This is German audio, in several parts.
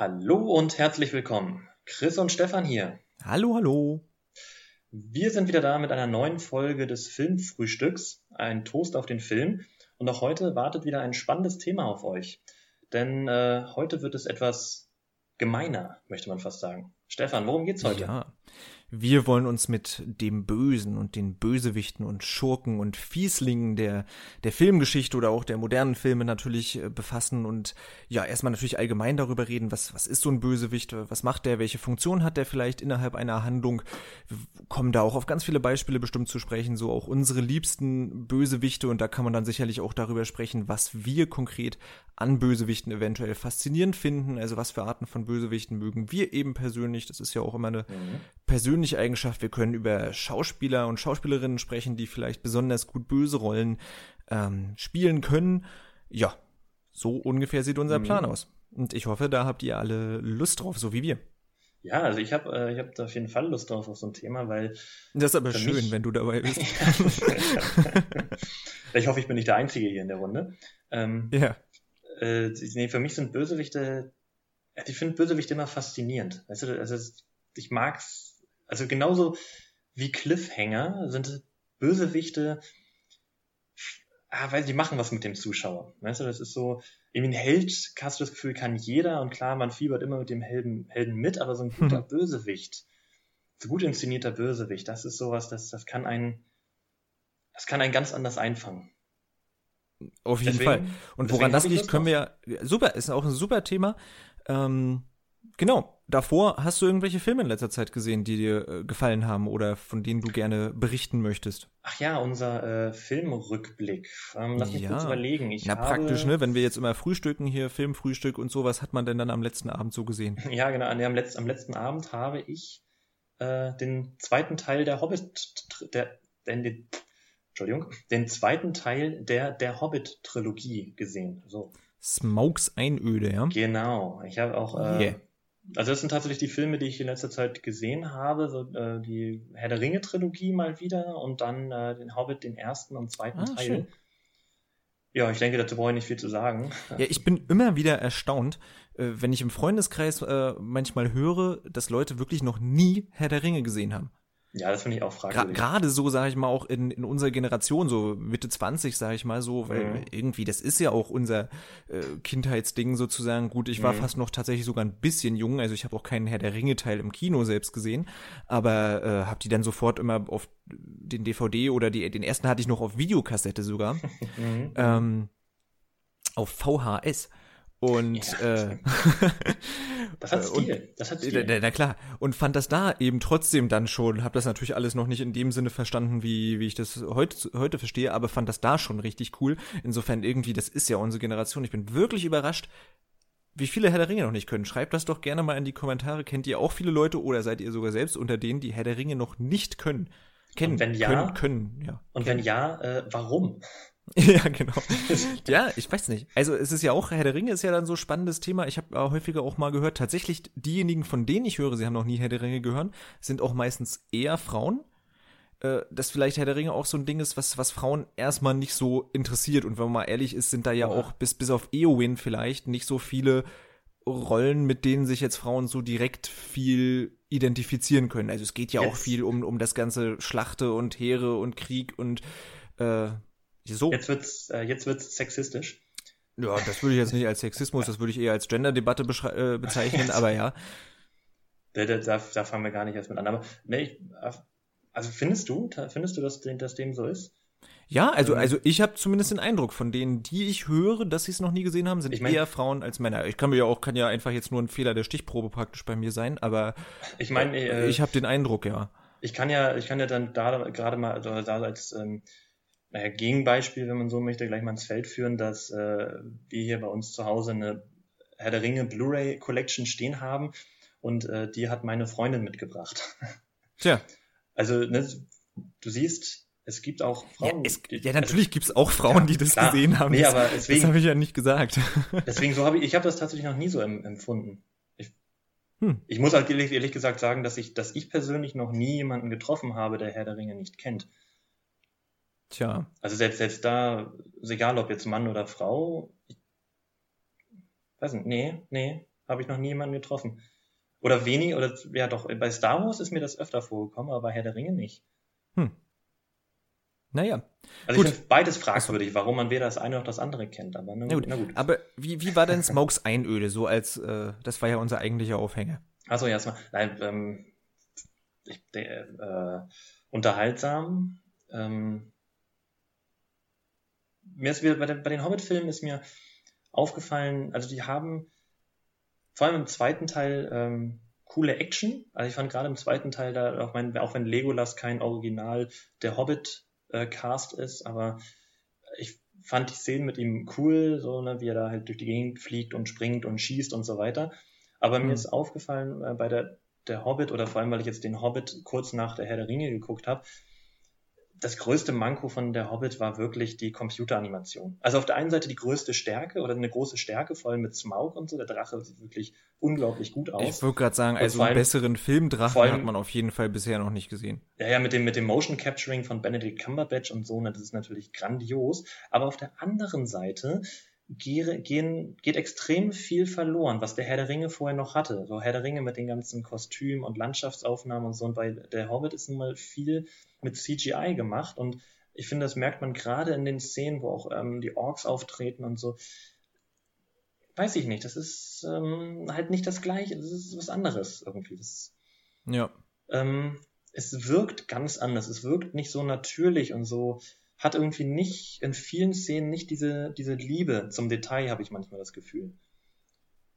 Hallo und herzlich willkommen. Chris und Stefan hier. Hallo, hallo. Wir sind wieder da mit einer neuen Folge des Filmfrühstücks, ein Toast auf den Film. Und auch heute wartet wieder ein spannendes Thema auf euch. Denn äh, heute wird es etwas gemeiner, möchte man fast sagen. Stefan, worum geht's heute? Ja, wir wollen uns mit dem Bösen und den Bösewichten und Schurken und Fieslingen der, der Filmgeschichte oder auch der modernen Filme natürlich äh, befassen und ja, erstmal natürlich allgemein darüber reden, was, was ist so ein Bösewicht, was macht der, welche Funktion hat der vielleicht innerhalb einer Handlung. Wir kommen da auch auf ganz viele Beispiele bestimmt zu sprechen, so auch unsere liebsten Bösewichte und da kann man dann sicherlich auch darüber sprechen, was wir konkret an Bösewichten eventuell faszinierend finden, also was für Arten von Bösewichten mögen wir eben persönlich, das ist ja auch immer eine mhm persönliche Eigenschaft. Wir können über Schauspieler und Schauspielerinnen sprechen, die vielleicht besonders gut böse Rollen ähm, spielen können. Ja, so ungefähr sieht unser mhm. Plan aus. Und ich hoffe, da habt ihr alle Lust drauf, so wie wir. Ja, also ich habe äh, ich hab auf jeden Fall Lust drauf auf so ein Thema, weil. Das ist aber schön, mich... wenn du dabei bist. ich hoffe, ich bin nicht der Einzige hier in der Runde. Ähm, ja. Äh, nee, für mich sind Bösewichte, ich finde Bösewichte immer faszinierend. Weißt du, also ich mag's also genauso wie Cliffhanger sind Bösewichte, ah, weil die machen was mit dem Zuschauer. Weißt du, das ist so, irgendwie ein Held, hast du das Gefühl, kann jeder und klar, man fiebert immer mit dem Helden, Helden mit, aber so ein guter mhm. Bösewicht, so gut inszenierter Bösewicht, das ist sowas, das, das kann einen, das kann einen ganz anders einfangen. Auf jeden deswegen, Fall. Und woran das liegt, können wir ja, super, ist auch ein super Thema. Ähm, Genau. Davor hast du irgendwelche Filme in letzter Zeit gesehen, die dir äh, gefallen haben oder von denen du gerne berichten möchtest? Ach ja, unser äh, Filmrückblick. Ähm, lass mich ja. kurz überlegen. Ich Na, habe... praktisch, ne? Wenn wir jetzt immer frühstücken hier, Filmfrühstück und sowas, hat man denn dann am letzten Abend so gesehen? Ja, genau. am, Letz am letzten Abend habe ich äh, den zweiten Teil der Hobbit, der, den, den, Entschuldigung, den zweiten Teil der, der Hobbit-Trilogie gesehen. So. Smokes Einöde, ja? Genau. Ich habe auch äh, yeah. Also das sind tatsächlich die Filme, die ich in letzter Zeit gesehen habe. So, äh, die Herr der Ringe-Trilogie mal wieder und dann äh, den Hobbit, den ersten und zweiten ah, Teil. Schön. Ja, ich denke, dazu brauche ich nicht viel zu sagen. Ja, ich bin immer wieder erstaunt, äh, wenn ich im Freundeskreis äh, manchmal höre, dass Leute wirklich noch nie Herr der Ringe gesehen haben. Ja, das finde ich auch fragwürdig. Gerade so, sage ich mal, auch in, in unserer Generation, so Mitte 20, sage ich mal so, weil mhm. irgendwie, das ist ja auch unser äh, Kindheitsding sozusagen. Gut, ich war mhm. fast noch tatsächlich sogar ein bisschen jung, also ich habe auch keinen Herr der Ringe-Teil im Kino selbst gesehen, aber äh, habe die dann sofort immer auf den DVD oder die, den ersten hatte ich noch auf Videokassette sogar, mhm. ähm, auf VHS. Und ja, äh, das hat Stil. Und, das hat Stil. Na, na, klar. Und fand das da eben trotzdem dann schon, habe das natürlich alles noch nicht in dem Sinne verstanden, wie, wie ich das heute, heute verstehe, aber fand das da schon richtig cool. Insofern irgendwie, das ist ja unsere Generation. Ich bin wirklich überrascht, wie viele Herr der Ringe noch nicht können. Schreibt das doch gerne mal in die Kommentare. Kennt ihr auch viele Leute oder seid ihr sogar selbst unter denen, die Herr der Ringe noch nicht können? Kennen, und wenn ja, können, können, ja. Und wenn ja, äh, warum? ja, genau. ja, ich weiß nicht. Also es ist ja auch, Herr der Ringe ist ja dann so ein spannendes Thema. Ich habe äh, häufiger auch mal gehört, tatsächlich diejenigen, von denen ich höre, sie haben noch nie Herr der Ringe gehört, sind auch meistens eher Frauen. Äh, dass vielleicht Herr der Ringe auch so ein Ding ist, was, was Frauen erstmal nicht so interessiert. Und wenn man mal ehrlich ist, sind da ja, ja. auch bis, bis auf Eowyn vielleicht nicht so viele Rollen, mit denen sich jetzt Frauen so direkt viel identifizieren können. Also es geht ja jetzt. auch viel um, um das ganze Schlachte und Heere und Krieg und äh, so. Jetzt wird's, äh, jetzt wird's sexistisch. Ja, das würde ich jetzt nicht als Sexismus, das würde ich eher als Gender-Debatte äh, bezeichnen, aber ja. Da, da, da, fangen wir gar nicht erst mit an. Aber nee, ich, also findest du, findest du, dass, dass dem so ist? Ja, also, ähm. also ich habe zumindest den Eindruck, von denen, die ich höre, dass sie es noch nie gesehen haben, sind ich mein, eher Frauen als Männer. Ich kann mir ja auch, kann ja einfach jetzt nur ein Fehler der Stichprobe praktisch bei mir sein, aber ich meine, äh, ich habe den Eindruck, ja. Ich kann ja, ich kann ja dann da gerade mal, also da als ähm, naja, Gegenbeispiel, wenn man so möchte, gleich mal ins Feld führen, dass äh, wir hier bei uns zu Hause eine Herr der Ringe Blu-ray Collection stehen haben und äh, die hat meine Freundin mitgebracht. Tja. Also, ne, du siehst, es gibt auch Frauen. Ja, es, die, ja natürlich also, gibt es auch Frauen, ja, die das klar. gesehen haben. Nee, aber deswegen, das habe ich ja nicht gesagt. deswegen so habe ich, ich habe das tatsächlich noch nie so empfunden. Ich, hm. ich muss halt ehrlich, ehrlich gesagt sagen, dass ich, dass ich persönlich noch nie jemanden getroffen habe, der Herr der Ringe nicht kennt. Tja. Also selbst, selbst da, egal ob jetzt Mann oder Frau, ich weiß nicht, nee, nee. Habe ich noch nie jemanden getroffen. Oder wenig, oder ja doch, bei Star Wars ist mir das öfter vorgekommen, aber bei Herr der Ringe nicht. Hm. Naja. Also gut. ich finde beides fragwürdig, warum man weder das eine noch das andere kennt. Aber na, na, gut. na gut. Aber wie, wie war denn Smokes Einöde so als, äh, das war ja unser eigentlicher Aufhänger. Achso, ja, erstmal, nein, ähm, ich, der, äh, unterhaltsam. Ähm, mir ist wieder bei, den, bei den Hobbit-Filmen ist mir aufgefallen, also die haben vor allem im zweiten Teil ähm, coole Action. Also ich fand gerade im zweiten Teil da, auch, mein, auch wenn Legolas kein Original der Hobbit-Cast äh, ist, aber ich fand die Szenen mit ihm cool, so ne, wie er da halt durch die Gegend fliegt und springt und schießt und so weiter. Aber mhm. mir ist aufgefallen äh, bei der der Hobbit oder vor allem, weil ich jetzt den Hobbit kurz nach der Herr der Ringe geguckt habe, das größte Manko von der Hobbit war wirklich die Computeranimation. Also auf der einen Seite die größte Stärke oder eine große Stärke, vor allem mit Smaug und so. Der Drache sieht wirklich unglaublich gut aus. Ich würde gerade sagen, also einen besseren Filmdrachen allem, hat man auf jeden Fall bisher noch nicht gesehen. Ja, ja, mit dem, mit dem Motion Capturing von Benedict Cumberbatch und so, ne, das ist natürlich grandios. Aber auf der anderen Seite gehen, geht extrem viel verloren, was der Herr der Ringe vorher noch hatte. So Herr der Ringe mit den ganzen Kostümen und Landschaftsaufnahmen und so. Und bei der Hobbit ist nun mal viel mit CGI gemacht. Und ich finde, das merkt man gerade in den Szenen, wo auch ähm, die Orks auftreten und so. Weiß ich nicht, das ist ähm, halt nicht das Gleiche, das ist was anderes irgendwie. Das, ja. Ähm, es wirkt ganz anders, es wirkt nicht so natürlich und so hat irgendwie nicht, in vielen Szenen nicht diese, diese Liebe zum Detail, habe ich manchmal das Gefühl.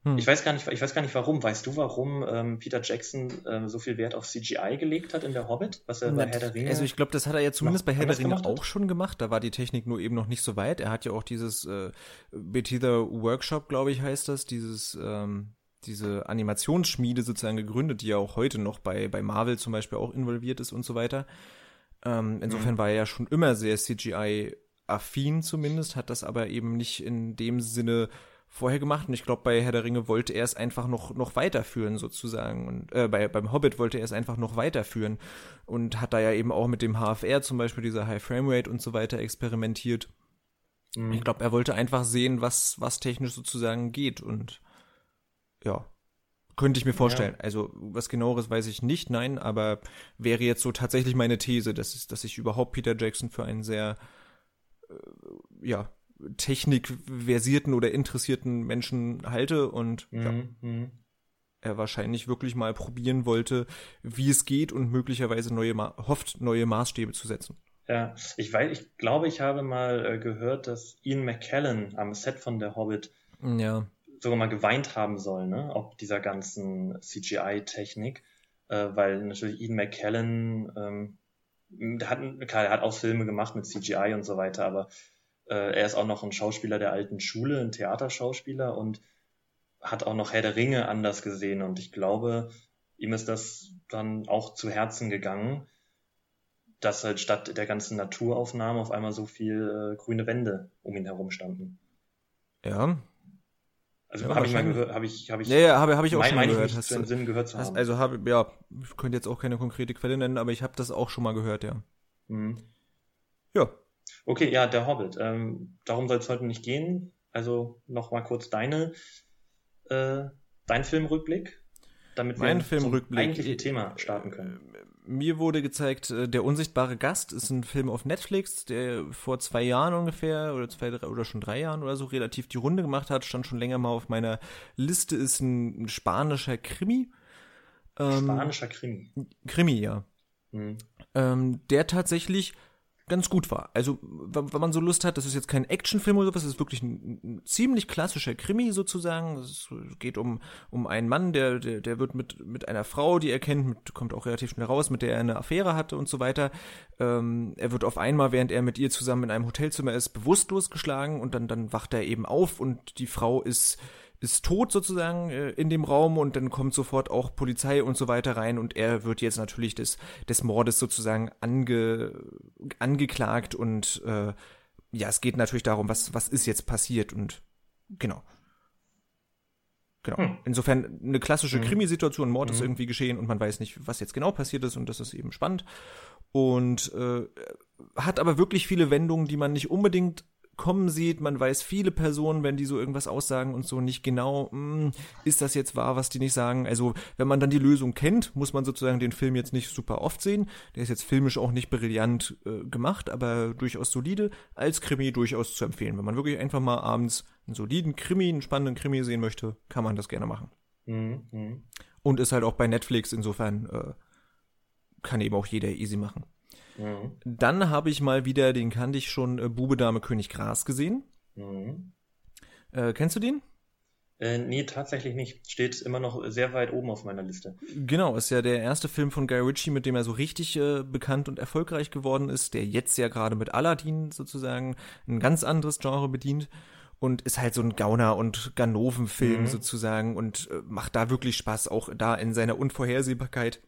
Hm. Ich weiß gar nicht, ich weiß gar nicht warum. Weißt du, warum ähm, Peter Jackson ähm, so viel Wert auf CGI gelegt hat in der Hobbit, was er bei Herr der Ringe? Also ich glaube, das hat er ja zumindest bei Herr der Ringe auch schon gemacht. Da war die Technik nur eben noch nicht so weit. Er hat ja auch dieses äh, Bethesda Workshop, glaube ich, heißt das, dieses ähm, diese Animationsschmiede sozusagen gegründet, die ja auch heute noch bei bei Marvel zum Beispiel auch involviert ist und so weiter. Ähm, insofern mhm. war er ja schon immer sehr CGI-affin zumindest, hat das aber eben nicht in dem Sinne vorher gemacht. Und ich glaube, bei Herr der Ringe wollte er es einfach noch, noch weiterführen, sozusagen. Und äh, bei, beim Hobbit wollte er es einfach noch weiterführen. Und hat da ja eben auch mit dem HFR zum Beispiel, dieser High Frame Rate und so weiter experimentiert. Mhm. Ich glaube, er wollte einfach sehen, was, was technisch sozusagen geht. Und ja, könnte ich mir vorstellen. Ja. Also was genaueres weiß ich nicht, nein, aber wäre jetzt so tatsächlich meine These, dass, es, dass ich überhaupt Peter Jackson für einen sehr, äh, ja, technikversierten oder interessierten Menschen halte und mhm. ja, mhm. er wahrscheinlich wirklich mal probieren wollte, wie es geht und möglicherweise neue, hofft, neue Maßstäbe zu setzen. Ja, ich weiß, ich glaube, ich habe mal äh, gehört, dass Ian McKellen am Set von der Hobbit ja sogar mal geweint haben soll, ne, ob dieser ganzen CGI-Technik, äh, weil natürlich Ian McKellen, ähm, der hat, klar, der hat auch Filme gemacht mit CGI und so weiter, aber äh, er ist auch noch ein Schauspieler der alten Schule, ein Theaterschauspieler und hat auch noch Herr der Ringe anders gesehen und ich glaube, ihm ist das dann auch zu Herzen gegangen, dass halt statt der ganzen Naturaufnahme auf einmal so viel äh, grüne Wände um ihn herum standen. Ja, also ja, habe ich mal gehört, habe ich, habe ich. Ja, ja, habe hab ich auch mein, schon mal gehört. Hast du Sinn gehört zu haben. Also habe, ja, ich könnte jetzt auch keine konkrete Quelle nennen, aber ich habe das auch schon mal gehört, ja. Mhm. Ja. Okay, ja, der Hobbit. Ähm, darum soll es heute nicht gehen. Also noch mal kurz deine, äh, dein Filmrückblick, damit mein wir zum eigentlichen Thema starten können mir wurde gezeigt, äh, Der unsichtbare Gast ist ein Film auf Netflix, der vor zwei Jahren ungefähr oder zwei drei, oder schon drei Jahren oder so relativ die Runde gemacht hat, stand schon länger mal auf meiner Liste, ist ein, spanischer Krimi. Ähm, spanischer Krimi. Krimi, ja. Mhm. Ähm, der tatsächlich ganz gut war. Also, wenn man so Lust hat, das ist jetzt kein Actionfilm oder sowas, das ist wirklich ein, ein ziemlich klassischer Krimi sozusagen. Es geht um, um einen Mann, der, der, der wird mit, mit einer Frau, die er kennt, mit, kommt auch relativ schnell raus, mit der er eine Affäre hatte und so weiter. Ähm, er wird auf einmal, während er mit ihr zusammen in einem Hotelzimmer ist, bewusstlos geschlagen und dann, dann wacht er eben auf und die Frau ist ist tot sozusagen äh, in dem Raum und dann kommt sofort auch Polizei und so weiter rein und er wird jetzt natürlich des, des Mordes sozusagen ange, angeklagt und äh, ja, es geht natürlich darum, was, was ist jetzt passiert und genau. Genau. Hm. Insofern eine klassische hm. Krimisituation, Mord hm. ist irgendwie geschehen und man weiß nicht, was jetzt genau passiert ist und das ist eben spannend. Und äh, hat aber wirklich viele Wendungen, die man nicht unbedingt kommen sieht. Man weiß viele Personen, wenn die so irgendwas aussagen und so nicht genau, mh, hm, ist das jetzt wahr, was die nicht sagen. Also wenn man dann die Lösung kennt, muss man sozusagen den Film jetzt nicht super oft sehen. Der ist jetzt filmisch auch nicht brillant äh, gemacht, aber durchaus solide. Als Krimi durchaus zu empfehlen. Wenn man wirklich einfach mal abends einen soliden Krimi, einen spannenden Krimi sehen möchte, kann man das gerne machen. Mhm. mhm. Und ist halt auch bei Netflix, insofern äh, kann eben auch jeder easy machen. Mhm. Dann habe ich mal wieder, den kannte ich schon, äh, Bube, Dame, König Gras gesehen. Mhm. Äh, kennst du den? Äh, nee, tatsächlich nicht. Steht immer noch sehr weit oben auf meiner Liste. Genau, ist ja der erste Film von Guy Ritchie, mit dem er so richtig äh, bekannt und erfolgreich geworden ist, der jetzt ja gerade mit Aladdin sozusagen ein ganz anderes Genre bedient und ist halt so ein Gauner- und Ganoven-Film mhm. sozusagen und äh, macht da wirklich Spaß, auch da in seiner Unvorhersehbarkeit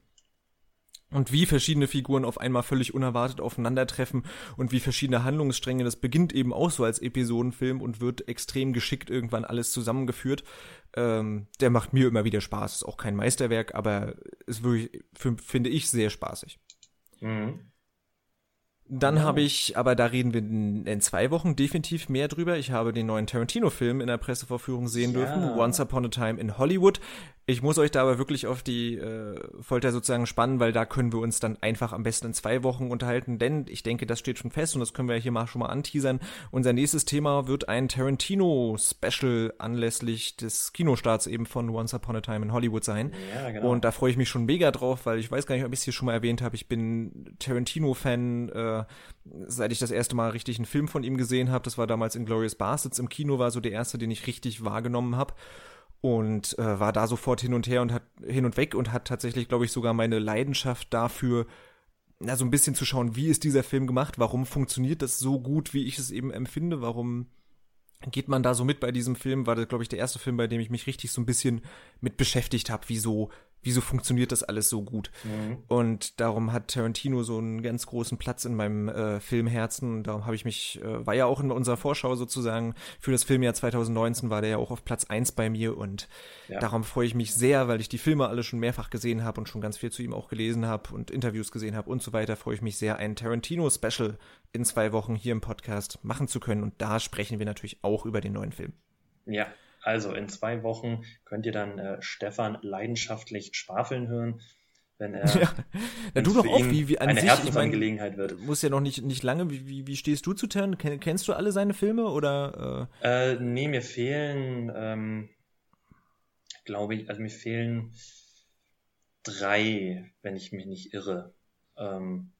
und wie verschiedene Figuren auf einmal völlig unerwartet aufeinandertreffen und wie verschiedene Handlungsstränge, das beginnt eben auch so als Episodenfilm und wird extrem geschickt irgendwann alles zusammengeführt. Ähm, der macht mir immer wieder Spaß, ist auch kein Meisterwerk, aber ist wirklich, finde ich, sehr spaßig. Mhm. Dann habe ich, aber da reden wir in, in, zwei Wochen definitiv mehr drüber. Ich habe den neuen Tarantino-Film in der Pressevorführung sehen ja. dürfen, Once Upon a Time in Hollywood. Ich muss euch da aber wirklich auf die äh, Folter sozusagen spannen, weil da können wir uns dann einfach am besten in zwei Wochen unterhalten, denn ich denke, das steht schon fest und das können wir hier mal schon mal anteasern. Unser nächstes Thema wird ein Tarantino-Special anlässlich des Kinostarts eben von Once Upon a Time in Hollywood sein. Ja, genau. Und da freue ich mich schon mega drauf, weil ich weiß gar nicht, ob ich es hier schon mal erwähnt habe. Ich bin Tarantino-Fan, äh, seit ich das erste Mal richtig einen Film von ihm gesehen habe. Das war damals in Glorious Bastards im Kino, war so der erste, den ich richtig wahrgenommen habe und äh, war da sofort hin und her und hat hin und weg und hat tatsächlich, glaube ich, sogar meine Leidenschaft dafür, na, so ein bisschen zu schauen, wie ist dieser Film gemacht, warum funktioniert das so gut, wie ich es eben empfinde, warum geht man da so mit bei diesem Film, war das, glaube ich, der erste Film, bei dem ich mich richtig so ein bisschen mit beschäftigt habe, wieso wieso funktioniert das alles so gut? Mhm. Und darum hat Tarantino so einen ganz großen Platz in meinem äh, Filmherzen. Darum habe ich mich, äh, war ja auch in unserer Vorschau sozusagen für das Filmjahr 2019 war der ja auch auf Platz eins bei mir und ja. darum freue ich mich sehr, weil ich die Filme alle schon mehrfach gesehen habe und schon ganz viel zu ihm auch gelesen habe und Interviews gesehen habe und so weiter, freue ich mich sehr, ein Tarantino-Special in zwei Wochen hier im Podcast machen zu können. Und da sprechen wir natürlich auch über den neuen Film. Ja, also in zwei Wochen könnt ihr dann äh, Stefan leidenschaftlich schwafeln hören, wenn er ja. Na, du doch auch, wie, wie an eine sich, Herzensangelegenheit wird. Muss ja noch nicht, nicht lange. Wie, wie, wie stehst du zu Tern? Kennst du alle seine Filme oder? Äh? Äh, nee, mir fehlen, ähm, glaube ich, also mir fehlen drei, wenn ich mich nicht irre. Ähm,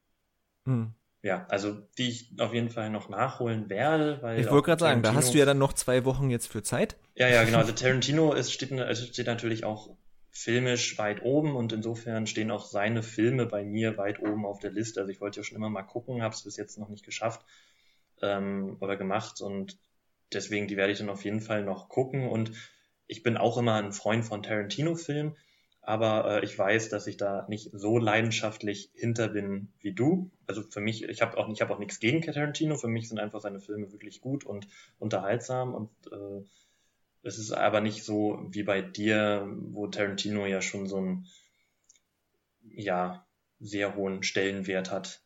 hm ja, also die ich auf jeden Fall noch nachholen werde. Weil ich wollte gerade sagen, da hast du ja dann noch zwei Wochen jetzt für Zeit. Ja, ja, genau. Also Tarantino ist, steht, also steht natürlich auch filmisch weit oben und insofern stehen auch seine Filme bei mir weit oben auf der Liste. Also ich wollte ja schon immer mal gucken, habe es bis jetzt noch nicht geschafft ähm, oder gemacht und deswegen die werde ich dann auf jeden Fall noch gucken und ich bin auch immer ein Freund von Tarantino-Filmen aber äh, ich weiß, dass ich da nicht so leidenschaftlich hinter bin wie du. Also für mich, ich habe auch, ich hab auch nichts gegen Tarantino. Für mich sind einfach seine Filme wirklich gut und unterhaltsam und äh, es ist aber nicht so wie bei dir, wo Tarantino ja schon so einen ja sehr hohen Stellenwert hat.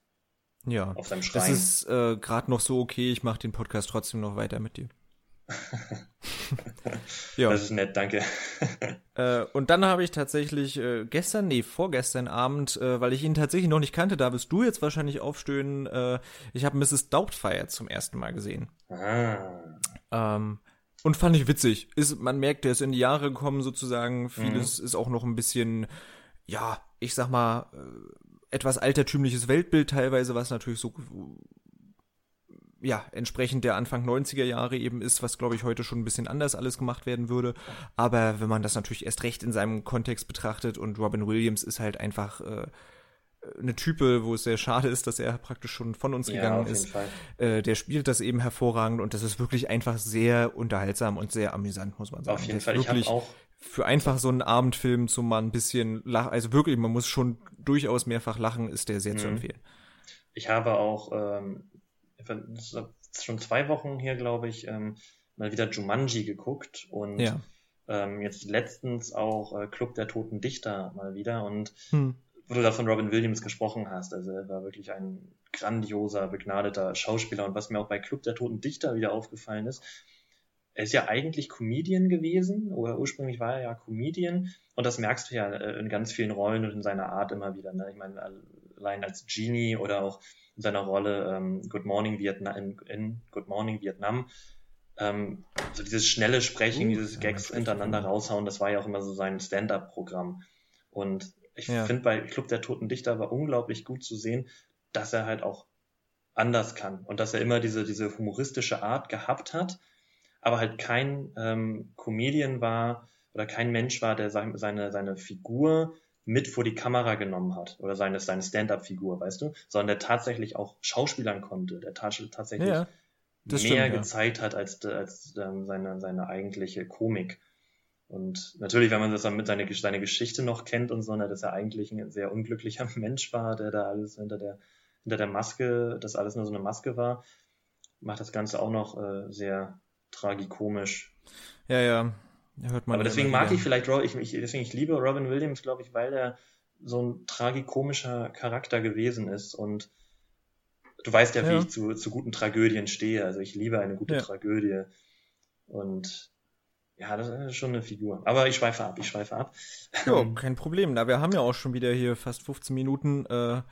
Ja, auf seinem Schrein. Das ist äh, gerade noch so okay. Ich mache den Podcast trotzdem noch weiter mit dir. ja. Das ist nett, danke. äh, und dann habe ich tatsächlich äh, gestern, nee, vorgestern Abend, äh, weil ich ihn tatsächlich noch nicht kannte, da wirst du jetzt wahrscheinlich aufstöhnen, äh, ich habe Mrs. Doubtfire zum ersten Mal gesehen. Ah. Ähm, und fand ich witzig. Ist, man merkt, der ist in die Jahre gekommen sozusagen. Vieles mhm. ist auch noch ein bisschen, ja, ich sag mal, äh, etwas altertümliches Weltbild teilweise, was natürlich so ja, entsprechend der Anfang 90er Jahre eben ist, was glaube ich heute schon ein bisschen anders alles gemacht werden würde. Aber wenn man das natürlich erst recht in seinem Kontext betrachtet und Robin Williams ist halt einfach äh, eine Type, wo es sehr schade ist, dass er praktisch schon von uns ja, gegangen ist. Äh, der spielt das eben hervorragend und das ist wirklich einfach sehr unterhaltsam und sehr amüsant, muss man sagen. Auf jeden Fall. Wirklich ich auch für einfach so einen Abendfilm zum mal ein bisschen lachen, also wirklich, man muss schon durchaus mehrfach lachen, ist der sehr mhm. zu empfehlen. Ich habe auch ähm, das schon zwei Wochen hier, glaube ich, ähm, mal wieder Jumanji geguckt und ja. ähm, jetzt letztens auch äh, Club der Toten Dichter mal wieder und hm. wo du da von Robin Williams gesprochen hast, also er war wirklich ein grandioser, begnadeter Schauspieler und was mir auch bei Club der Toten Dichter wieder aufgefallen ist, er ist ja eigentlich Comedian gewesen oder ursprünglich war er ja Comedian und das merkst du ja äh, in ganz vielen Rollen und in seiner Art immer wieder. Ne? Ich meine, allein als Genie oder auch in seiner Rolle ähm, Good Morning Vietnam in, in Good Morning Vietnam. Ähm, so dieses schnelle Sprechen, uh, dieses Gags hintereinander raushauen, das war ja auch immer so sein Stand-up-Programm. Und ich ja. finde bei Club der Toten Dichter war unglaublich gut zu sehen, dass er halt auch anders kann und dass er immer diese, diese humoristische Art gehabt hat, aber halt kein ähm, Comedian war oder kein Mensch war, der seine, seine Figur mit vor die Kamera genommen hat oder seine, seine Stand-up-Figur, weißt du, sondern der tatsächlich auch schauspielern konnte, der tatsächlich ja, mehr stimmt, gezeigt ja. hat als, als ähm, seine, seine eigentliche Komik. Und natürlich, wenn man das dann mit seiner seine Geschichte noch kennt und so, ne, dass er eigentlich ein sehr unglücklicher Mensch war, der da alles hinter der, hinter der Maske, dass alles nur so eine Maske war, macht das Ganze auch noch äh, sehr tragikomisch. Ja, ja. Hört man Aber deswegen mag ich vielleicht, ich, ich, deswegen ich liebe Robin Williams, glaube ich, weil er so ein tragikomischer Charakter gewesen ist und du weißt ja, wie ja. ich zu, zu guten Tragödien stehe. Also ich liebe eine gute ja. Tragödie und ja, das ist schon eine Figur. Aber ich schweife ab, ich schweife ab. Ja, kein Problem. Na, wir haben ja auch schon wieder hier fast 15 Minuten äh,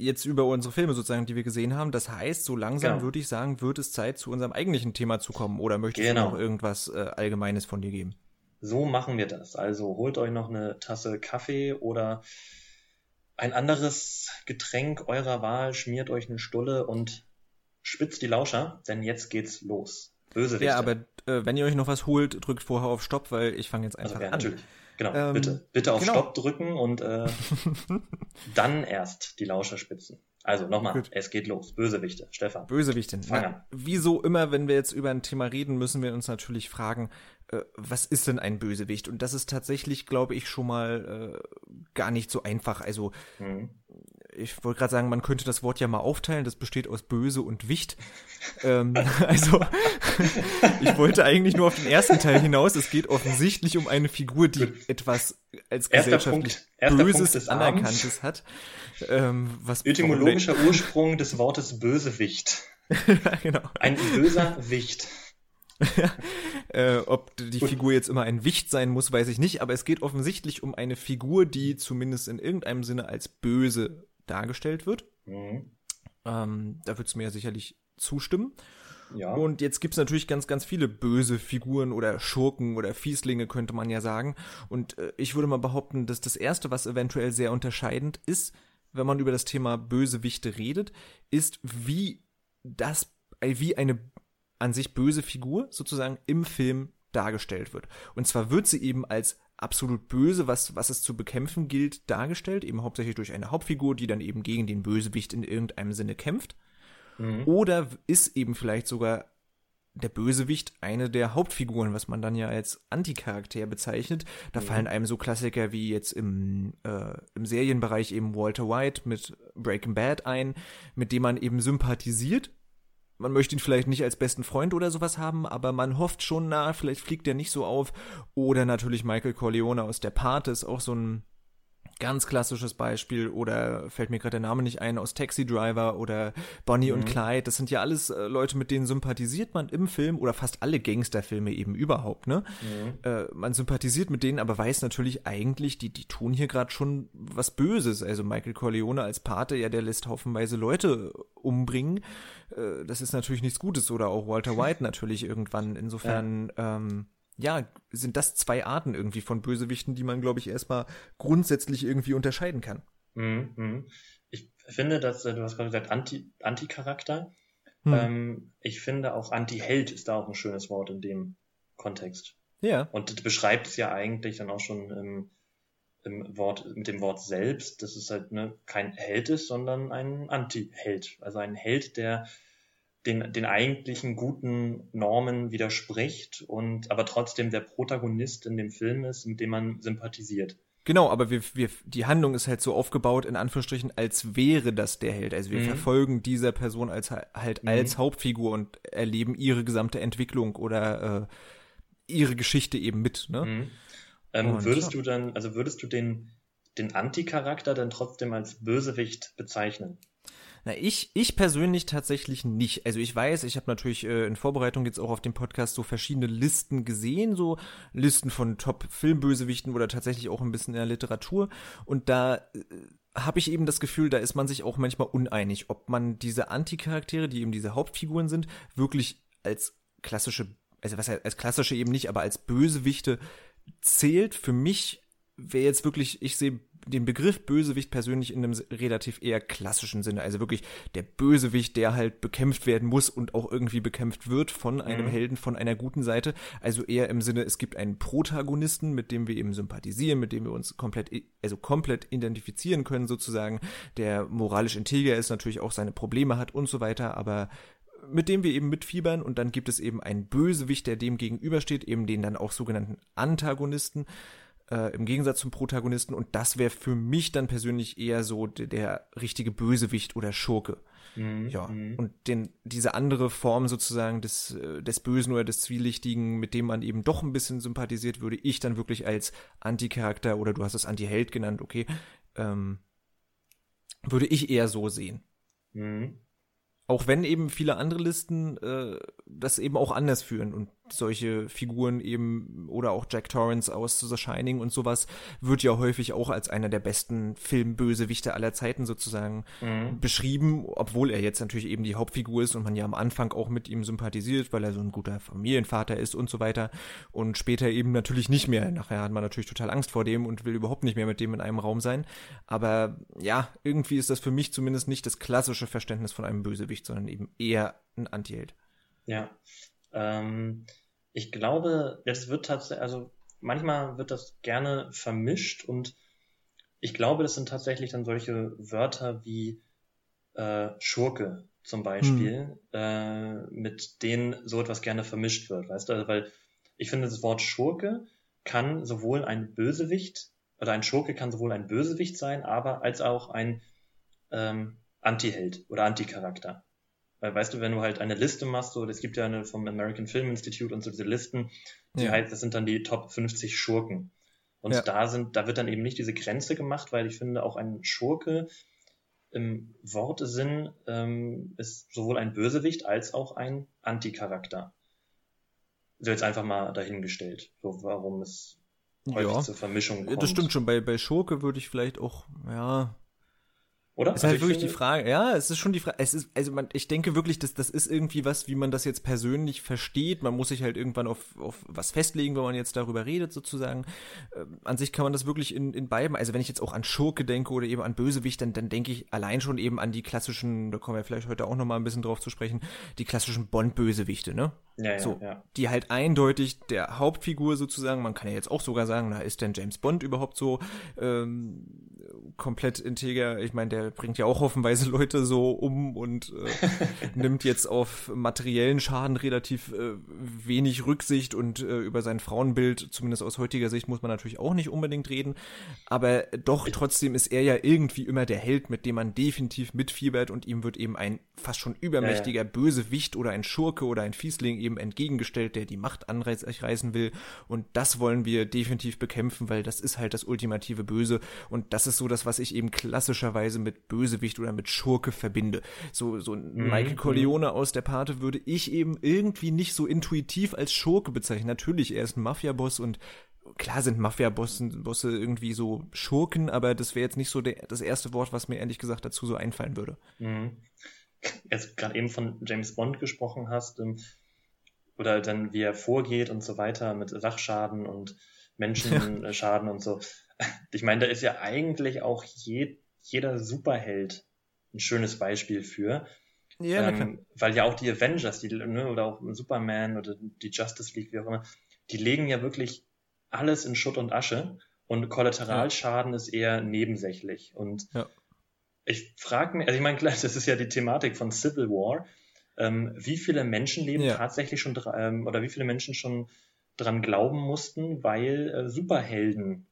jetzt über unsere Filme sozusagen, die wir gesehen haben. Das heißt, so langsam genau. würde ich sagen, wird es Zeit, zu unserem eigentlichen Thema zu kommen. Oder möchtest genau. du noch irgendwas äh, Allgemeines von dir geben? So machen wir das. Also holt euch noch eine Tasse Kaffee oder ein anderes Getränk eurer Wahl, schmiert euch eine Stulle und spitzt die Lauscher, denn jetzt geht's los. Bösewichte. Ja, aber äh, wenn ihr euch noch was holt, drückt vorher auf Stopp, weil ich fange jetzt also, einfach also, ja, an. Natürlich. Genau, ähm, bitte, bitte auf genau. Stopp drücken und äh, dann erst die Lauscher spitzen. Also nochmal, Gut. es geht los. Bösewichte, Stefan. Bösewichte. Fang an. Wieso immer, wenn wir jetzt über ein Thema reden, müssen wir uns natürlich fragen, äh, was ist denn ein Bösewicht? Und das ist tatsächlich, glaube ich, schon mal äh, gar nicht so einfach. Also mhm ich wollte gerade sagen, man könnte das Wort ja mal aufteilen, das besteht aus böse und Wicht. ähm, also, ich wollte eigentlich nur auf den ersten Teil hinaus. Es geht offensichtlich um eine Figur, die Gut. etwas als erster gesellschaftlich Punkt, Böses, Anerkanntes hat. Ähm, was Etymologischer Ursprung des Wortes Bösewicht. ja, genau. Ein böser Wicht. äh, ob die Gut. Figur jetzt immer ein Wicht sein muss, weiß ich nicht, aber es geht offensichtlich um eine Figur, die zumindest in irgendeinem Sinne als böse dargestellt wird. Mhm. Ähm, da würdest du mir ja sicherlich zustimmen. Ja. Und jetzt gibt es natürlich ganz, ganz viele böse Figuren oder Schurken oder Fieslinge, könnte man ja sagen. Und äh, ich würde mal behaupten, dass das Erste, was eventuell sehr unterscheidend ist, wenn man über das Thema Bösewichte redet, ist, wie das, äh, wie eine an sich böse Figur sozusagen im Film dargestellt wird. Und zwar wird sie eben als absolut böse, was, was es zu bekämpfen gilt, dargestellt, eben hauptsächlich durch eine Hauptfigur, die dann eben gegen den Bösewicht in irgendeinem Sinne kämpft. Mhm. Oder ist eben vielleicht sogar der Bösewicht eine der Hauptfiguren, was man dann ja als Anticharakter bezeichnet. Da mhm. fallen einem so Klassiker wie jetzt im, äh, im Serienbereich eben Walter White mit Breaking Bad ein, mit dem man eben sympathisiert, man möchte ihn vielleicht nicht als besten Freund oder sowas haben, aber man hofft schon, na, vielleicht fliegt er nicht so auf. Oder natürlich Michael Corleone aus der Pate ist auch so ein Ganz klassisches Beispiel oder fällt mir gerade der Name nicht ein aus Taxi Driver oder Bonnie mhm. und Clyde. Das sind ja alles äh, Leute, mit denen sympathisiert man im Film oder fast alle Gangsterfilme eben überhaupt. Ne, mhm. äh, man sympathisiert mit denen, aber weiß natürlich eigentlich, die die tun hier gerade schon was Böses. Also Michael Corleone als Pate, ja, der lässt haufenweise Leute umbringen. Äh, das ist natürlich nichts Gutes oder auch Walter White natürlich irgendwann. Insofern. Ja. Ähm, ja, sind das zwei Arten irgendwie von Bösewichten, die man, glaube ich, erstmal grundsätzlich irgendwie unterscheiden kann. Mhm, mhm. Ich finde, dass äh, du hast gerade gesagt, Anti, Anti-Charakter. Hm. Ähm, ich finde auch Anti-Held ist da auch ein schönes Wort in dem Kontext. Ja. Und beschreibt es ja eigentlich dann auch schon im, im Wort, mit dem Wort selbst, dass es halt ne, kein Held ist, sondern ein Anti-Held. Also ein Held, der den, den eigentlichen guten Normen widerspricht und aber trotzdem der Protagonist in dem Film ist, mit dem man sympathisiert. Genau, aber wir, wir, die Handlung ist halt so aufgebaut, in Anführungsstrichen, als wäre das der Held. Also wir mhm. verfolgen dieser Person als halt mhm. als Hauptfigur und erleben ihre gesamte Entwicklung oder äh, ihre Geschichte eben mit. Ne? Mhm. Ähm, würdest ja. du dann, also würdest du den den Anti-Charakter dann trotzdem als Bösewicht bezeichnen? Na, ich, ich persönlich tatsächlich nicht. Also ich weiß, ich habe natürlich äh, in Vorbereitung jetzt auch auf dem Podcast so verschiedene Listen gesehen, so Listen von Top-Filmbösewichten oder tatsächlich auch ein bisschen in der Literatur. Und da äh, habe ich eben das Gefühl, da ist man sich auch manchmal uneinig, ob man diese Anti-Charaktere, die eben diese Hauptfiguren sind, wirklich als klassische, also was als klassische eben nicht, aber als Bösewichte zählt. Für mich wäre jetzt wirklich, ich sehe den Begriff Bösewicht persönlich in einem relativ eher klassischen Sinne. Also wirklich der Bösewicht, der halt bekämpft werden muss und auch irgendwie bekämpft wird von einem mhm. Helden, von einer guten Seite. Also eher im Sinne, es gibt einen Protagonisten, mit dem wir eben sympathisieren, mit dem wir uns komplett, also komplett identifizieren können sozusagen, der moralisch integer ist, natürlich auch seine Probleme hat und so weiter, aber mit dem wir eben mitfiebern und dann gibt es eben einen Bösewicht, der dem gegenübersteht, eben den dann auch sogenannten Antagonisten äh, im Gegensatz zum Protagonisten und das wäre für mich dann persönlich eher so der, der richtige Bösewicht oder Schurke. Mhm. Ja, mhm. und den, diese andere Form sozusagen des, äh, des Bösen oder des Zwielichtigen, mit dem man eben doch ein bisschen sympathisiert, würde ich dann wirklich als Anti-Charakter oder du hast es Anti-Held genannt, okay, ähm, würde ich eher so sehen. Mhm. Auch wenn eben viele andere Listen äh, das eben auch anders führen und solche Figuren eben oder auch Jack Torrance aus The Shining und sowas wird ja häufig auch als einer der besten Filmbösewichte aller Zeiten sozusagen mhm. beschrieben, obwohl er jetzt natürlich eben die Hauptfigur ist und man ja am Anfang auch mit ihm sympathisiert, weil er so ein guter Familienvater ist und so weiter und später eben natürlich nicht mehr. Nachher hat man natürlich total Angst vor dem und will überhaupt nicht mehr mit dem in einem Raum sein. Aber ja, irgendwie ist das für mich zumindest nicht das klassische Verständnis von einem Bösewicht, sondern eben eher ein Antiheld. Ja. Ähm, ich glaube, das wird tatsächlich, also manchmal wird das gerne vermischt und ich glaube, das sind tatsächlich dann solche Wörter wie äh, Schurke zum Beispiel, hm. äh, mit denen so etwas gerne vermischt wird, weißt du? Also, weil ich finde, das Wort Schurke kann sowohl ein Bösewicht oder ein Schurke kann sowohl ein Bösewicht sein, aber als auch ein ähm, Antiheld oder Anticharakter. Weil weißt du, wenn du halt eine Liste machst, so, es gibt ja eine vom American Film Institute und so diese Listen, die ja. halt, das sind dann die Top 50 Schurken. Und ja. da sind, da wird dann eben nicht diese Grenze gemacht, weil ich finde, auch ein Schurke im Wortesinn ähm, ist sowohl ein Bösewicht als auch ein Anticharakter. So jetzt einfach mal dahingestellt, so warum es häufig ja. zur Vermischung kommt. Das stimmt schon. Bei, bei Schurke würde ich vielleicht auch, ja, oder? Ist halt also wirklich die Frage, ja, es ist schon die Frage, es ist, also man, ich denke wirklich, dass das ist irgendwie was, wie man das jetzt persönlich versteht. Man muss sich halt irgendwann auf, auf was festlegen, wenn man jetzt darüber redet, sozusagen. Ähm, an sich kann man das wirklich in, in beiden, also wenn ich jetzt auch an Schurke denke oder eben an Bösewicht, dann, dann denke ich allein schon eben an die klassischen, da kommen wir vielleicht heute auch nochmal ein bisschen drauf zu sprechen, die klassischen Bond-Bösewichte, ne? Ja, ja, so, ja. Die halt eindeutig der Hauptfigur sozusagen, man kann ja jetzt auch sogar sagen, na, ist denn James Bond überhaupt so ähm, komplett integer? Ich meine, der bringt ja auch hoffenweise Leute so um und äh, nimmt jetzt auf materiellen Schaden relativ äh, wenig Rücksicht und äh, über sein Frauenbild, zumindest aus heutiger Sicht, muss man natürlich auch nicht unbedingt reden. Aber doch trotzdem ist er ja irgendwie immer der Held, mit dem man definitiv mitfiebert und ihm wird eben ein fast schon übermächtiger Bösewicht oder ein Schurke oder ein Fiesling eben eben entgegengestellt, der die Macht anreißen will. Und das wollen wir definitiv bekämpfen, weil das ist halt das ultimative Böse. Und das ist so das, was ich eben klassischerweise mit Bösewicht oder mit Schurke verbinde. So, so mhm. Michael Corleone aus der Pate würde ich eben irgendwie nicht so intuitiv als Schurke bezeichnen. Natürlich, er ist ein Mafia-Boss und klar sind Mafia-Bosse irgendwie so Schurken, aber das wäre jetzt nicht so der, das erste Wort, was mir ehrlich gesagt dazu so einfallen würde. Mhm. Jetzt gerade eben von James Bond gesprochen hast, ähm, oder dann wie er vorgeht und so weiter mit Sachschaden und Menschenschaden und so. Ich meine, da ist ja eigentlich auch je, jeder Superheld ein schönes Beispiel für. Ja, ähm, weil ja auch die Avengers, die, ne, oder auch Superman oder die Justice League, wie auch immer, die legen ja wirklich alles in Schutt und Asche und Kollateralschaden ja. ist eher nebensächlich. Und ja. ich frage mich, also ich meine, klar, das ist ja die Thematik von Civil War, ähm, wie viele Menschenleben ja. tatsächlich schon ähm, oder wie viele Menschen schon dran glauben mussten, weil äh, Superhelden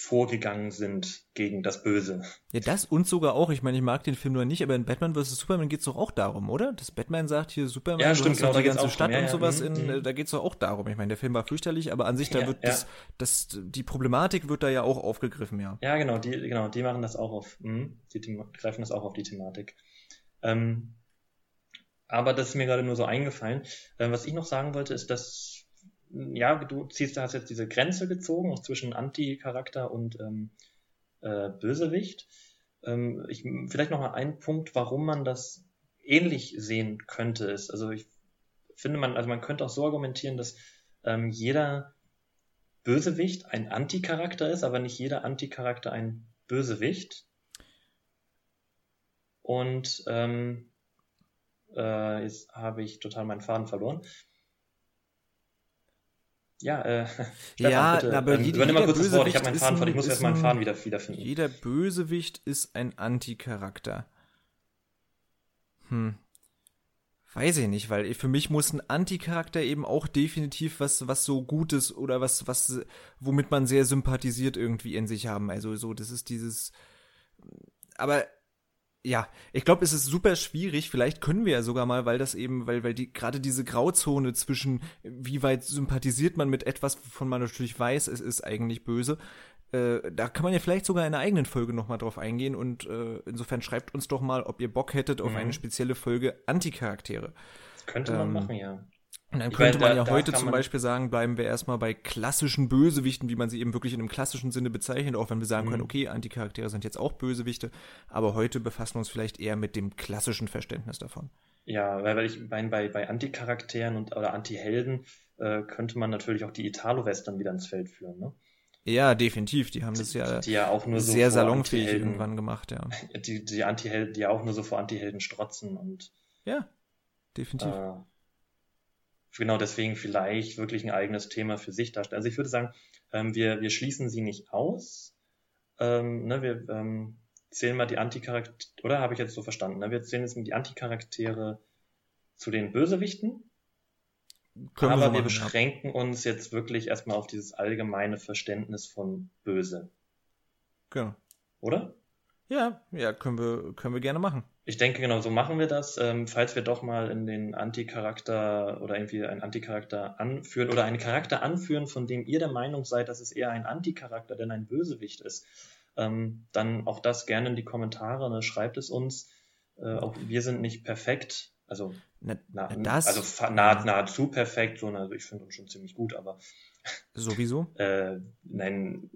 vorgegangen sind gegen das Böse. Ja, das und sogar auch. Ich meine, ich mag den Film nur nicht, aber in Batman vs. Superman geht es doch auch darum, oder? Dass Batman sagt hier, Superman, ja, stimmt, genau, die ganze Stadt ja, und sowas, ja, in, mh. da geht es doch auch darum. Ich meine, der Film war fürchterlich, aber an sich, da wird das, das, die Problematik wird da ja auch aufgegriffen, ja. Ja, genau, die, genau, die machen das auch auf, mh, die greifen das auch auf die Thematik. Ähm, aber das ist mir gerade nur so eingefallen. Ähm, was ich noch sagen wollte, ist, dass ja, du ziehst, hast jetzt diese Grenze gezogen auch zwischen Anti-Charakter und ähm, äh, Bösewicht. Ähm, ich, vielleicht noch mal ein Punkt, warum man das ähnlich sehen könnte, ist, also ich finde man, also man könnte auch so argumentieren, dass ähm, jeder Bösewicht ein Anti-Charakter ist, aber nicht jeder Anti-Charakter ein Bösewicht. Und ähm, äh, jetzt habe ich total meinen Faden verloren. Ja, äh, Stefan, ja, bitte. aber ähm, jede, mal kurz das Wort. Ich habe meinen Faden verloren. Ich muss erst meinen Faden wieder, wiederfinden. Jeder Bösewicht ist ein Anti-Charakter. Hm. Weiß ich nicht, weil für mich muss ein Anti-Charakter eben auch definitiv was, was so Gutes oder was, was, womit man sehr sympathisiert irgendwie in sich haben. Also so, das ist dieses, aber ja, ich glaube, es ist super schwierig. Vielleicht können wir ja sogar mal, weil das eben, weil, weil die gerade diese Grauzone zwischen, wie weit sympathisiert man mit etwas, wovon man natürlich weiß, es ist eigentlich böse. Äh, da kann man ja vielleicht sogar in einer eigenen Folge nochmal drauf eingehen und äh, insofern schreibt uns doch mal, ob ihr Bock hättet auf mhm. eine spezielle Folge Anticharaktere. Das könnte man ähm, machen, ja. Und dann könnte meine, man ja heute zum Beispiel sagen, bleiben wir erstmal bei klassischen Bösewichten, wie man sie eben wirklich in einem klassischen Sinne bezeichnet, auch wenn wir sagen mhm. können, okay, Anticharaktere sind jetzt auch Bösewichte, aber heute befassen wir uns vielleicht eher mit dem klassischen Verständnis davon. Ja, weil ich meine, bei, bei Anticharakteren und oder Antihelden äh, könnte man natürlich auch die Italo-Western wieder ins Feld führen, ne? Ja, definitiv. Die haben das ja, die ja auch nur so sehr salonfähig irgendwann gemacht, ja. Die, die Antihelden, die ja auch nur so vor Antihelden strotzen und. Ja, definitiv. Äh, genau deswegen vielleicht wirklich ein eigenes Thema für sich darstellen. Also ich würde sagen, ähm, wir, wir schließen sie nicht aus. Ähm, ne, wir ähm, zählen mal die Anticharaktere, oder habe ich jetzt so verstanden? Ne? Wir zählen jetzt mal die Anticharaktere zu den Bösewichten. Können aber wir, so wir beschränken ja. uns jetzt wirklich erstmal auf dieses allgemeine Verständnis von böse. Genau. Oder? Ja, ja, können wir, können wir gerne machen. Ich denke, genau so machen wir das. Ähm, falls wir doch mal in den Anticharakter oder irgendwie einen Anticharakter anführen oder einen Charakter anführen, von dem ihr der Meinung seid, dass es eher ein Anticharakter denn ein Bösewicht ist, ähm, dann auch das gerne in die Kommentare, ne? schreibt es uns. Äh, auch wir sind nicht perfekt, also na, na, das, also nah, nahezu perfekt, so, also ich finde uns schon ziemlich gut, aber sowieso. äh, nein,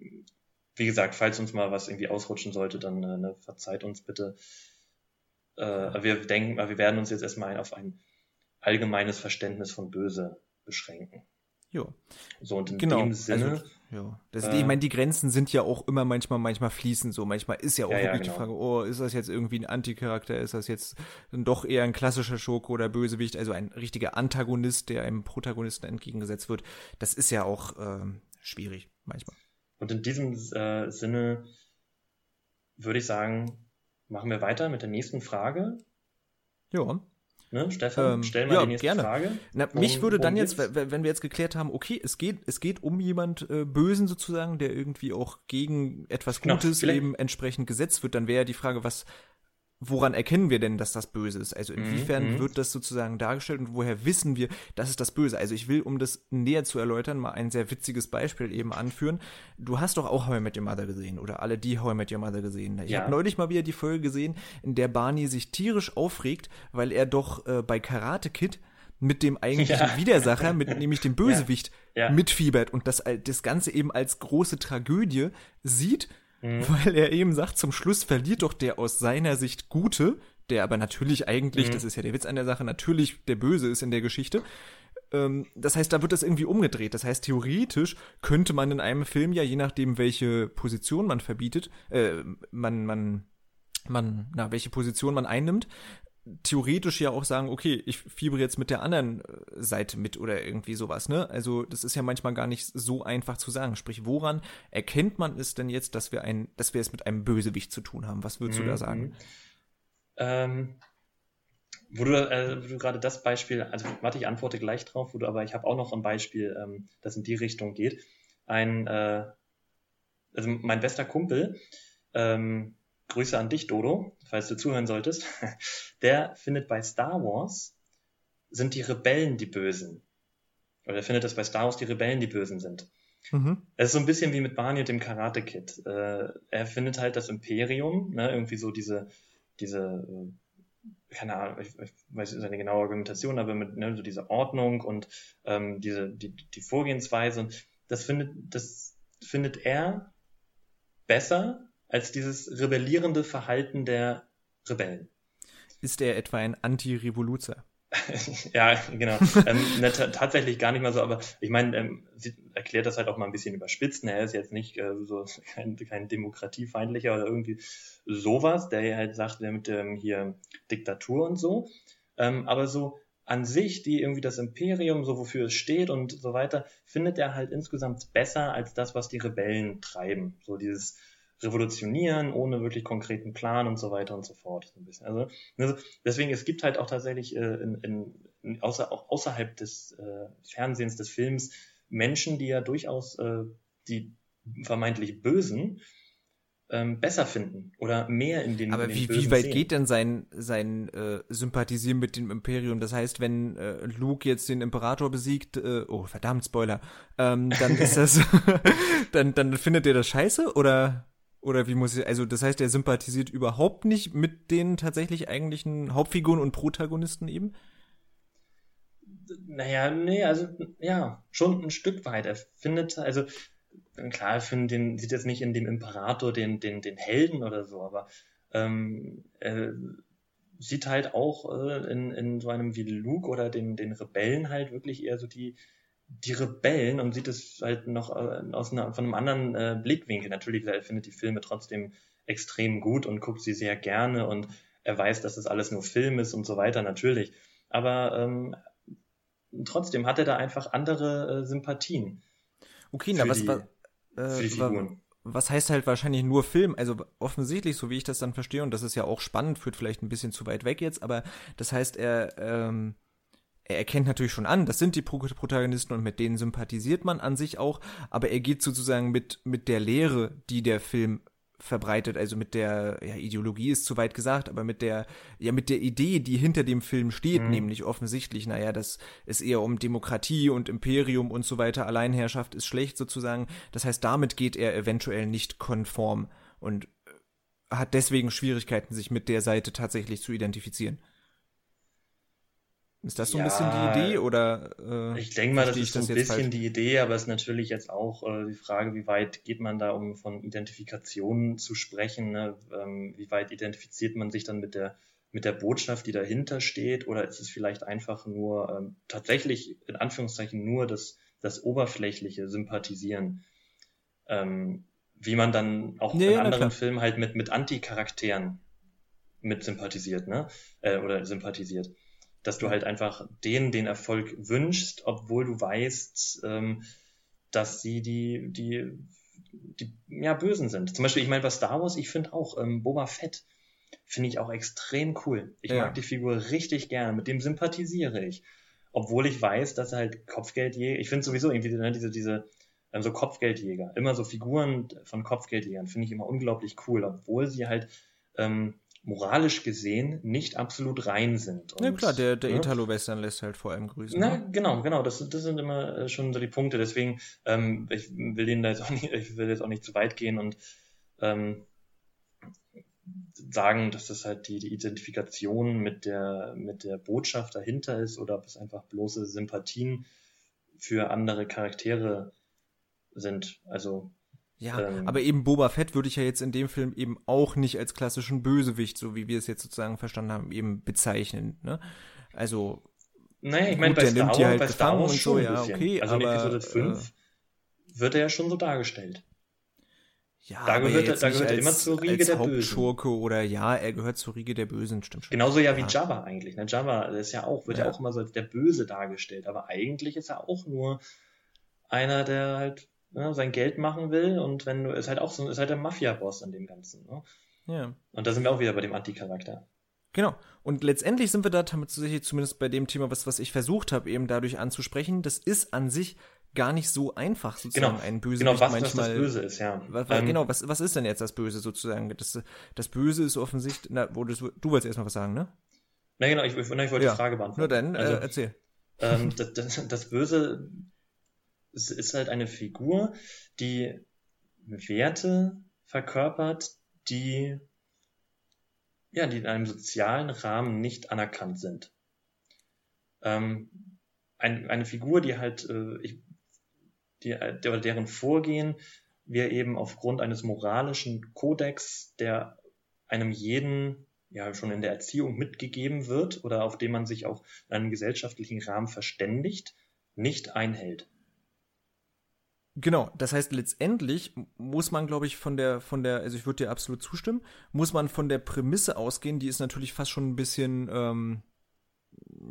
wie gesagt, falls uns mal was irgendwie ausrutschen sollte, dann äh, ne, verzeiht uns bitte. Äh, wir denken, wir werden uns jetzt erstmal auf ein allgemeines Verständnis von Böse beschränken. Jo. So, und in genau. dem Sinne. Also, ja. Das, äh, ich meine, die Grenzen sind ja auch immer manchmal, manchmal fließend so. Manchmal ist ja auch ja, wirklich ja, genau. die Frage, oh, ist das jetzt irgendwie ein Anticharakter? Ist das jetzt doch eher ein klassischer Schurke oder Bösewicht? Also ein richtiger Antagonist, der einem Protagonisten entgegengesetzt wird. Das ist ja auch ähm, schwierig manchmal. Und in diesem äh, Sinne würde ich sagen, machen wir weiter mit der nächsten Frage. Ja. Ne, Stefan, ähm, stell mal ja, die nächste gerne. Frage. Na, mich würde dann jetzt, wenn wir jetzt geklärt haben, okay, es geht, es geht um jemand äh, Bösen sozusagen, der irgendwie auch gegen etwas genau, Gutes genau, eben entsprechend gesetzt wird, dann wäre ja die Frage, was, woran erkennen wir denn, dass das böse ist? Also inwiefern mhm. wird das sozusagen dargestellt und woher wissen wir, das ist das Böse? Also ich will, um das näher zu erläutern, mal ein sehr witziges Beispiel eben anführen. Du hast doch auch How I Met Your Mother gesehen oder alle die How I Met Your Mother gesehen. Ich ja. habe neulich mal wieder die Folge gesehen, in der Barney sich tierisch aufregt, weil er doch äh, bei Karate Kid mit dem eigentlichen ja. Widersacher, mit nämlich dem Bösewicht, ja. mitfiebert und das, das Ganze eben als große Tragödie sieht mhm. weil er eben sagt, zum Schluss verliert doch der aus seiner Sicht Gute, der aber natürlich eigentlich, mhm. das ist ja der Witz an der Sache, natürlich der Böse ist in der Geschichte. Ähm, das heißt, da wird das irgendwie umgedreht. Das heißt, theoretisch könnte man in einem Film ja, je nachdem, welche Position man verbietet, äh, man, man, man, na, welche Position man einnimmt, theoretisch ja auch sagen, okay, ich fiebere jetzt mit der anderen äh, Seite mit oder irgendwie sowas, ne? Also das ist ja manchmal gar nicht so einfach zu sagen. Sprich, woran erkennt man es denn jetzt, dass wir ein, dass wir es mit einem Bösewicht zu tun haben? Was würdest mhm. du da sagen? Mhm. Ähm, wo du, äh, du gerade das Beispiel, also warte, ich antworte gleich drauf, wo du, aber ich habe auch noch ein Beispiel, ähm, das in die Richtung geht. Ein äh, also mein bester Kumpel, ähm, Grüße an dich, Dodo, falls du zuhören solltest, der findet bei Star Wars sind die Rebellen die Bösen. Oder er findet, dass bei Star Wars die Rebellen die Bösen sind. Mhm. Es ist so ein bisschen wie mit Barney und dem Karate Kid. Äh, er findet halt das Imperium, ne, irgendwie so diese, diese, äh, keine Ahnung, ich, ich weiß nicht seine genaue Argumentation, aber mit ne, so diese Ordnung und ähm, diese, die, die Vorgehensweise und das findet, das findet er besser als dieses rebellierende Verhalten der Rebellen. Ist er etwa ein Anti-Revoluzer? ja, genau. ähm, ne, tatsächlich gar nicht mal so, aber ich meine, ähm, sie erklärt das halt auch mal ein bisschen überspitzt. Ne? Er ist jetzt nicht äh, so kein, kein demokratiefeindlicher oder irgendwie sowas, der halt sagt, der mit ähm, hier Diktatur und so. Ähm, aber so an sich, die irgendwie das Imperium, so wofür es steht und so weiter, findet er halt insgesamt besser als das, was die Rebellen treiben. So dieses revolutionieren, ohne wirklich konkreten Plan und so weiter und so fort. So ein bisschen. Also, also deswegen, es gibt halt auch tatsächlich äh, in, in, außer, auch außerhalb des äh, Fernsehens, des Films, Menschen, die ja durchaus äh, die vermeintlich Bösen ähm, besser finden oder mehr in den Aber in den wie, wie weit sehen. geht denn sein, sein äh, Sympathisieren mit dem Imperium? Das heißt, wenn äh, Luke jetzt den Imperator besiegt, äh, oh verdammt, Spoiler, ähm, dann ist das, dann, dann findet ihr das scheiße oder? Oder wie muss ich, also das heißt, er sympathisiert überhaupt nicht mit den tatsächlich eigentlichen Hauptfiguren und Protagonisten eben? Naja, nee, also ja, schon ein Stück weit. Er findet, also klar, er findet den, sieht jetzt nicht in dem Imperator den, den, den Helden oder so, aber ähm, er sieht halt auch äh, in, in so einem wie Luke oder den, den Rebellen halt wirklich eher so die, die Rebellen und sieht es halt noch äh, aus einer, von einem anderen äh, Blickwinkel. Natürlich, er findet die Filme trotzdem extrem gut und guckt sie sehr gerne und er weiß, dass das alles nur Film ist und so weiter, natürlich. Aber ähm, trotzdem hat er da einfach andere äh, Sympathien. Okay, na, was, die, was, äh, für die Figuren. Was heißt halt wahrscheinlich nur Film? Also offensichtlich, so wie ich das dann verstehe, und das ist ja auch spannend, führt vielleicht ein bisschen zu weit weg jetzt, aber das heißt, er ähm, er erkennt natürlich schon an, das sind die Protagonisten und mit denen sympathisiert man an sich auch, aber er geht sozusagen mit, mit der Lehre, die der Film verbreitet, also mit der ja, Ideologie ist zu weit gesagt, aber mit der ja mit der Idee, die hinter dem Film steht, mhm. nämlich offensichtlich, naja, dass es eher um Demokratie und Imperium und so weiter, Alleinherrschaft ist schlecht sozusagen. Das heißt, damit geht er eventuell nicht konform und hat deswegen Schwierigkeiten, sich mit der Seite tatsächlich zu identifizieren. Ist das so ein ja, bisschen die Idee oder? Äh, ich denke mal, das ist so ein bisschen falsch? die Idee, aber es ist natürlich jetzt auch äh, die Frage, wie weit geht man da, um von Identifikation zu sprechen? Ne? Ähm, wie weit identifiziert man sich dann mit der mit der Botschaft, die dahinter steht, oder ist es vielleicht einfach nur ähm, tatsächlich in Anführungszeichen nur das das oberflächliche Sympathisieren? Ähm, wie man dann auch nee, in anderen Filmen halt mit mit Anti-Charakteren mit sympathisiert, ne? Äh, oder sympathisiert dass du halt einfach denen den Erfolg wünschst, obwohl du weißt, ähm, dass sie die, die, die ja, Bösen sind. Zum Beispiel, ich meine, bei Star Wars, ich finde auch ähm, Boba Fett, finde ich auch extrem cool. Ich ja. mag die Figur richtig gerne, mit dem sympathisiere ich. Obwohl ich weiß, dass er halt Kopfgeldjäger, ich finde sowieso irgendwie ne, diese, diese, ähm, so Kopfgeldjäger, immer so Figuren von Kopfgeldjägern, finde ich immer unglaublich cool, obwohl sie halt ähm, moralisch gesehen nicht absolut rein sind. Und, ja klar, der, der ne? Italo-Western lässt halt vor allem grüßen. Na, ne? genau, genau, das, das sind immer äh, schon so die Punkte. Deswegen, ähm, ich will denen da jetzt auch nicht, ich will jetzt auch nicht zu weit gehen und ähm, sagen, dass das halt die, die Identifikation mit der, mit der Botschaft dahinter ist oder ob es einfach bloße Sympathien für andere Charaktere sind. Also ja, ähm, aber eben Boba Fett würde ich ja jetzt in dem Film eben auch nicht als klassischen Bösewicht, so wie wir es jetzt sozusagen verstanden haben, eben bezeichnen. Ne? Also naja, ich meine, bei, Star, halt bei Star Wars schon so, ja, okay, also aber, in Episode 5 äh, wird er ja schon so dargestellt. Ja, da gehört, er, da gehört er immer zur Riege als der Hauptschurke Bösen. oder ja, er gehört zur Riege der Bösen, stimmt schon. Genauso ja, ja. wie Jabba eigentlich. Ne? Jabba ist ja auch, wird ja. ja auch immer so als der Böse dargestellt, aber eigentlich ist er auch nur einer, der halt ne, sein Geld machen will und wenn du, ist halt auch so, ist halt der Mafia-Boss an dem Ganzen. Ne? Ja. Und da sind wir auch wieder bei dem Anti-Charakter. Genau. Und letztendlich sind wir da zumindest bei dem Thema, was, was ich versucht habe, eben dadurch anzusprechen. Das ist an sich gar nicht so einfach sozusagen genau, ein Bösewicht genau, was, manchmal. Das Böse ist, ja. Was, ähm, genau, was, was ist denn jetzt das Böse sozusagen? Das, das Böse ist offensichtlich, na, wo du, du wolltest erstmal was sagen, ne? Na genau, ich, ich wollte ja, die Frage beantworten. Nur dann, äh, also, äh, erzähl. Ähm, das, das, das Böse ist, ist halt eine Figur, die Werte verkörpert, die ja, die in einem sozialen Rahmen nicht anerkannt sind. Ähm, ein, eine Figur, die halt, äh, ich, die, der, deren Vorgehen wir eben aufgrund eines moralischen Kodex, der einem jeden ja schon in der Erziehung mitgegeben wird oder auf dem man sich auch in einem gesellschaftlichen Rahmen verständigt, nicht einhält. Genau, das heißt letztendlich muss man, glaube ich, von der, von der, also ich würde dir absolut zustimmen, muss man von der Prämisse ausgehen, die ist natürlich fast schon ein bisschen, ähm,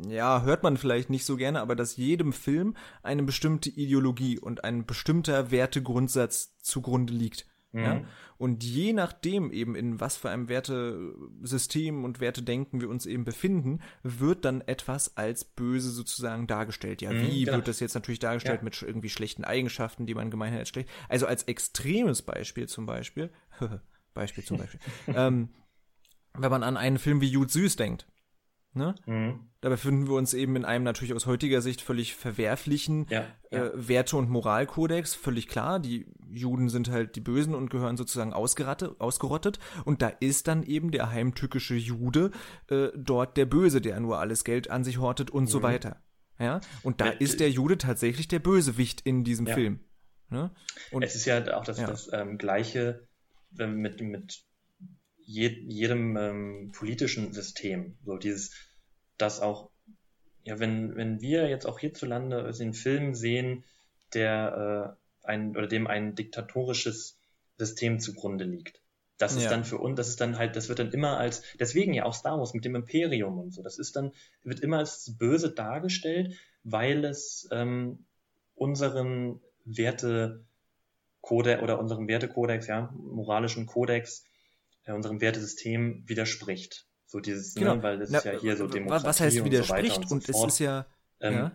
ja, hört man vielleicht nicht so gerne, aber dass jedem Film eine bestimmte Ideologie und ein bestimmter Wertegrundsatz zugrunde liegt. Mhm. Ja? Und je nachdem eben, in was für einem Wertesystem und Wertedenken wir uns eben befinden, wird dann etwas als böse sozusagen dargestellt. Ja, mhm, wie genau. wird das jetzt natürlich dargestellt ja. mit irgendwie schlechten Eigenschaften, die man gemeinhin als schlecht. Also als extremes Beispiel zum Beispiel, Beispiel zum Beispiel, ähm, wenn man an einen Film wie Jud Süß denkt. Ne? Mhm. Da befinden wir uns eben in einem natürlich aus heutiger Sicht völlig verwerflichen ja, ja. Äh, Werte- und Moralkodex, völlig klar. Die Juden sind halt die Bösen und gehören sozusagen ausgerottet. Und da ist dann eben der heimtückische Jude äh, dort der Böse, der nur alles Geld an sich hortet und mhm. so weiter. Ja, und da ja, ist der Jude tatsächlich der Bösewicht in diesem Film. Ne? Und, es ist ja auch das, das ähm, gleiche mit, mit je, jedem ähm, politischen System. So dieses, dass auch, ja, wenn, wenn wir jetzt auch hierzulande den Film sehen, der äh, ein oder dem ein diktatorisches System zugrunde liegt. Das ist ja. dann für uns, das ist dann halt, das wird dann immer als, deswegen ja auch Star Wars mit dem Imperium und so, das ist dann, wird immer als böse dargestellt, weil es ähm, unseren Wertekodex oder unserem Wertekodex, ja, moralischen Kodex unserem Wertesystem widerspricht. So dieses, ne, genau. ne, weil das Na, ist ja hier so Demokratie Was heißt widerspricht? Und, so und, so es ist ja, ähm, ja.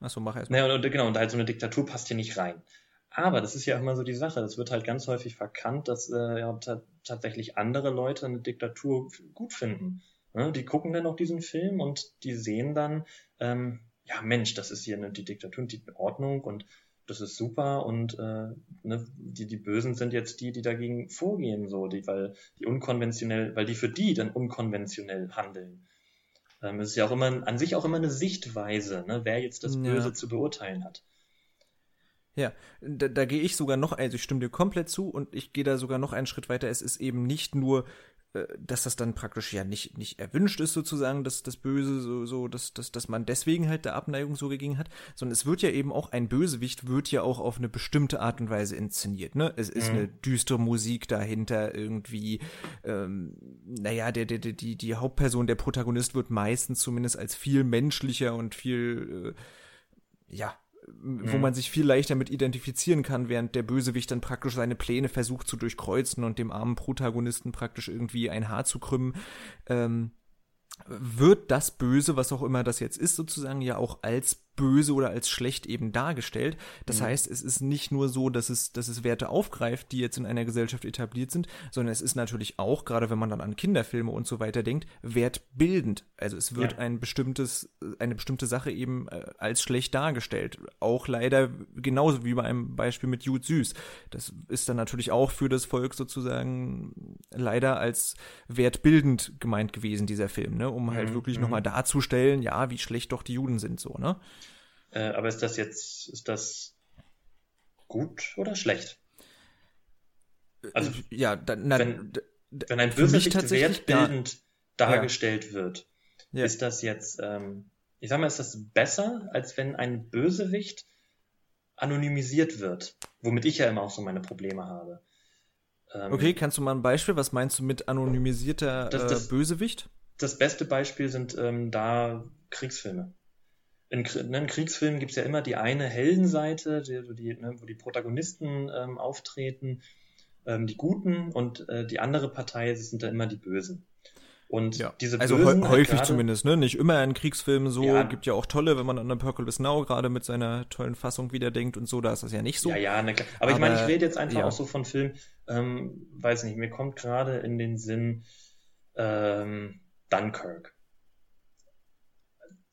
Achso, mach erst mal. Naja, und, genau, und halt so eine Diktatur passt hier nicht rein. Aber das ist ja immer so die Sache. Das wird halt ganz häufig verkannt, dass äh, ja, tatsächlich andere Leute eine Diktatur gut finden. Ne? Die gucken dann auch diesen Film und die sehen dann, ähm, ja Mensch, das ist hier eine, die Diktatur und die Ordnung und das ist super und äh, ne, die, die Bösen sind jetzt die, die dagegen vorgehen, so, die, weil die unkonventionell, weil die für die dann unkonventionell handeln. Ähm, es ist ja auch immer an sich auch immer eine Sichtweise, ne, wer jetzt das Böse ja. zu beurteilen hat. Ja, da, da gehe ich sogar noch, also ich stimme dir komplett zu und ich gehe da sogar noch einen Schritt weiter. Es ist eben nicht nur dass das dann praktisch ja nicht, nicht erwünscht ist, sozusagen, dass das Böse, so, so, dass, dass, dass man deswegen halt der Abneigung so gegeben hat, sondern es wird ja eben auch, ein Bösewicht wird ja auch auf eine bestimmte Art und Weise inszeniert, ne? Es ist mhm. eine düstere Musik dahinter, irgendwie, ähm, naja, der, der, der, die, die Hauptperson, der Protagonist wird meistens zumindest als viel menschlicher und viel, äh, ja, wo mhm. man sich viel leichter mit identifizieren kann, während der Bösewicht dann praktisch seine Pläne versucht zu durchkreuzen und dem armen Protagonisten praktisch irgendwie ein Haar zu krümmen. Ähm, wird das Böse, was auch immer das jetzt ist, sozusagen ja auch als böse oder als schlecht eben dargestellt. Das mhm. heißt, es ist nicht nur so, dass es, dass es Werte aufgreift, die jetzt in einer Gesellschaft etabliert sind, sondern es ist natürlich auch, gerade wenn man dann an Kinderfilme und so weiter denkt, wertbildend. Also es wird ja. ein bestimmtes, eine bestimmte Sache eben äh, als schlecht dargestellt. Auch leider genauso wie bei einem Beispiel mit Jude Süß. Das ist dann natürlich auch für das Volk sozusagen leider als wertbildend gemeint gewesen, dieser Film, ne? um halt mhm. wirklich mhm. nochmal darzustellen, ja, wie schlecht doch die Juden sind, so, ne? Äh, aber ist das jetzt, ist das gut oder schlecht? Also, ja, dann, na, wenn, wenn ein Bösewicht wertbildend ja. dargestellt ja. wird, ja. ist das jetzt, ähm, ich sag mal, ist das besser, als wenn ein Bösewicht anonymisiert wird? Womit ich ja immer auch so meine Probleme habe. Ähm, okay, kannst du mal ein Beispiel, was meinst du mit anonymisierter das, das, äh, Bösewicht? Das beste Beispiel sind ähm, da Kriegsfilme in, ne, in Kriegsfilmen gibt es ja immer die eine Heldenseite, die, die, ne, wo die Protagonisten ähm, auftreten, ähm, die Guten und äh, die andere Partei sind dann immer die Bösen. Und ja. diese also Bösen halt häufig zumindest, ne? Nicht immer in Kriegsfilmen so. Ja. Gibt ja auch tolle, wenn man an Apocalypse Now gerade mit seiner tollen Fassung wieder denkt und so, da ist das ja nicht so. Ja, ja, na klar. Aber, Aber ich meine, ich rede jetzt einfach ja. auch so von Filmen, ähm, weiß nicht, mir kommt gerade in den Sinn ähm, Dunkirk.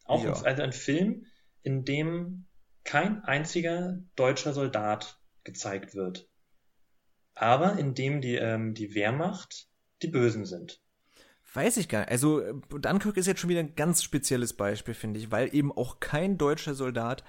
Auch ja. also ein Film, in dem kein einziger deutscher Soldat gezeigt wird. Aber in dem die, ähm, die Wehrmacht die Bösen sind. Weiß ich gar nicht. Also Dunkirk ist jetzt schon wieder ein ganz spezielles Beispiel, finde ich, weil eben auch kein deutscher Soldat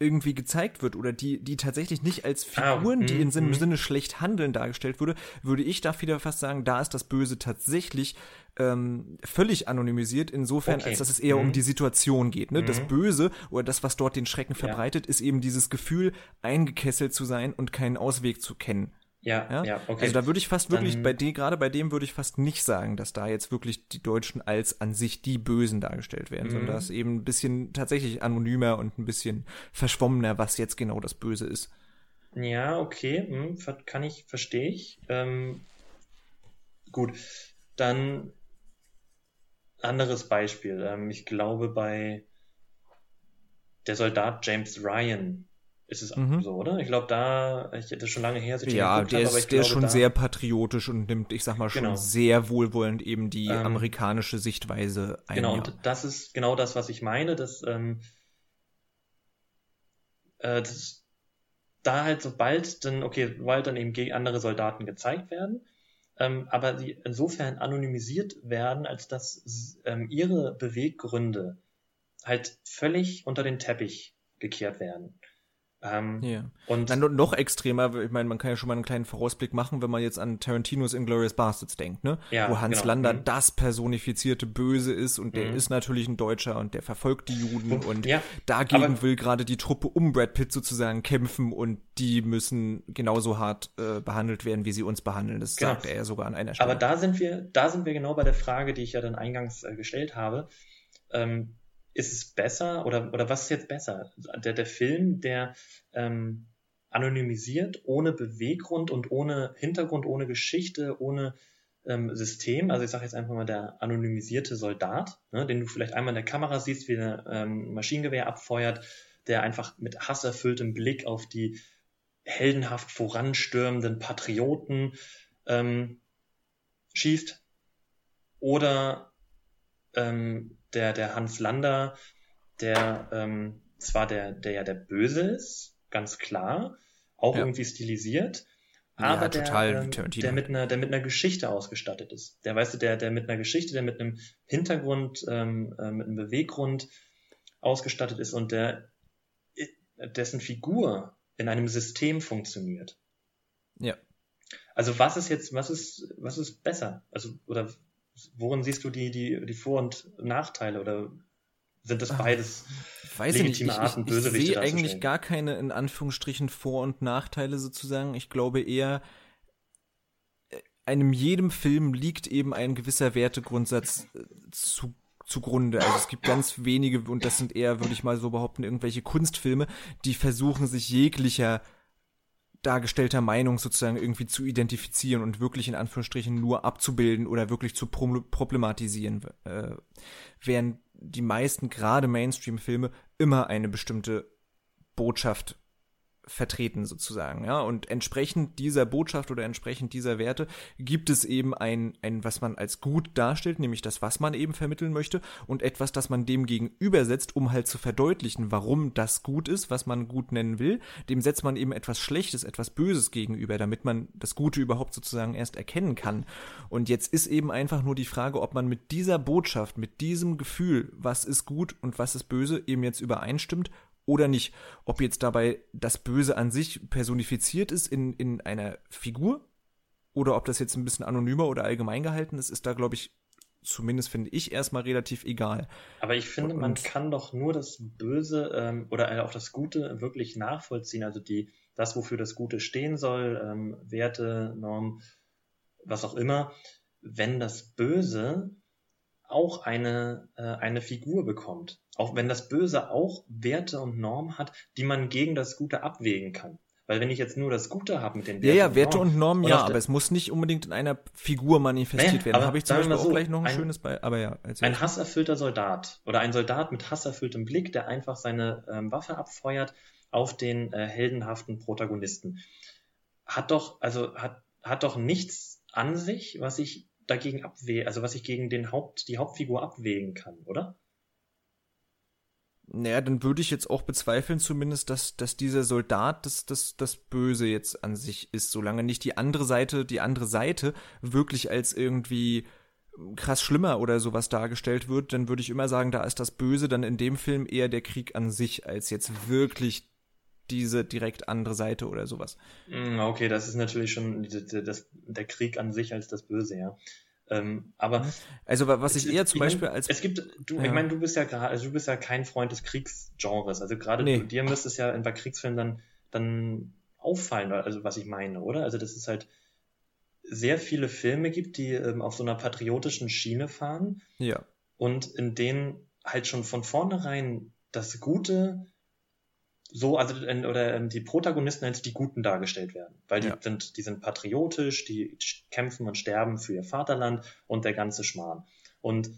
irgendwie gezeigt wird oder die, die tatsächlich nicht als ah, Figuren, ah, die in Sinne, mm. Sinne schlecht handeln, dargestellt wurde, würde ich da wieder fast sagen, da ist das Böse tatsächlich ähm, völlig anonymisiert, insofern, okay. als dass es eher mm. um mhm. die Situation geht. Ne? Mm. Das mhm. Böse oder das, was dort den Schrecken verbreitet, ja. ist eben dieses Gefühl, eingekesselt zu sein und keinen Ausweg zu kennen. Ja, ja, ja, okay. Also da würde ich fast wirklich, Dann, bei dem, gerade bei dem würde ich fast nicht sagen, dass da jetzt wirklich die Deutschen als an sich die Bösen dargestellt werden, sondern mhm. dass eben ein bisschen tatsächlich anonymer und ein bisschen verschwommener, was jetzt genau das Böse ist. Ja, okay, hm, kann ich, verstehe ich. Ähm, gut, dann anderes Beispiel. Ähm, ich glaube bei der Soldat James Ryan ist es mhm. so, oder? Ich glaube, da, ich hätte schon lange her, als ich ja, der habe, ist, der ist schon sehr patriotisch und nimmt, ich sag mal, schon genau. sehr wohlwollend eben die ähm, amerikanische Sichtweise ein. Genau, und das ist genau das, was ich meine, dass, ähm, äh, das, da halt sobald dann, okay, weil dann eben gegen andere Soldaten gezeigt werden, ähm, aber die insofern anonymisiert werden, als dass ähm, ihre Beweggründe halt völlig unter den Teppich gekehrt werden. Ähm, yeah. Und dann noch extremer, ich meine, man kann ja schon mal einen kleinen Vorausblick machen, wenn man jetzt an Tarantinos Inglourious Bastards denkt, ne? Ja, Wo Hans genau. Lander mhm. das personifizierte Böse ist und der mhm. ist natürlich ein Deutscher und der verfolgt die Juden und, und ja, dagegen will gerade die Truppe um Brad Pitt sozusagen kämpfen und die müssen genauso hart äh, behandelt werden, wie sie uns behandeln. Das genau. sagt er ja sogar an einer Stelle. Aber da sind wir, da sind wir genau bei der Frage, die ich ja dann eingangs äh, gestellt habe. Ähm, ist es besser oder, oder was ist jetzt besser? Der, der Film, der ähm, anonymisiert, ohne Beweggrund und ohne Hintergrund, ohne Geschichte, ohne ähm, System, also ich sage jetzt einfach mal der anonymisierte Soldat, ne, den du vielleicht einmal in der Kamera siehst, wie ein ähm, Maschinengewehr abfeuert, der einfach mit hasserfülltem Blick auf die heldenhaft voranstürmenden Patrioten ähm, schießt. Oder ähm, der, der Hans Lander, der ähm, zwar der, der ja der Böse ist, ganz klar, auch ja. irgendwie stilisiert, aber ja, der, ähm, der, mit einer, der mit einer Geschichte ausgestattet ist. Der, weißt du, der, der mit einer Geschichte, der mit einem Hintergrund, ähm, äh, mit einem Beweggrund ausgestattet ist und der, äh, dessen Figur in einem System funktioniert. Ja. Also was ist jetzt, was ist, was ist besser? Also, oder worin siehst du die, die, die Vor- und Nachteile oder sind das beides Weiß legitime ich nicht. Arten, ich, ich, ich sehe eigentlich gar keine, in Anführungsstrichen, Vor- und Nachteile sozusagen. Ich glaube eher, äh, einem jedem Film liegt eben ein gewisser Wertegrundsatz äh, zu zugrunde. Also es gibt ganz wenige, und das sind eher, würde ich mal so behaupten, irgendwelche Kunstfilme, die versuchen, sich jeglicher dargestellter Meinung sozusagen irgendwie zu identifizieren und wirklich in Anführungsstrichen nur abzubilden oder wirklich zu problematisieren, äh, während die meisten gerade Mainstream-Filme immer eine bestimmte Botschaft vertreten sozusagen, ja. Und entsprechend dieser Botschaft oder entsprechend dieser Werte gibt es eben ein, ein, was man als gut darstellt, nämlich das, was man eben vermitteln möchte und etwas, das man dem gegenübersetzt, um halt zu verdeutlichen, warum das gut ist, was man gut nennen will. Dem setzt man eben etwas Schlechtes, etwas Böses gegenüber, damit man das Gute überhaupt sozusagen erst erkennen kann. Und jetzt ist eben einfach nur die Frage, ob man mit dieser Botschaft, mit diesem Gefühl, was ist gut und was ist böse, eben jetzt übereinstimmt oder nicht. Ob jetzt dabei das Böse an sich personifiziert ist in, in einer Figur oder ob das jetzt ein bisschen anonymer oder allgemein gehalten ist, ist da, glaube ich, zumindest finde ich erstmal relativ egal. Aber ich finde, man kann doch nur das Böse ähm, oder auch das Gute wirklich nachvollziehen. Also die, das, wofür das Gute stehen soll, ähm, Werte, Normen, was auch immer, wenn das Böse auch eine, äh, eine Figur bekommt. Auch wenn das Böse auch Werte und Normen hat, die man gegen das Gute abwägen kann. Weil wenn ich jetzt nur das Gute habe mit den Werten. Ja, ja, Werte und Normen, ja, aber es muss nicht unbedingt in einer Figur manifestiert naja, werden. Da habe ich zum Beispiel so, auch gleich noch ein, ein schönes bei, aber ja. Ein hasserfüllter Soldat oder ein Soldat mit hasserfülltem Blick, der einfach seine ähm, Waffe abfeuert auf den äh, heldenhaften Protagonisten. Hat doch, also hat, hat doch nichts an sich, was ich dagegen abwäge, also was ich gegen den Haupt, die Hauptfigur abwägen kann, oder? Naja, dann würde ich jetzt auch bezweifeln zumindest, dass, dass dieser Soldat das, das, das Böse jetzt an sich ist, solange nicht die andere Seite, die andere Seite wirklich als irgendwie krass schlimmer oder sowas dargestellt wird, dann würde ich immer sagen, da ist das Böse dann in dem Film eher der Krieg an sich, als jetzt wirklich diese direkt andere Seite oder sowas. Mm, okay, das ist natürlich schon das, der Krieg an sich als das Böse, ja. Ähm, aber also was ich eher zum ich Beispiel als es gibt du ja. ich meine du bist ja gerade also du bist ja kein Freund des Kriegsgenres also gerade nee. dir müsste es ja bei Kriegsfilmen dann dann auffallen also was ich meine oder also das ist halt sehr viele Filme gibt die ähm, auf so einer patriotischen Schiene fahren ja und in denen halt schon von vornherein das Gute so, also oder ähm, die Protagonisten als die Guten dargestellt werden, weil die ja. sind, die sind patriotisch, die kämpfen und sterben für ihr Vaterland und der ganze Schmarrn. Und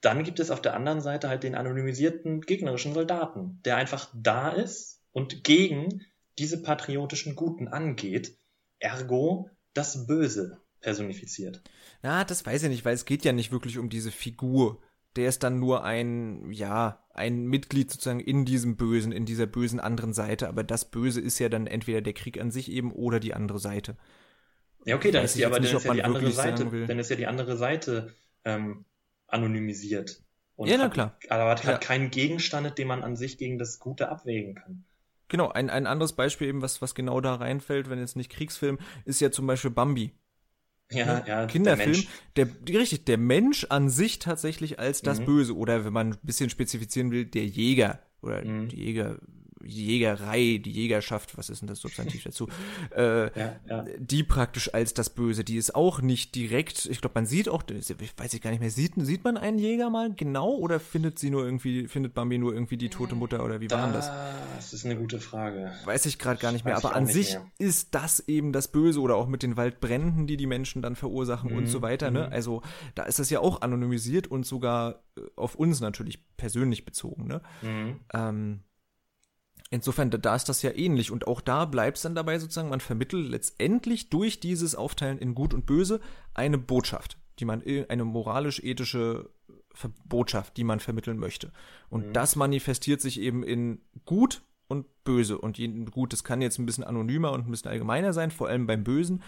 dann gibt es auf der anderen Seite halt den anonymisierten gegnerischen Soldaten, der einfach da ist und gegen diese patriotischen Guten angeht, ergo das Böse personifiziert. Na, das weiß ich nicht, weil es geht ja nicht wirklich um diese Figur der ist dann nur ein, ja, ein Mitglied sozusagen in diesem Bösen, in dieser bösen anderen Seite. Aber das Böse ist ja dann entweder der Krieg an sich eben oder die andere Seite. Ja, okay, dann ist die, aber nicht, dann ist ja die andere Seite, dann ist ja die andere Seite ähm, anonymisiert. Und ja, na klar. aber hat, ja. keinen Gegenstand, den man an sich gegen das Gute abwägen kann. Genau, ein, ein anderes Beispiel eben, was, was genau da reinfällt, wenn jetzt nicht Kriegsfilm, ist ja zum Beispiel Bambi. Ja, ne? ja, Kinderfilm, der, der, richtig, der Mensch an sich tatsächlich als das mhm. Böse oder wenn man ein bisschen spezifizieren will, der Jäger oder mhm. die Jäger Jägerei, die Jägerschaft, was ist denn das Substantiv dazu? Äh, ja, ja. Die praktisch als das Böse, die ist auch nicht direkt, ich glaube, man sieht auch, ich weiß ich gar nicht mehr, sieht, sieht man einen Jäger mal genau oder findet sie nur irgendwie, findet Bambi nur irgendwie die tote Mutter oder wie war das? Das ist eine gute Frage. Weiß ich gerade gar nicht mehr, aber an sich mehr. ist das eben das Böse oder auch mit den Waldbränden, die die Menschen dann verursachen mhm. und so weiter, ne? Mhm. Also da ist das ja auch anonymisiert und sogar äh, auf uns natürlich persönlich bezogen, ne? Mhm. Ähm, Insofern, da ist das ja ähnlich. Und auch da bleibt es dann dabei sozusagen, man vermittelt letztendlich durch dieses Aufteilen in Gut und Böse eine Botschaft, die man, eine moralisch-ethische Botschaft, die man vermitteln möchte. Und mhm. das manifestiert sich eben in Gut und Böse. Und Gut, das kann jetzt ein bisschen anonymer und ein bisschen allgemeiner sein, vor allem beim Bösen.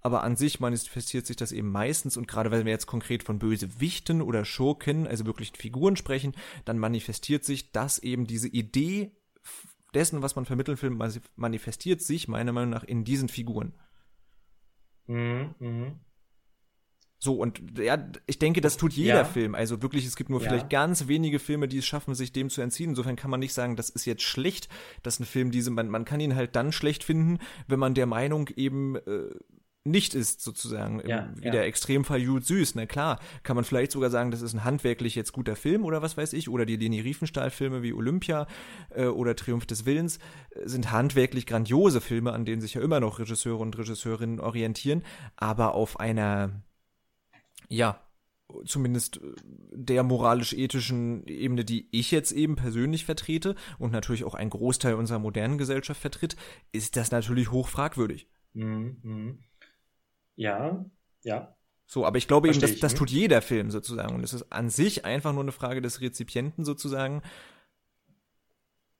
Aber an sich manifestiert sich das eben meistens und gerade weil wir jetzt konkret von Bösewichten oder Schurken, also wirklichen Figuren sprechen, dann manifestiert sich das eben diese Idee dessen, was man vermitteln will, manifestiert sich meiner Meinung nach in diesen Figuren. Mhm, mh. So, und ja, ich denke, das tut jeder ja. Film. Also wirklich, es gibt nur ja. vielleicht ganz wenige Filme, die es schaffen, sich dem zu entziehen. Insofern kann man nicht sagen, das ist jetzt schlecht, dass ein Film diese, man, man kann ihn halt dann schlecht finden, wenn man der Meinung eben äh, nicht ist, sozusagen. Ja, Wie ja. der Extremfall Jules Süß. Na klar, kann man vielleicht sogar sagen, das ist ein handwerklich jetzt guter Film oder was weiß ich. Oder die Leni Riefenstahl-Filme wie Olympia äh, oder Triumph des Willens äh, sind handwerklich grandiose Filme, an denen sich ja immer noch Regisseure und Regisseurinnen orientieren. Aber auf einer, ja, zumindest äh, der moralisch-ethischen Ebene, die ich jetzt eben persönlich vertrete und natürlich auch ein Großteil unserer modernen Gesellschaft vertritt, ist das natürlich hoch fragwürdig. Mhm. mhm. Ja, ja. So, aber ich glaube Versteh eben, das, das hm? tut jeder Film sozusagen. Und es ist an sich einfach nur eine Frage des Rezipienten sozusagen.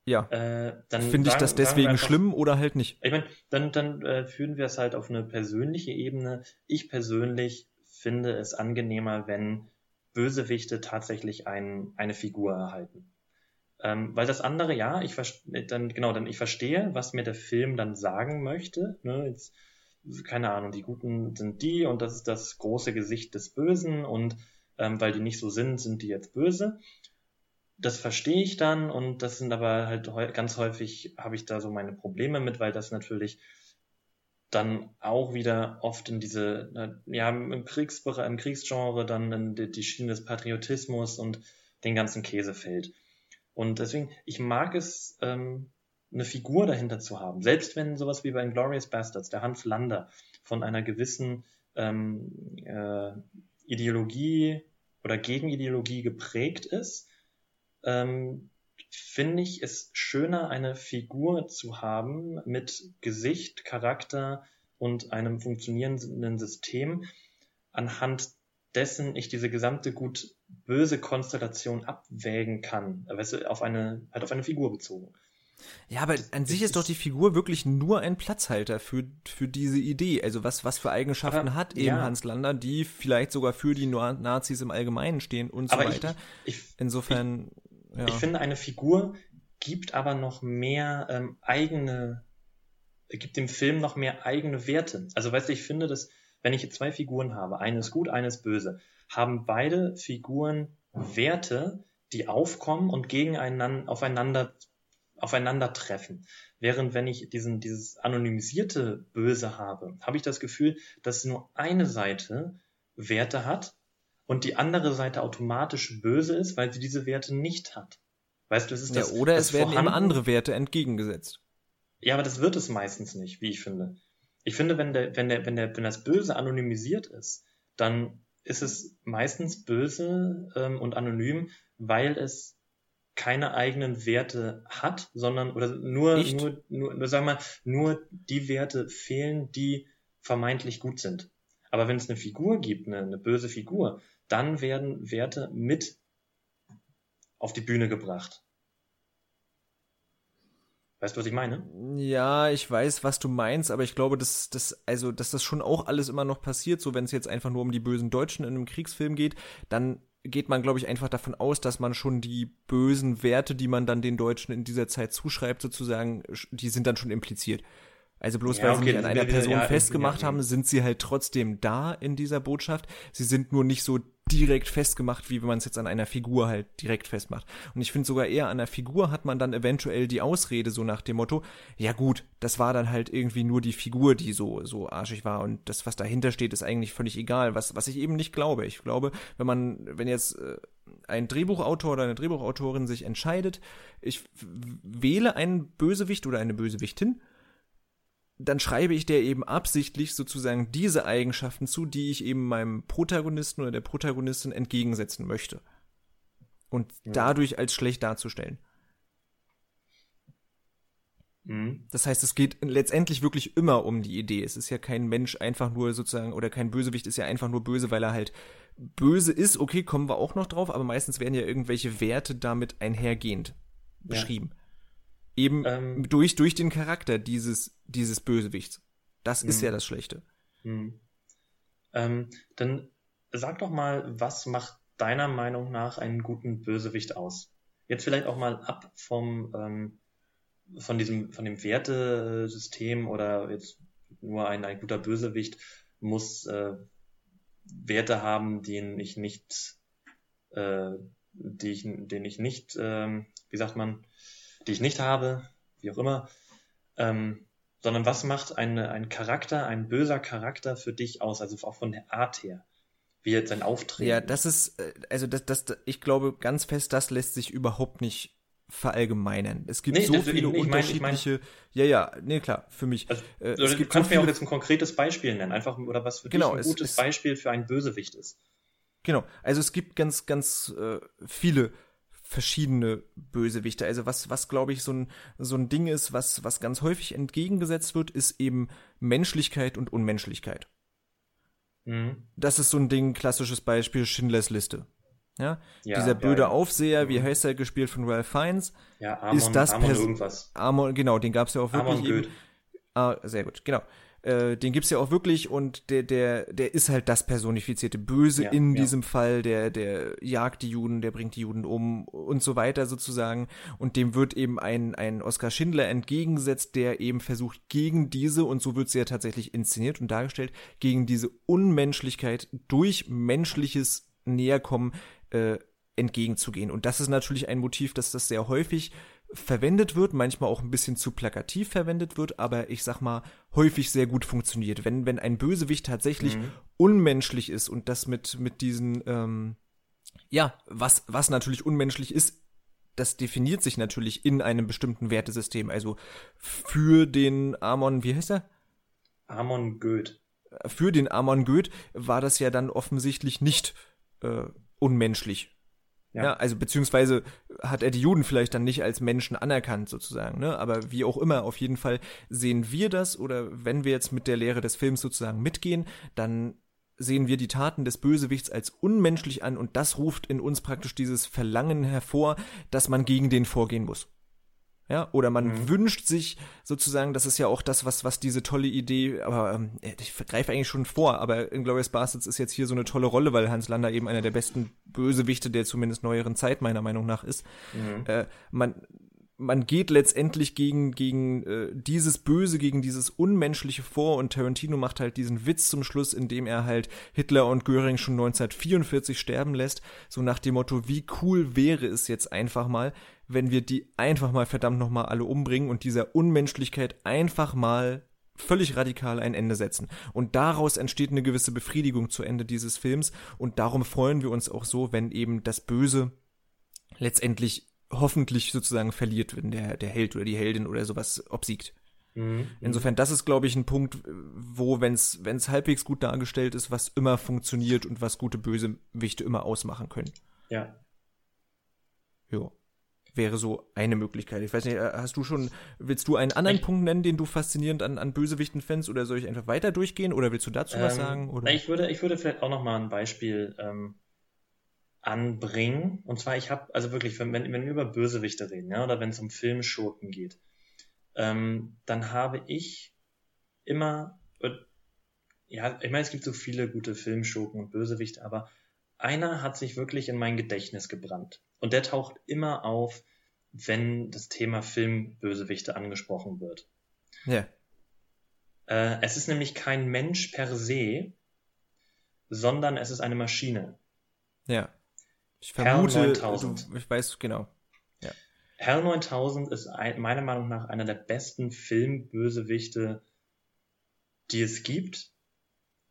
Ja. Äh, Finde ich das deswegen einfach, schlimm oder halt nicht? Ich meine, dann, dann äh, führen wir es halt auf eine persönliche Ebene. Ich persönlich finde es angenehmer, wenn Bösewichte tatsächlich ein, eine Figur erhalten. Ähm, weil das andere, ja, ich dann genau, dann ich verstehe, was mir der Film dann sagen möchte. Ne? Jetzt keine Ahnung, die Guten sind die und das ist das große Gesicht des Bösen und ähm, weil die nicht so sind, sind die jetzt böse. Das verstehe ich dann und das sind aber halt ganz häufig habe ich da so meine Probleme mit, weil das natürlich dann auch wieder oft in diese, ja, im Kriegsbereich, im Kriegsgenre dann in die, die Schiene des Patriotismus und den ganzen Käse fällt. Und deswegen, ich mag es ähm, eine Figur dahinter zu haben, selbst wenn sowas wie bei Glorious Bastards, der Hans Lander, von einer gewissen ähm, äh, Ideologie oder Gegenideologie geprägt ist, ähm, finde ich es schöner, eine Figur zu haben mit Gesicht, Charakter und einem funktionierenden System, anhand dessen ich diese gesamte gut-böse Konstellation abwägen kann, du, auf eine, halt auf eine Figur bezogen. Ja, aber an sich ist doch die Figur wirklich nur ein Platzhalter für, für diese Idee. Also was, was für Eigenschaften aber, hat eben ja. Hans Lander, die vielleicht sogar für die Nazis im Allgemeinen stehen und so aber weiter. Ich, ich, Insofern. Ich, ja. ich finde, eine Figur gibt aber noch mehr ähm, eigene, gibt dem Film noch mehr eigene Werte. Also weißt du, ich finde, dass wenn ich jetzt zwei Figuren habe, eine ist gut, eine ist böse, haben beide Figuren Werte, die aufkommen und gegeneinander aufeinander aufeinandertreffen. Während wenn ich diesen, dieses anonymisierte Böse habe, habe ich das Gefühl, dass nur eine Seite Werte hat und die andere Seite automatisch böse ist, weil sie diese Werte nicht hat. Weißt du, es ist ja, das. Oder das es werden eben andere Werte entgegengesetzt. Ja, aber das wird es meistens nicht, wie ich finde. Ich finde, wenn der, wenn der, wenn der, wenn das Böse anonymisiert ist, dann ist es meistens böse ähm, und anonym, weil es keine eigenen Werte hat, sondern oder nur, Nicht? nur, nur, nur, sagen wir mal, nur die Werte fehlen, die vermeintlich gut sind. Aber wenn es eine Figur gibt, eine, eine böse Figur, dann werden Werte mit auf die Bühne gebracht. Weißt du, was ich meine? Ja, ich weiß, was du meinst, aber ich glaube, dass, dass, also, dass das schon auch alles immer noch passiert, so wenn es jetzt einfach nur um die bösen Deutschen in einem Kriegsfilm geht, dann geht man, glaube ich, einfach davon aus, dass man schon die bösen Werte, die man dann den Deutschen in dieser Zeit zuschreibt, sozusagen, die sind dann schon impliziert. Also bloß ja, weil okay, sie an einer Person ja, festgemacht ja, haben, sind sie halt trotzdem da in dieser Botschaft. Sie sind nur nicht so direkt festgemacht, wie wenn man es jetzt an einer Figur halt direkt festmacht. Und ich finde sogar eher an einer Figur hat man dann eventuell die Ausrede so nach dem Motto, ja gut, das war dann halt irgendwie nur die Figur, die so so arschig war und das was dahinter steht ist eigentlich völlig egal, was was ich eben nicht glaube. Ich glaube, wenn man wenn jetzt äh, ein Drehbuchautor oder eine Drehbuchautorin sich entscheidet, ich wähle einen Bösewicht oder eine Bösewichtin dann schreibe ich der eben absichtlich sozusagen diese Eigenschaften zu, die ich eben meinem Protagonisten oder der Protagonistin entgegensetzen möchte. Und ja. dadurch als schlecht darzustellen. Mhm. Das heißt, es geht letztendlich wirklich immer um die Idee. Es ist ja kein Mensch einfach nur sozusagen, oder kein Bösewicht ist ja einfach nur böse, weil er halt böse ist. Okay, kommen wir auch noch drauf, aber meistens werden ja irgendwelche Werte damit einhergehend beschrieben. Ja. Eben ähm, durch, durch den Charakter dieses, dieses Bösewichts. Das ist ja mhm. das Schlechte. Mhm. Ähm, dann sag doch mal, was macht deiner Meinung nach einen guten Bösewicht aus? Jetzt vielleicht auch mal ab vom, ähm, von diesem, von dem Wertesystem oder jetzt nur ein, ein guter Bösewicht muss äh, Werte haben, den ich nicht, äh, die ich, den ich nicht, äh, wie sagt man, die ich nicht habe, wie auch immer, ähm, sondern was macht eine, ein Charakter, ein böser Charakter für dich aus, also auch von der Art her, wie jetzt sein Auftreten. Ja, das ist, äh, also das, das, ich glaube ganz fest, das lässt sich überhaupt nicht verallgemeinern. Es gibt nee, so viele ich, ich unterschiedliche. Mein, ja, ja, nee, klar, für mich. Also, äh, du kannst so mir auch jetzt ein konkretes Beispiel nennen, einfach oder was für genau, dich ein gutes es, Beispiel für einen Bösewicht ist. Genau, also es gibt ganz, ganz äh, viele verschiedene Bösewichte. Also was, was glaube ich so ein, so ein Ding ist, was, was ganz häufig entgegengesetzt wird, ist eben Menschlichkeit und Unmenschlichkeit. Mhm. Das ist so ein Ding, klassisches Beispiel Schindlers Liste. Ja, ja dieser blöde ja, ja. Aufseher, wie mhm. heißt er, gespielt von Ralph Fiennes, ja, Amon, ist das Amon irgendwas. Amon, genau, den gab es ja auch wirklich. Amon eben. Ah, sehr gut, genau. Äh, den gibt's ja auch wirklich und der, der, der ist halt das personifizierte Böse ja, in ja. diesem Fall, der, der jagt die Juden, der bringt die Juden um und so weiter sozusagen. Und dem wird eben ein, ein Oskar Schindler entgegengesetzt, der eben versucht, gegen diese, und so wird sie ja tatsächlich inszeniert und dargestellt, gegen diese Unmenschlichkeit durch menschliches Näherkommen äh, entgegenzugehen. Und das ist natürlich ein Motiv, dass das sehr häufig verwendet wird, manchmal auch ein bisschen zu plakativ verwendet wird, aber ich sag mal, häufig sehr gut funktioniert. Wenn, wenn ein Bösewicht tatsächlich mhm. unmenschlich ist und das mit, mit diesen, ähm, ja, was, was natürlich unmenschlich ist, das definiert sich natürlich in einem bestimmten Wertesystem. Also für den Amon, wie heißt er? Amon Goeth. Für den Amon Goeth war das ja dann offensichtlich nicht äh, unmenschlich. Ja. ja. also beziehungsweise hat er die Juden vielleicht dann nicht als Menschen anerkannt sozusagen, ne? Aber wie auch immer, auf jeden Fall sehen wir das oder wenn wir jetzt mit der Lehre des Films sozusagen mitgehen, dann sehen wir die Taten des Bösewichts als unmenschlich an und das ruft in uns praktisch dieses Verlangen hervor, dass man gegen den vorgehen muss. Ja, oder man mhm. wünscht sich sozusagen, das ist ja auch das, was, was diese tolle Idee, aber ähm, ich greife eigentlich schon vor, aber Inglourious Bastards ist jetzt hier so eine tolle Rolle, weil Hans Lander eben einer der besten Bösewichte der zumindest neueren Zeit meiner Meinung nach ist. Mhm. Äh, man, man geht letztendlich gegen, gegen äh, dieses Böse, gegen dieses Unmenschliche vor und Tarantino macht halt diesen Witz zum Schluss, indem er halt Hitler und Göring schon 1944 sterben lässt, so nach dem Motto, wie cool wäre es jetzt einfach mal, wenn wir die einfach mal verdammt nochmal alle umbringen und dieser Unmenschlichkeit einfach mal völlig radikal ein Ende setzen. Und daraus entsteht eine gewisse Befriedigung zu Ende dieses Films und darum freuen wir uns auch so, wenn eben das Böse letztendlich hoffentlich sozusagen verliert, wenn der, der Held oder die Heldin oder sowas obsiegt. Mhm. Insofern, das ist, glaube ich, ein Punkt, wo, wenn es halbwegs gut dargestellt ist, was immer funktioniert und was gute Bösewichte immer ausmachen können. Ja. Jo. Wäre so eine Möglichkeit. Ich weiß nicht, äh, hast du schon, willst du einen anderen ich, Punkt nennen, den du faszinierend an, an Bösewichten fändest, oder soll ich einfach weiter durchgehen, oder willst du dazu ähm, was sagen? Oder? Ich würde, ich würde vielleicht auch noch mal ein Beispiel ähm, anbringen. Und zwar, ich habe, also wirklich, wenn, wenn wir über Bösewichte reden, ja, oder wenn es um Filmschurken geht, ähm, dann habe ich immer, äh, ja, ich meine, es gibt so viele gute Filmschurken und Bösewichte, aber einer hat sich wirklich in mein Gedächtnis gebrannt. Und der taucht immer auf, wenn das Thema Filmbösewichte angesprochen wird. Ja. Äh, es ist nämlich kein Mensch per se, sondern es ist eine Maschine. Ja. Ich vermute, du, ich weiß genau. Ja. Hell 9000 ist ein, meiner Meinung nach einer der besten Filmbösewichte, die es gibt.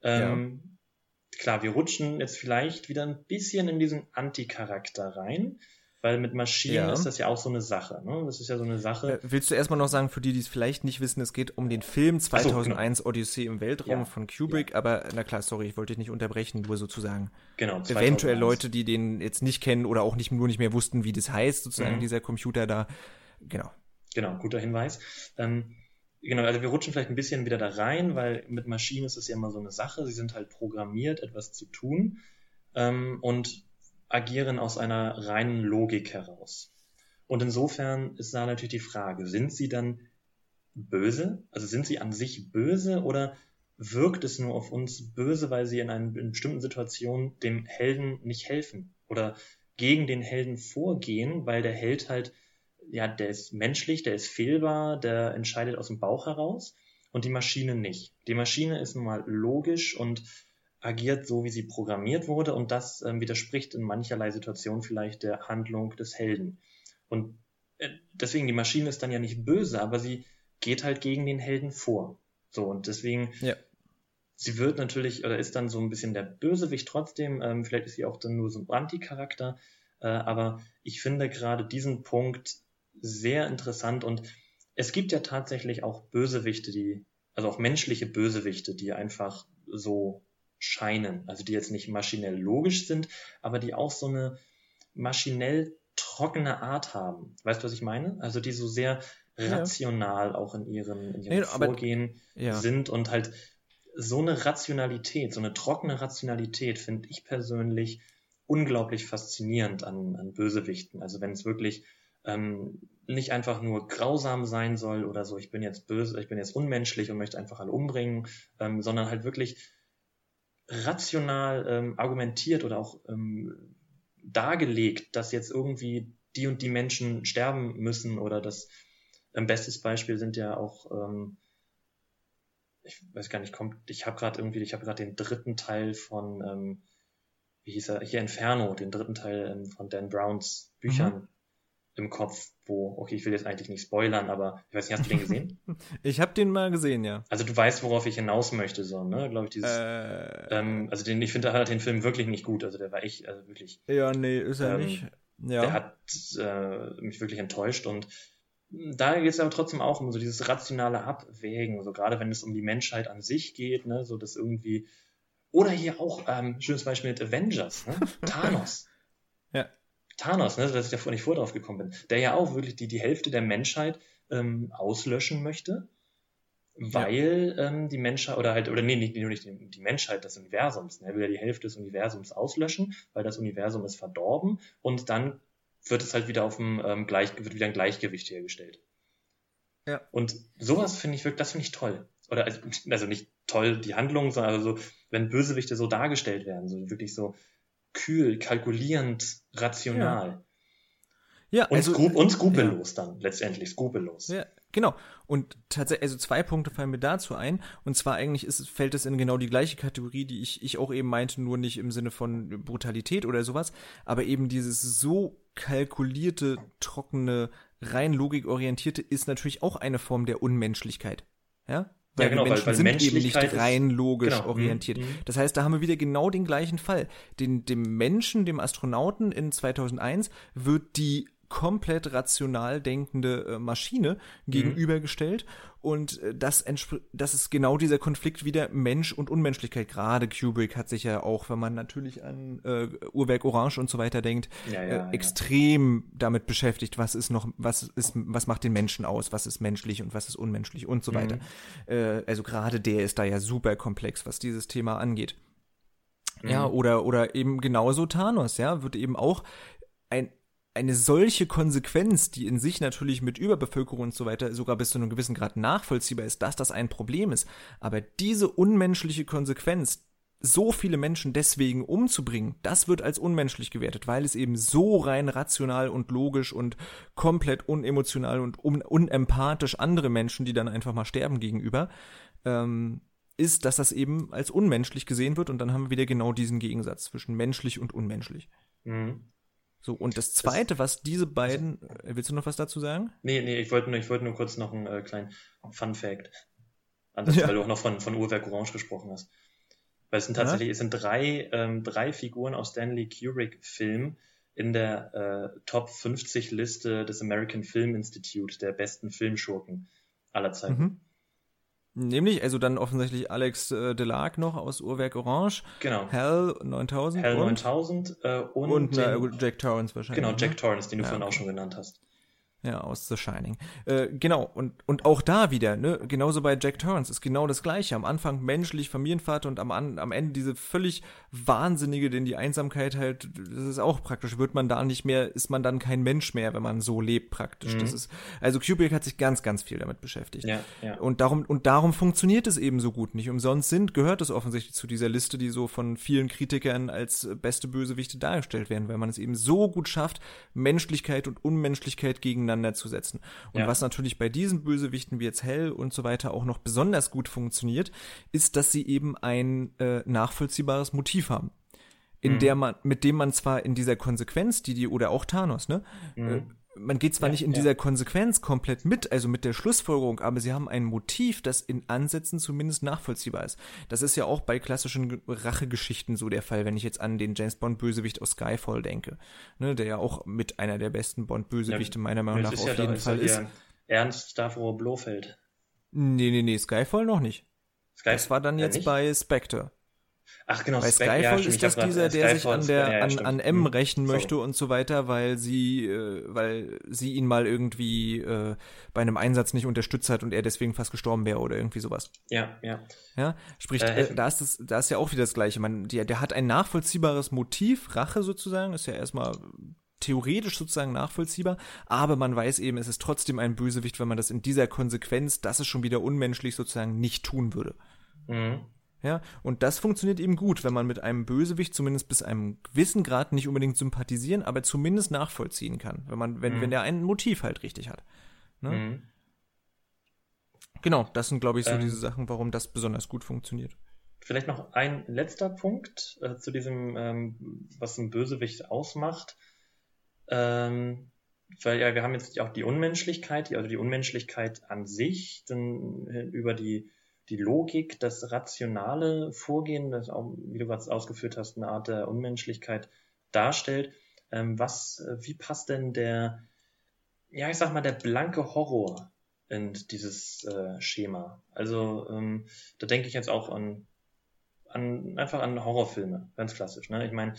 Ähm, ja. Klar, wir rutschen jetzt vielleicht wieder ein bisschen in diesen Anti-Charakter rein, weil mit Maschinen ja. ist das ja auch so eine Sache. Ne? Das ist ja so eine Sache. Äh, willst du erstmal noch sagen, für die, die es vielleicht nicht wissen, es geht um den Film 2001 so, genau. Odyssee im Weltraum ja. von Kubrick, ja. aber na klar, sorry, ich wollte dich nicht unterbrechen, nur sozusagen. Genau. 2001. Eventuell Leute, die den jetzt nicht kennen oder auch nicht nur nicht mehr wussten, wie das heißt, sozusagen mhm. dieser Computer da. Genau. Genau, guter Hinweis. Ähm, genau, also wir rutschen vielleicht ein bisschen wieder da rein, weil mit Maschinen ist es ja immer so eine Sache. Sie sind halt programmiert, etwas zu tun. Ähm, und agieren aus einer reinen Logik heraus. Und insofern ist da natürlich die Frage, sind sie dann böse? Also sind sie an sich böse oder wirkt es nur auf uns böse, weil sie in einer in bestimmten Situation dem Helden nicht helfen oder gegen den Helden vorgehen, weil der Held halt, ja, der ist menschlich, der ist fehlbar, der entscheidet aus dem Bauch heraus und die Maschine nicht. Die Maschine ist nun mal logisch und agiert so, wie sie programmiert wurde und das ähm, widerspricht in mancherlei Situationen vielleicht der Handlung des Helden. Und äh, deswegen, die Maschine ist dann ja nicht böse, aber sie geht halt gegen den Helden vor. So, und deswegen, ja. sie wird natürlich, oder ist dann so ein bisschen der Bösewicht trotzdem, ähm, vielleicht ist sie auch dann nur so ein Anti-Charakter, äh, aber ich finde gerade diesen Punkt sehr interessant und es gibt ja tatsächlich auch Bösewichte, die, also auch menschliche Bösewichte, die einfach so scheinen. Also die jetzt nicht maschinell logisch sind, aber die auch so eine maschinell trockene Art haben. Weißt du, was ich meine? Also die so sehr rational ja. auch in ihrem, in ihrem nee, Vorgehen aber, ja. sind und halt so eine Rationalität, so eine trockene Rationalität finde ich persönlich unglaublich faszinierend an, an Bösewichten. Also wenn es wirklich ähm, nicht einfach nur grausam sein soll oder so, ich bin jetzt böse, ich bin jetzt unmenschlich und möchte einfach alle umbringen, ähm, sondern halt wirklich rational ähm, argumentiert oder auch ähm, dargelegt, dass jetzt irgendwie die und die Menschen sterben müssen oder das ein bestes Beispiel sind ja auch ähm, ich weiß gar nicht, kommt, ich habe gerade irgendwie, ich habe gerade den dritten Teil von, ähm, wie hieß er, hier Inferno, den dritten Teil ähm, von Dan Browns Büchern mhm im Kopf, wo, okay, ich will jetzt eigentlich nicht spoilern, aber ich weiß nicht, hast du den gesehen? ich habe den mal gesehen, ja. Also du weißt, worauf ich hinaus möchte, so, ne? Glaube ich, dieses. Äh, ähm, also den, ich finde, hat den Film wirklich nicht gut. Also der war echt, also wirklich. Ja, nee, ist er ähm, nicht. ja. der hat äh, mich wirklich enttäuscht und da geht es aber trotzdem auch um so dieses rationale Abwägen, so gerade wenn es um die Menschheit an sich geht, ne, so dass irgendwie oder hier auch ähm, schönes Beispiel mit Avengers, ne? Thanos. Thanos, ne, dass ich da nicht vor drauf gekommen bin, der ja auch wirklich die, die Hälfte der Menschheit ähm, auslöschen möchte, weil ja. ähm, die Menschheit, oder halt, oder nee, nicht, nicht die, die Menschheit des Universums, ne, er will ja die Hälfte des Universums auslöschen, weil das Universum ist verdorben und dann wird es halt wieder auf dem ähm, Gleich, wird wieder ein Gleichgewicht hergestellt. Ja. Und sowas finde ich wirklich, das finde ich toll. Oder also, also nicht toll die Handlung, sondern also so, wenn Bösewichte so dargestellt werden, so wirklich so kühl, kalkulierend, rational. Ja, ja und, also, und skrupellos ja. dann, letztendlich skrupellos. Ja, genau. Und tatsächlich, also zwei Punkte fallen mir dazu ein. Und zwar eigentlich ist, fällt es in genau die gleiche Kategorie, die ich, ich auch eben meinte, nur nicht im Sinne von Brutalität oder sowas, aber eben dieses so kalkulierte, trockene, rein logikorientierte ist natürlich auch eine Form der Unmenschlichkeit. Ja? Weil ja, genau, Menschen weil, weil sind eben nicht rein logisch genau. orientiert. Mhm. Das heißt, da haben wir wieder genau den gleichen Fall. Den, dem Menschen, dem Astronauten in 2001 wird die komplett rational denkende äh, Maschine mhm. gegenübergestellt. Und äh, das, das ist genau dieser Konflikt wieder Mensch und Unmenschlichkeit. Gerade Kubrick hat sich ja auch, wenn man natürlich an äh, Uhrwerk Orange und so weiter denkt, ja, ja, äh, extrem ja. damit beschäftigt, was ist noch, was ist, was macht den Menschen aus, was ist menschlich und was ist unmenschlich und so mhm. weiter. Äh, also gerade der ist da ja super komplex, was dieses Thema angeht. Ja, mhm. oder, oder eben genauso Thanos, ja, wird eben auch ein eine solche Konsequenz, die in sich natürlich mit Überbevölkerung und so weiter sogar bis zu einem gewissen Grad nachvollziehbar ist, dass das ein Problem ist. Aber diese unmenschliche Konsequenz, so viele Menschen deswegen umzubringen, das wird als unmenschlich gewertet, weil es eben so rein rational und logisch und komplett unemotional und un unempathisch andere Menschen, die dann einfach mal sterben gegenüber, ähm, ist, dass das eben als unmenschlich gesehen wird und dann haben wir wieder genau diesen Gegensatz zwischen menschlich und unmenschlich. Mhm. So, und das zweite, was diese beiden, äh, willst du noch was dazu sagen? Nee, nee, ich wollte nur, ich wollte nur kurz noch einen äh, kleinen Fun Fact. Anders, ja. weil du auch noch von, von Uhrwerk Orange gesprochen hast. Weil es sind tatsächlich, ja? es sind drei, ähm, drei Figuren aus Stanley Kubrick-Filmen in der äh, Top 50 Liste des American Film Institute der besten Filmschurken aller Zeiten. Mhm. Nämlich, also dann offensichtlich Alex äh, Delarc noch aus Uhrwerk Orange. Genau. Hell 9000. Hell 9000 äh, und, und den, na, Jack Torrance wahrscheinlich. Genau, Jack ne? Torrance, den du ja, vorhin okay. auch schon genannt hast. Ja, aus The Shining. Äh, genau, und, und auch da wieder, ne, genauso bei Jack Torrance ist genau das Gleiche. Am Anfang menschlich, Familienvater und am, am Ende diese völlig wahnsinnige, denn die Einsamkeit halt, das ist auch praktisch, wird man da nicht mehr, ist man dann kein Mensch mehr, wenn man so lebt praktisch. Mhm. Das ist, also Kubrick hat sich ganz, ganz viel damit beschäftigt. Ja, ja. Und darum, und darum funktioniert es eben so gut nicht. Umsonst sind, gehört es offensichtlich zu dieser Liste, die so von vielen Kritikern als beste Bösewichte dargestellt werden, weil man es eben so gut schafft, Menschlichkeit und Unmenschlichkeit gegeneinander zu setzen. Und ja. was natürlich bei diesen Bösewichten wie jetzt Hell und so weiter auch noch besonders gut funktioniert, ist, dass sie eben ein äh, nachvollziehbares Motiv haben in mhm. der man, mit dem man zwar in dieser Konsequenz, die die, oder auch Thanos, ne, mhm. Man geht zwar ja, nicht in ja. dieser Konsequenz komplett mit, also mit der Schlussfolgerung, aber sie haben ein Motiv, das in Ansätzen zumindest nachvollziehbar ist. Das ist ja auch bei klassischen Rachegeschichten so der Fall, wenn ich jetzt an den James Bond Bösewicht aus Skyfall denke, ne, der ja auch mit einer der besten Bond Bösewichte ja, meiner Meinung nach auf jeden Fall ist. Ernst Stavro Blofeld. Nee, nee, nee, Skyfall noch nicht. Skyfall, das war dann jetzt nicht? bei Spectre. Ach genau, Bei Skyfall ja, ist das dieser, der sich an der ja, an, an M mhm. rächen möchte Sorry. und so weiter, weil sie, äh, weil sie ihn mal irgendwie äh, bei einem Einsatz nicht unterstützt hat und er deswegen fast gestorben wäre oder irgendwie sowas. Ja, ja. Ja, sprich, äh, da ist das, da ist ja auch wieder das Gleiche. Man, der, der hat ein nachvollziehbares Motiv, Rache sozusagen, ist ja erstmal theoretisch sozusagen nachvollziehbar, aber man weiß eben, es ist trotzdem ein Bösewicht, wenn man das in dieser Konsequenz, das ist schon wieder unmenschlich sozusagen nicht tun würde. Mhm. Ja, und das funktioniert eben gut, wenn man mit einem Bösewicht zumindest bis einem gewissen Grad nicht unbedingt sympathisieren, aber zumindest nachvollziehen kann, wenn man, wenn, mhm. wenn der ein Motiv halt richtig hat. Ne? Mhm. Genau, das sind, glaube ich, so ähm, diese Sachen, warum das besonders gut funktioniert. Vielleicht noch ein letzter Punkt äh, zu diesem, ähm, was ein Bösewicht ausmacht. Ähm, weil ja, wir haben jetzt auch die Unmenschlichkeit, also die Unmenschlichkeit an sich, dann äh, über die die Logik, das rationale Vorgehen, das auch, wie du gerade ausgeführt hast, eine Art der Unmenschlichkeit darstellt. ähm, was, äh, wie passt denn der, ja, ich sag mal, der blanke Horror in dieses äh, Schema? Also, ähm, da denke ich jetzt auch an, an, einfach an Horrorfilme, ganz klassisch, ne? Ich meine,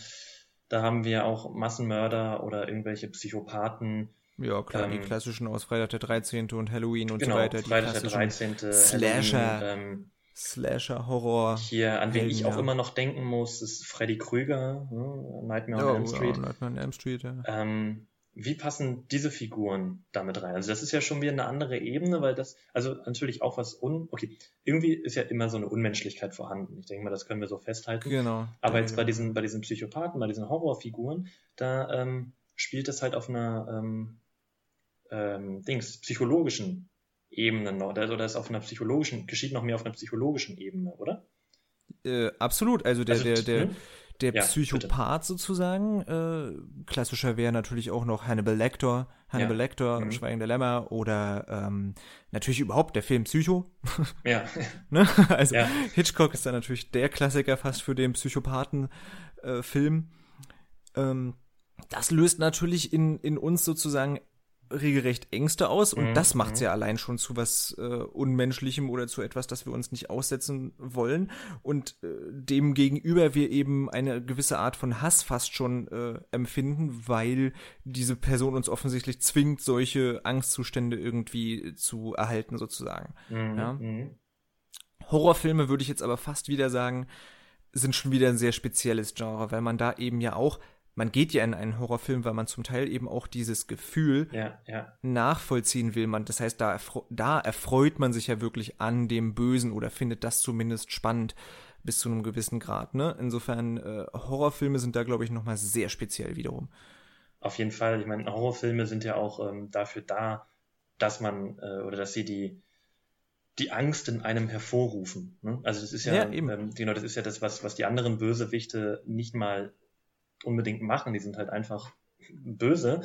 da haben wir auch Massenmörder oder irgendwelche Psychopathen, ja, klar, ähm, die klassischen aus Freitag der 13. und Halloween und genau, so weiter. Die Freitag der 13. Slasher. Ähm, Slasher, Horror. Hier, an wen ich auch immer noch denken muss, ist Freddy Krüger, ne? Nightmare on Elm Street. Ja, Nightmare on Elm Street, ja. Ähm, wie passen diese Figuren damit rein? Also das ist ja schon wieder eine andere Ebene, weil das, also natürlich auch was un, okay, irgendwie ist ja immer so eine Unmenschlichkeit vorhanden. Ich denke mal, das können wir so festhalten. Genau. Aber jetzt bei diesen, bei diesen Psychopathen, bei diesen Horrorfiguren, da ähm, spielt das halt auf einer ähm, ähm, Dings, psychologischen Ebene noch, oder ist auf einer psychologischen, geschieht noch mehr auf einer psychologischen Ebene, oder? Äh, absolut, also der, also, der, der, hm? der ja, Psychopath bitte. sozusagen, äh, klassischer wäre natürlich auch noch Hannibal Lecter, Hannibal ja. Lecter, mhm. Schweigen der Lämmer oder ähm, natürlich überhaupt der Film Psycho. Ja. ne? Also ja. Hitchcock ist da natürlich der Klassiker fast für den Psychopathen-Film. Äh, ähm, das löst natürlich in, in uns sozusagen regelrecht Ängste aus und mhm. das macht's mhm. ja allein schon zu was äh, Unmenschlichem oder zu etwas, das wir uns nicht aussetzen wollen und äh, dem gegenüber wir eben eine gewisse Art von Hass fast schon äh, empfinden, weil diese Person uns offensichtlich zwingt, solche Angstzustände irgendwie zu erhalten sozusagen. Mhm. Ja? Mhm. Horrorfilme würde ich jetzt aber fast wieder sagen, sind schon wieder ein sehr spezielles Genre, weil man da eben ja auch man geht ja in einen Horrorfilm, weil man zum Teil eben auch dieses Gefühl ja, ja. nachvollziehen will. Man, das heißt, da, erfre da erfreut man sich ja wirklich an dem Bösen oder findet das zumindest spannend bis zu einem gewissen Grad. Ne? Insofern äh, Horrorfilme sind da, glaube ich, noch mal sehr speziell wiederum. Auf jeden Fall. Ich meine, Horrorfilme sind ja auch ähm, dafür da, dass man äh, oder dass sie die die Angst in einem hervorrufen. Ne? Also das ist ja, ja ähm, genau, das ist ja das, was, was die anderen Bösewichte nicht mal unbedingt machen, die sind halt einfach böse,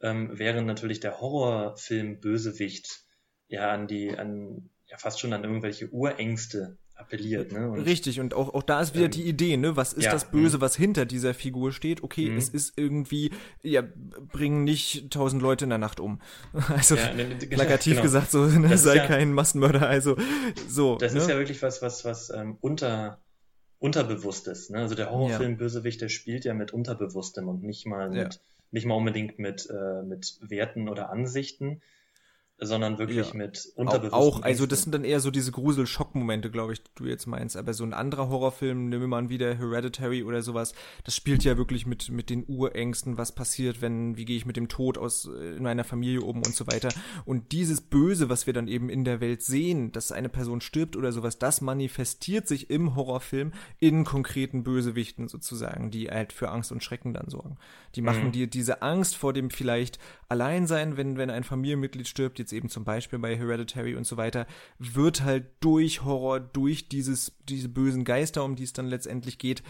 ähm, während natürlich der Horrorfilm Bösewicht ja an die, an, ja fast schon an irgendwelche Urängste appelliert. Ne? Und, Richtig, und auch, auch da ist wieder ähm, die Idee, ne? Was ist ja, das Böse, mh. was hinter dieser Figur steht? Okay, mh. es ist irgendwie, ja, bringen nicht tausend Leute in der Nacht um. Also ja, ne, ne, plakativ genau. gesagt, so, ne, sei ja, kein Massenmörder, also so. Das ne? ist ja wirklich was, was, was ähm, unter Unterbewusstes. Ne? Also der Horrorfilm ja. Bösewicht, der spielt ja mit Unterbewusstem und nicht mal mit, ja. nicht mal unbedingt mit, äh, mit Werten oder Ansichten, sondern wirklich ja. mit unterbewussten Auch, also das sind dann eher so diese Grusel-Schock-Momente, glaube ich, du jetzt meinst. Aber so ein anderer Horrorfilm, nehmen wir mal wieder Hereditary oder sowas, das spielt ja wirklich mit, mit den Urängsten, was passiert, wenn, wie gehe ich mit dem Tod aus äh, in meiner Familie um und so weiter. Und dieses Böse, was wir dann eben in der Welt sehen, dass eine Person stirbt oder sowas, das manifestiert sich im Horrorfilm in konkreten Bösewichten sozusagen, die halt für Angst und Schrecken dann sorgen. Die machen mhm. dir diese Angst vor dem vielleicht Alleinsein, wenn, wenn ein Familienmitglied stirbt, jetzt eben zum Beispiel bei Hereditary und so weiter, wird halt durch Horror, durch dieses, diese bösen Geister, um die es dann letztendlich geht,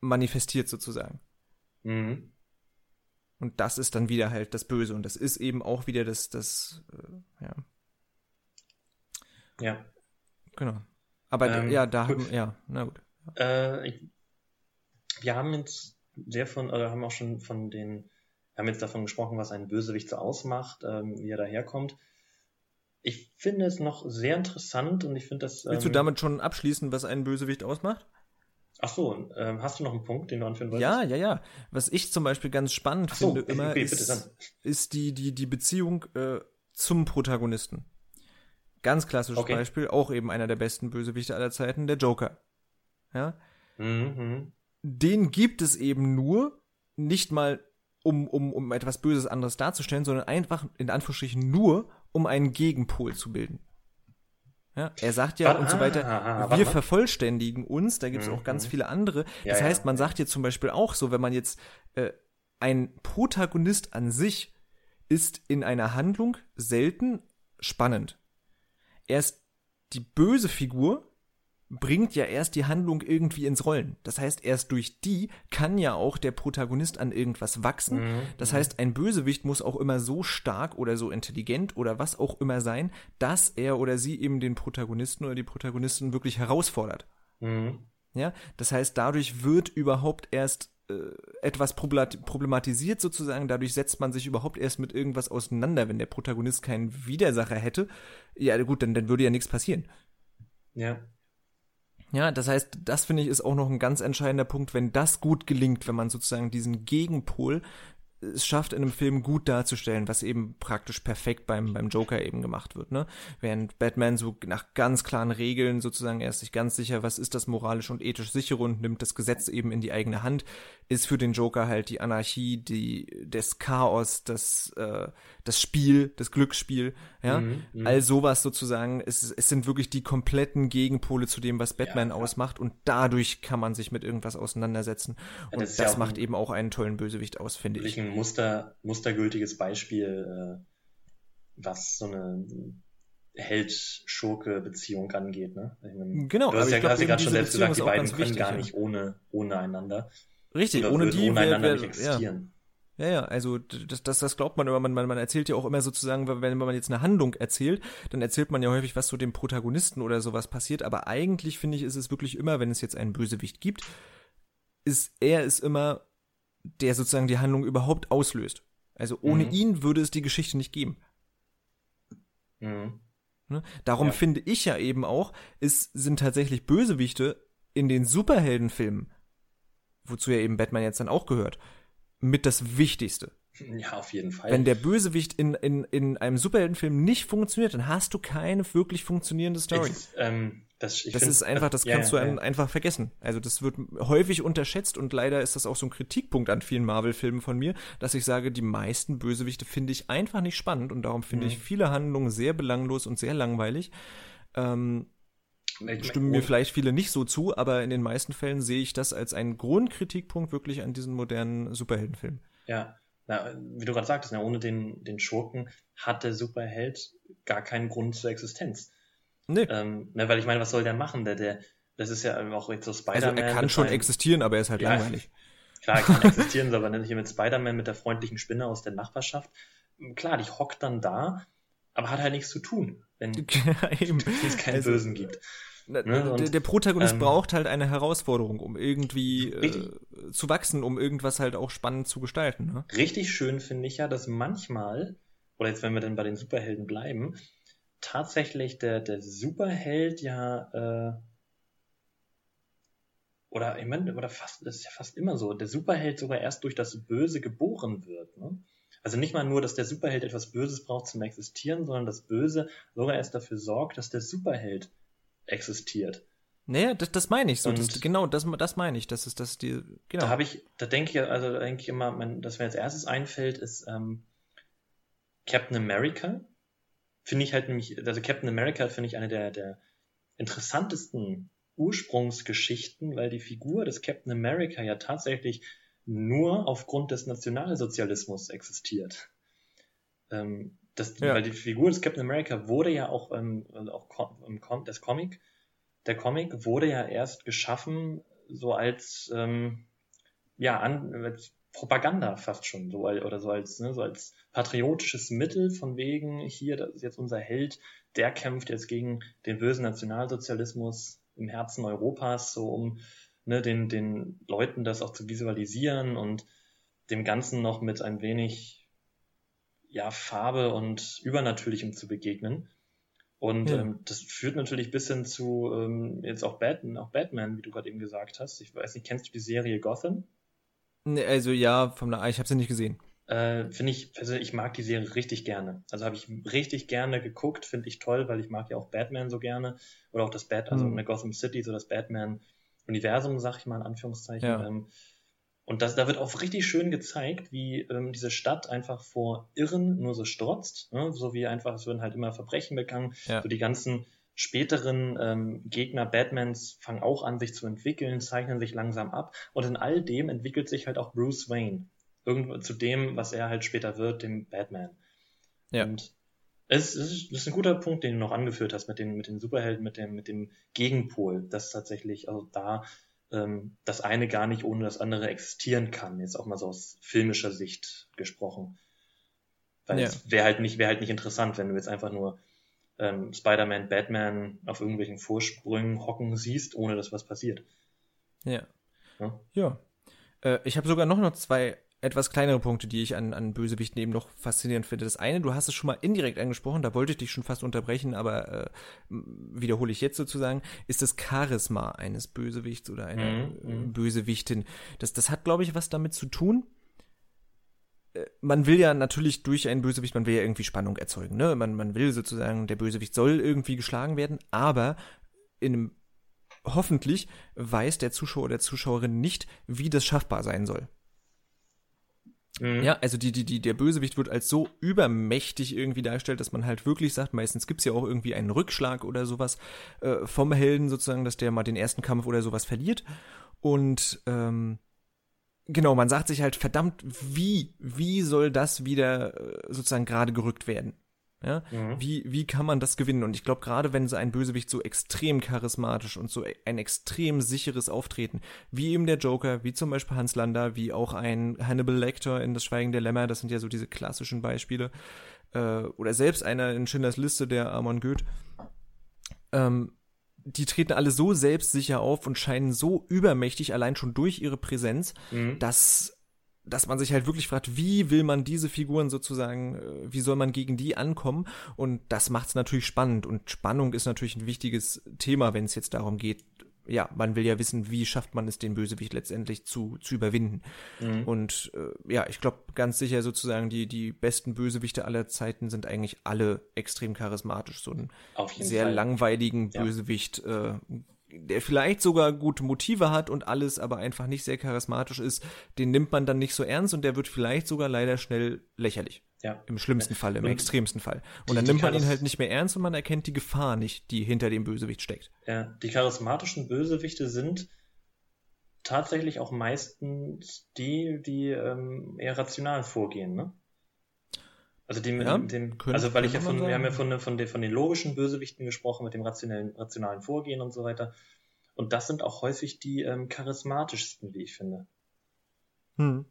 manifestiert sozusagen. Mhm. Und das ist dann wieder halt das Böse. Und das ist eben auch wieder das, das, äh, ja. Ja. Genau. Aber ähm, ja, da gut. haben, ja, na gut. Äh, wir haben jetzt sehr von, oder haben auch schon von den wir haben jetzt davon gesprochen, was ein Bösewicht so ausmacht, ähm, wie er daherkommt. Ich finde es noch sehr interessant und ich finde das. Ähm, Willst du ähm, damit schon abschließen, was ein Bösewicht ausmacht? Ach so, ähm, hast du noch einen Punkt, den du anführen wolltest? Ja, ja, ja. Was ich zum Beispiel ganz spannend so, finde immer okay, ist, ist die, die, die Beziehung äh, zum Protagonisten. Ganz klassisches okay. Beispiel, auch eben einer der besten Bösewichte aller Zeiten, der Joker. Ja. Mhm. Den gibt es eben nur, nicht mal um, um, um etwas Böses anderes darzustellen, sondern einfach in Anführungsstrichen nur, um einen Gegenpol zu bilden. Ja, er sagt ja ah, und so weiter, ah, ah, wir vervollständigen uns, da gibt es mhm. auch ganz mhm. viele andere. Das ja, heißt, man sagt jetzt zum Beispiel auch so, wenn man jetzt äh, ein Protagonist an sich ist in einer Handlung selten spannend. Erst die böse Figur bringt ja erst die Handlung irgendwie ins Rollen. Das heißt, erst durch die kann ja auch der Protagonist an irgendwas wachsen. Mhm. Das heißt, ein Bösewicht muss auch immer so stark oder so intelligent oder was auch immer sein, dass er oder sie eben den Protagonisten oder die Protagonistin wirklich herausfordert. Mhm. Ja, das heißt, dadurch wird überhaupt erst äh, etwas problematisiert sozusagen, dadurch setzt man sich überhaupt erst mit irgendwas auseinander. Wenn der Protagonist keinen Widersacher hätte, ja gut, dann, dann würde ja nichts passieren. Ja. Ja, das heißt, das finde ich ist auch noch ein ganz entscheidender Punkt, wenn das gut gelingt, wenn man sozusagen diesen Gegenpol es schafft, in einem Film gut darzustellen, was eben praktisch perfekt beim, beim Joker eben gemacht wird, ne? Während Batman so nach ganz klaren Regeln sozusagen, er ist sich ganz sicher, was ist das moralisch und ethisch sichere und nimmt das Gesetz eben in die eigene Hand, ist für den Joker halt die Anarchie, die, des Chaos, das, äh, das Spiel, das Glücksspiel, ja? Mhm, mhm. All sowas sozusagen, es, es sind wirklich die kompletten Gegenpole zu dem, was Batman ja, ausmacht und dadurch kann man sich mit irgendwas auseinandersetzen. Und das, das ja macht eben auch einen tollen Bösewicht aus, finde ich Muster, mustergültiges Beispiel, äh, was so eine Held-Schurke-Beziehung angeht. Ne? Meine, genau. Du hast ja, gerade schon selbst gesagt, die beiden können wichtig, gar nicht ja. ohne, ohne einander. Richtig, ohne die ohne einander wär, nicht existieren. Ja. Ja, ja, also das, das, das glaubt man immer, man, man, man erzählt ja auch immer sozusagen, wenn man jetzt eine Handlung erzählt, dann erzählt man ja häufig, was so dem Protagonisten oder sowas passiert, aber eigentlich finde ich, ist es wirklich immer, wenn es jetzt einen Bösewicht gibt, ist er ist immer der sozusagen die Handlung überhaupt auslöst. Also ohne mhm. ihn würde es die Geschichte nicht geben. Mhm. Ne? Darum ja. finde ich ja eben auch, es sind tatsächlich Bösewichte in den Superheldenfilmen, wozu ja eben Batman jetzt dann auch gehört, mit das Wichtigste. Ja, auf jeden Fall. Wenn der Bösewicht in, in, in einem Superheldenfilm nicht funktioniert, dann hast du keine wirklich funktionierende Story. Ich, ähm, das, das ist einfach, das kannst ja, du ja. einfach vergessen. Also das wird häufig unterschätzt und leider ist das auch so ein Kritikpunkt an vielen Marvel-Filmen von mir, dass ich sage, die meisten Bösewichte finde ich einfach nicht spannend und darum finde mhm. ich viele Handlungen sehr belanglos und sehr langweilig. Ähm, ich stimmen mir vielleicht viele nicht so zu, aber in den meisten Fällen sehe ich das als einen Grundkritikpunkt wirklich an diesen modernen Superheldenfilmen. Ja, na, wie du gerade sagtest, na, ohne den, den Schurken hat der Superheld gar keinen Grund zur Existenz. Nee. Ähm, ne, weil ich meine, was soll der machen? Der, der, das ist ja auch jetzt so Spider-Man. Also er kann schon einem, existieren, aber er ist halt ja, langweilig. Klar, er kann existieren, aber dann hier mit Spider-Man, mit der freundlichen Spinne aus der Nachbarschaft. Klar, die hockt dann da, aber hat halt nichts zu tun, wenn es keinen also, Bösen gibt. Ne? Und, der, der, Protagonist ähm, braucht halt eine Herausforderung, um irgendwie äh, zu wachsen, um irgendwas halt auch spannend zu gestalten. Ne? Richtig schön finde ich ja, dass manchmal, oder jetzt wenn wir dann bei den Superhelden bleiben, tatsächlich der, der Superheld ja, äh, oder ich meine, oder fast, das ist ja fast immer so, der Superheld sogar erst durch das Böse geboren wird. Ne? Also nicht mal nur, dass der Superheld etwas Böses braucht zum Existieren, sondern das Böse sogar erst dafür sorgt, dass der Superheld existiert. Naja, das, das meine ich so. Das, genau, das, das meine ich. Das ist das die. Genau. Da habe ich, da denke ich, also da denke ich immer, mein, das mir als erstes einfällt, ist ähm, Captain America finde ich halt nämlich, also Captain America finde ich eine der, der interessantesten Ursprungsgeschichten, weil die Figur des Captain America ja tatsächlich nur aufgrund des Nationalsozialismus existiert. Ähm, das, ja. Weil die Figur des Captain America wurde ja auch, ähm, auch im Com das Comic, der Comic wurde ja erst geschaffen so als ähm, ja an, als Propaganda fast schon so oder so als ne, so als patriotisches Mittel von wegen hier das ist jetzt unser Held der kämpft jetzt gegen den bösen Nationalsozialismus im Herzen Europas so um ne, den den Leuten das auch zu visualisieren und dem Ganzen noch mit ein wenig ja Farbe und Übernatürlichem zu begegnen und ja. ähm, das führt natürlich bis hin zu ähm, jetzt auch Batman, auch Batman, wie du gerade eben gesagt hast. Ich weiß nicht, kennst du die Serie Gotham? Nee, also ja, vom ich habe sie nicht gesehen. Äh, finde ich, also ich mag die Serie richtig gerne. Also habe ich richtig gerne geguckt, finde ich toll, weil ich mag ja auch Batman so gerne. Oder auch das Bat, also hm. Gotham City, so das Batman-Universum, sag ich mal in Anführungszeichen. Ja. Ähm, und das, da wird auch richtig schön gezeigt, wie ähm, diese Stadt einfach vor Irren nur so strotzt, ne? so wie einfach, es würden halt immer Verbrechen begangen, ja. so die ganzen späteren ähm, Gegner Batmans fangen auch an, sich zu entwickeln, zeichnen sich langsam ab und in all dem entwickelt sich halt auch Bruce Wayne irgendwo zu dem, was er halt später wird, dem Batman. Ja. Und es, es ist, das ist ein guter Punkt, den du noch angeführt hast mit den, mit den Superhelden, mit dem, mit dem Gegenpol, dass tatsächlich also da ähm, das eine gar nicht ohne das andere existieren kann, jetzt auch mal so aus filmischer Sicht gesprochen. Weil ja. es wäre halt nicht, wäre halt nicht interessant, wenn du jetzt einfach nur ähm, Spider-Man, Batman auf irgendwelchen Vorsprüngen hocken siehst, ohne dass was passiert. Ja. Ja. ja. Äh, ich habe sogar noch, noch zwei etwas kleinere Punkte, die ich an, an Bösewichten eben noch faszinierend finde. Das eine, du hast es schon mal indirekt angesprochen, da wollte ich dich schon fast unterbrechen, aber äh, wiederhole ich jetzt sozusagen, ist das Charisma eines Bösewichts oder einer mhm, mhm. Bösewichtin. Das, das hat, glaube ich, was damit zu tun. Äh, man will ja natürlich durch einen Bösewicht, man will ja irgendwie Spannung erzeugen, ne? Man, man will sozusagen, der Bösewicht soll irgendwie geschlagen werden, aber in einem hoffentlich weiß der Zuschauer oder Zuschauerin nicht, wie das schaffbar sein soll. Mhm. Ja, also die, die, die, der Bösewicht wird als so übermächtig irgendwie dargestellt, dass man halt wirklich sagt, meistens gibt's ja auch irgendwie einen Rückschlag oder sowas äh, vom Helden sozusagen, dass der mal den ersten Kampf oder sowas verliert. Und ähm, genau, man sagt sich halt, verdammt, wie, wie soll das wieder äh, sozusagen gerade gerückt werden? Ja? Mhm. Wie, wie kann man das gewinnen? Und ich glaube, gerade wenn so ein Bösewicht so extrem charismatisch und so ein extrem sicheres Auftreten, wie eben der Joker, wie zum Beispiel Hans Lander, wie auch ein Hannibal Lecter in Das Schweigen der Lämmer, das sind ja so diese klassischen Beispiele, äh, oder selbst einer in Schindlers Liste, der Amon Goeth, ähm, die treten alle so selbstsicher auf und scheinen so übermächtig, allein schon durch ihre Präsenz, mhm. dass dass man sich halt wirklich fragt, wie will man diese Figuren sozusagen, äh, wie soll man gegen die ankommen? Und das macht es natürlich spannend. Und Spannung ist natürlich ein wichtiges Thema, wenn es jetzt darum geht, ja, man will ja wissen, wie schafft man es, den Bösewicht letztendlich zu, zu überwinden. Mhm. Und äh, ja, ich glaube ganz sicher sozusagen, die, die besten Bösewichte aller Zeiten sind eigentlich alle extrem charismatisch. So einen sehr Fall. langweiligen ja. Bösewicht äh, der vielleicht sogar gute Motive hat und alles, aber einfach nicht sehr charismatisch ist, den nimmt man dann nicht so ernst und der wird vielleicht sogar leider schnell lächerlich. Ja. Im schlimmsten Fall, im und extremsten Fall. Und dann nimmt man ihn halt nicht mehr ernst und man erkennt die Gefahr nicht, die hinter dem Bösewicht steckt. Ja, die charismatischen Bösewichte sind tatsächlich auch meistens die, die ähm, eher rational vorgehen, ne? Also die mit ja, dem, also weil ich ja von, wir haben ja von, von, den, von den logischen Bösewichten gesprochen, mit dem rationellen, rationalen Vorgehen und so weiter. Und das sind auch häufig die ähm, charismatischsten, wie ich finde. Hm.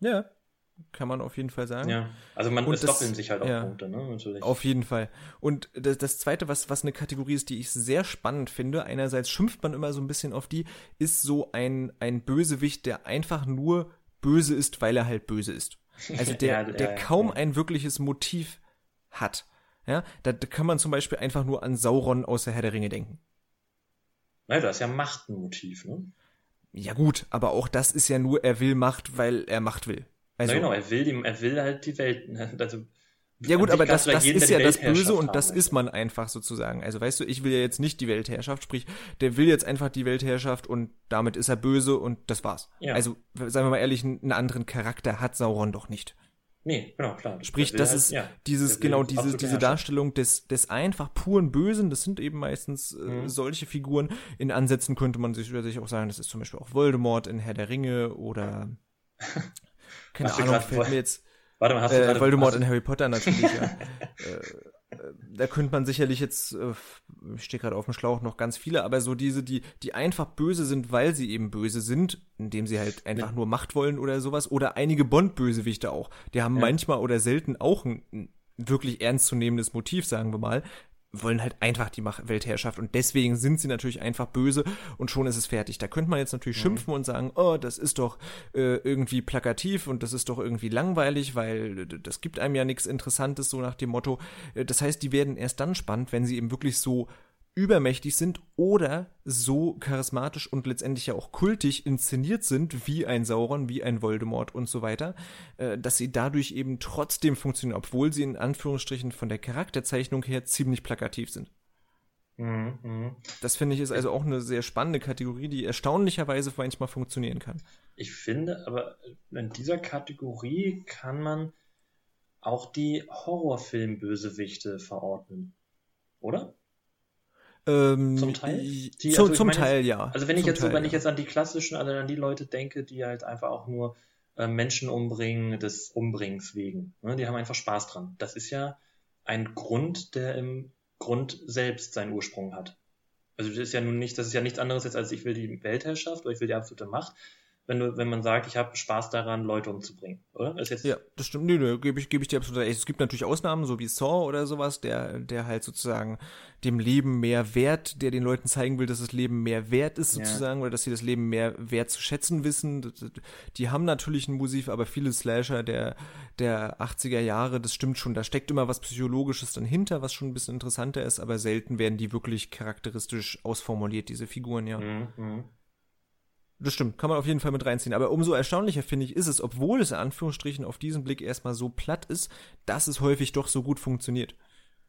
Ja, kann man auf jeden Fall sagen. Ja, also man, es doppeln sich halt auch ja, Punkte, ne? Natürlich. Auf jeden Fall. Und das, das zweite, was, was eine Kategorie ist, die ich sehr spannend finde, einerseits schimpft man immer so ein bisschen auf die, ist so ein, ein Bösewicht, der einfach nur böse ist, weil er halt böse ist. Also der, ja, der ja, kaum ein wirkliches Motiv hat. Ja, da, da kann man zum Beispiel einfach nur an Sauron aus der Herr der Ringe denken. Naja, das ist ja Macht ein Motiv, ne? Ja gut, aber auch das ist ja nur, er will Macht, weil er Macht will. Also, Na genau, er will, die, er will halt die Welt, ne? also ja gut, aber das, das ist ja das Böse und das ist man einfach sozusagen. Also weißt du, ich will ja jetzt nicht die Weltherrschaft, sprich, der will jetzt einfach die Weltherrschaft und damit ist er böse und das war's. Ja. Also, seien wir mal ehrlich, einen anderen Charakter hat Sauron doch nicht. Nee, genau, klar. Sprich, das halt, ist ja, dieses, genau, diese, diese Darstellung des, des einfach puren Bösen, das sind eben meistens äh, mhm. solche Figuren. In Ansätzen könnte man sich, sich auch sagen, das ist zum Beispiel auch Voldemort in Herr der Ringe oder keine Ahnung, fällt mir jetzt Warte mal, hast du äh, gerade, Voldemort in Harry Potter natürlich, ja. äh, äh, da könnte man sicherlich jetzt, äh, ich stehe gerade auf dem Schlauch, noch ganz viele, aber so diese, die, die einfach böse sind, weil sie eben böse sind, indem sie halt einfach ja. nur Macht wollen oder sowas, oder einige Bond-Bösewichte auch. Die haben ja. manchmal oder selten auch ein, ein wirklich ernstzunehmendes Motiv, sagen wir mal, wollen halt einfach die Weltherrschaft und deswegen sind sie natürlich einfach böse und schon ist es fertig. Da könnte man jetzt natürlich mhm. schimpfen und sagen, oh, das ist doch äh, irgendwie plakativ und das ist doch irgendwie langweilig, weil das gibt einem ja nichts Interessantes, so nach dem Motto. Äh, das heißt, die werden erst dann spannend, wenn sie eben wirklich so übermächtig sind oder so charismatisch und letztendlich ja auch kultig inszeniert sind, wie ein Sauron, wie ein Voldemort und so weiter, äh, dass sie dadurch eben trotzdem funktionieren, obwohl sie in Anführungsstrichen von der Charakterzeichnung her ziemlich plakativ sind. Mhm, mh. Das finde ich ist also auch eine sehr spannende Kategorie, die erstaunlicherweise manchmal funktionieren kann. Ich finde, aber in dieser Kategorie kann man auch die Horrorfilm-Bösewichte verordnen. Oder? Ähm, zum Teil? Die, zu, also zum meine, Teil, ja. Also wenn ich jetzt Teil, so, wenn ich jetzt an die klassischen, also an die Leute denke, die halt einfach auch nur äh, Menschen umbringen des Umbringens wegen. Ne? Die haben einfach Spaß dran. Das ist ja ein Grund, der im Grund selbst seinen Ursprung hat. Also das ist ja nun nicht, das ist ja nichts anderes jetzt als ich will die Weltherrschaft oder ich will die absolute Macht. Wenn du, wenn man sagt, ich habe Spaß daran, Leute umzubringen, oder? Ist jetzt ja, das stimmt. Nee, nee, gebe ich, gebe ich dir absolut recht. Es gibt natürlich Ausnahmen, so wie Saw oder sowas, der, der halt sozusagen dem Leben mehr Wert, der den Leuten zeigen will, dass das Leben mehr wert ist, sozusagen, ja. oder dass sie das Leben mehr wert zu schätzen wissen. Die haben natürlich einen Musik, aber viele Slasher der, der 80er Jahre, das stimmt schon, da steckt immer was Psychologisches dann hinter, was schon ein bisschen interessanter ist, aber selten werden die wirklich charakteristisch ausformuliert, diese Figuren, ja. Mhm. Das stimmt, kann man auf jeden Fall mit reinziehen. Aber umso erstaunlicher finde ich ist es, obwohl es in Anführungsstrichen auf diesen Blick erstmal so platt ist, dass es häufig doch so gut funktioniert.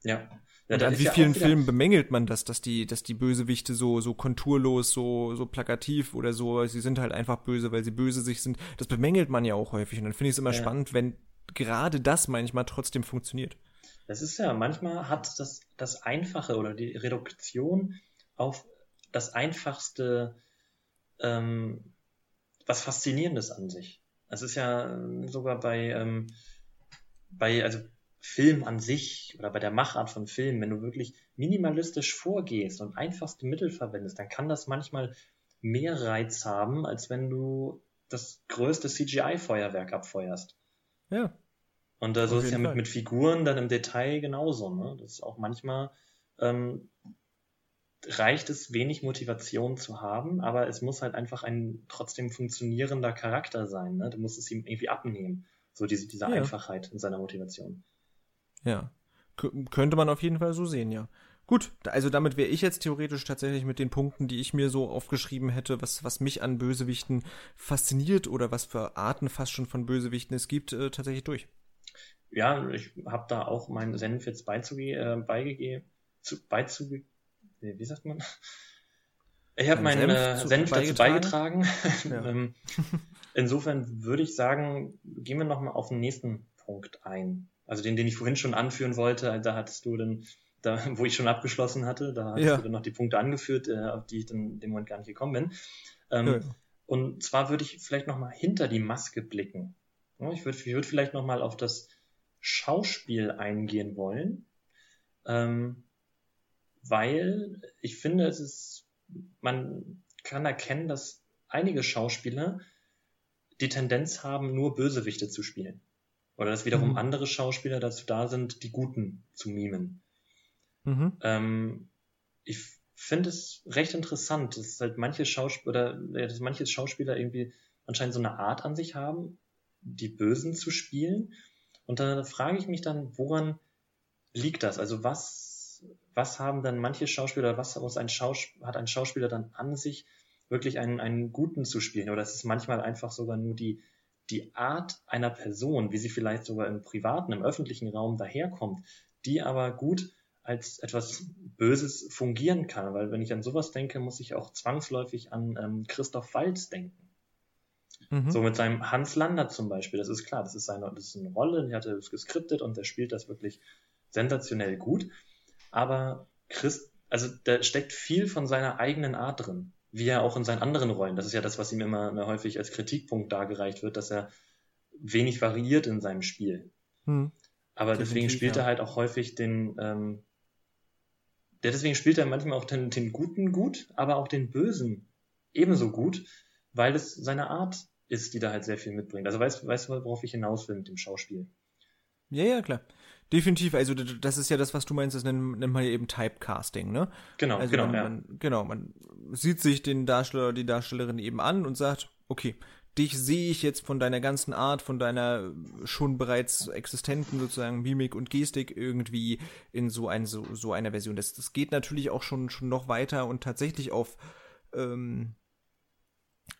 Ja. ja Und an wie ja vielen Filmen bemängelt man das, dass die, dass die Bösewichte so, so konturlos, so, so plakativ oder so, sie sind halt einfach böse, weil sie böse sich sind. Das bemängelt man ja auch häufig. Und dann finde ich es immer ja. spannend, wenn gerade das manchmal trotzdem funktioniert. Das ist ja, manchmal hat das, das Einfache oder die Reduktion auf das einfachste ähm, was Faszinierendes an sich. Es ist ja sogar bei, ähm, bei, also Film an sich oder bei der Machart von Film, wenn du wirklich minimalistisch vorgehst und einfachste Mittel verwendest, dann kann das manchmal mehr Reiz haben, als wenn du das größte CGI-Feuerwerk abfeuerst. Ja. Und äh, so ist es ja mit, mit Figuren dann im Detail genauso. Ne? Das ist auch manchmal ähm, reicht es, wenig Motivation zu haben, aber es muss halt einfach ein trotzdem funktionierender Charakter sein. Ne? Du musst es ihm irgendwie abnehmen. So diese, diese ja. Einfachheit in seiner Motivation. Ja. K könnte man auf jeden Fall so sehen, ja. Gut, also damit wäre ich jetzt theoretisch tatsächlich mit den Punkten, die ich mir so aufgeschrieben hätte, was, was mich an Bösewichten fasziniert oder was für Arten fast schon von Bösewichten es gibt, äh, tatsächlich durch. Ja, ich habe da auch meinen Senf jetzt beizugehen, äh, beigegeben, beizugeben wie sagt man? Ich habe meinen Senf, äh, Senf dazu beigetragen. Ja. Ähm, insofern würde ich sagen, gehen wir nochmal auf den nächsten Punkt ein. Also den, den ich vorhin schon anführen wollte, da hattest du dann, da, wo ich schon abgeschlossen hatte, da hast ja. du dann noch die Punkte angeführt, äh, auf die ich dann in dem Moment gar nicht gekommen bin. Ähm, ja. Und zwar würde ich vielleicht nochmal hinter die Maske blicken. Ich würde ich würd vielleicht nochmal auf das Schauspiel eingehen wollen. Ähm, weil ich finde, es ist, man kann erkennen, dass einige Schauspieler die Tendenz haben, nur Bösewichte zu spielen. Oder dass wiederum mhm. andere Schauspieler dazu da sind, die Guten zu mimen. Mhm. Ähm, ich finde es recht interessant, dass halt manche Schauspieler, dass manche Schauspieler irgendwie anscheinend so eine Art an sich haben, die Bösen zu spielen. Und da frage ich mich dann, woran liegt das? Also was was haben dann manche Schauspieler, was muss ein Schaus hat ein Schauspieler dann an sich, wirklich einen, einen guten zu spielen? Oder ist es manchmal einfach sogar nur die, die Art einer Person, wie sie vielleicht sogar im privaten, im öffentlichen Raum daherkommt, die aber gut als etwas Böses fungieren kann. Weil wenn ich an sowas denke, muss ich auch zwangsläufig an ähm, Christoph Waltz denken. Mhm. So mit seinem Hans Lander zum Beispiel. Das ist klar, das ist seine, das ist eine Rolle, die hat er geskriptet und der spielt das wirklich sensationell gut aber Christ, also da steckt viel von seiner eigenen Art drin, wie er auch in seinen anderen Rollen. Das ist ja das, was ihm immer ne, häufig als Kritikpunkt dargereicht wird, dass er wenig variiert in seinem Spiel. Hm. Aber Definitiv, deswegen spielt ja. er halt auch häufig den, ähm, der deswegen spielt er manchmal auch den, den Guten gut, aber auch den Bösen ebenso gut, weil es seine Art ist, die da halt sehr viel mitbringt. Also weißt, weißt du, worauf ich hinaus will mit dem Schauspiel? Ja, ja, klar. Definitiv, also das ist ja das, was du meinst, das nennt, nennt man ja eben Typecasting, ne? Genau, also genau, man, ja. man, genau, man sieht sich den Darsteller, die Darstellerin eben an und sagt, okay, dich sehe ich jetzt von deiner ganzen Art, von deiner schon bereits existenten sozusagen Mimik und Gestik irgendwie in so, ein, so, so einer Version. Das, das geht natürlich auch schon, schon noch weiter und tatsächlich auf ähm,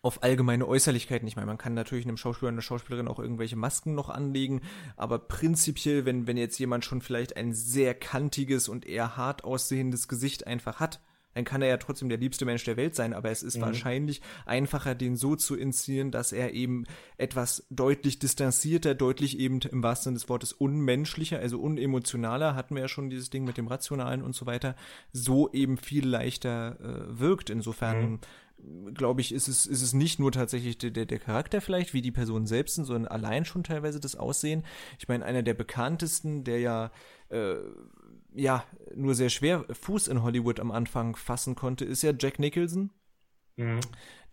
auf allgemeine Äußerlichkeiten. Ich meine, man kann natürlich einem Schauspieler, einer Schauspielerin auch irgendwelche Masken noch anlegen, aber prinzipiell, wenn, wenn jetzt jemand schon vielleicht ein sehr kantiges und eher hart aussehendes Gesicht einfach hat, dann kann er ja trotzdem der liebste Mensch der Welt sein, aber es ist mhm. wahrscheinlich einfacher, den so zu inszenieren, dass er eben etwas deutlich distanzierter, deutlich eben im wahrsten Sinne des Wortes unmenschlicher, also unemotionaler, hatten wir ja schon dieses Ding mit dem Rationalen und so weiter, so eben viel leichter äh, wirkt. Insofern mhm glaube ich, ist es, ist es nicht nur tatsächlich der, der, der Charakter vielleicht, wie die Personen selbst sind, sondern allein schon teilweise das Aussehen. Ich meine, einer der bekanntesten, der ja, äh, ja, nur sehr schwer Fuß in Hollywood am Anfang fassen konnte, ist ja Jack Nicholson, mhm.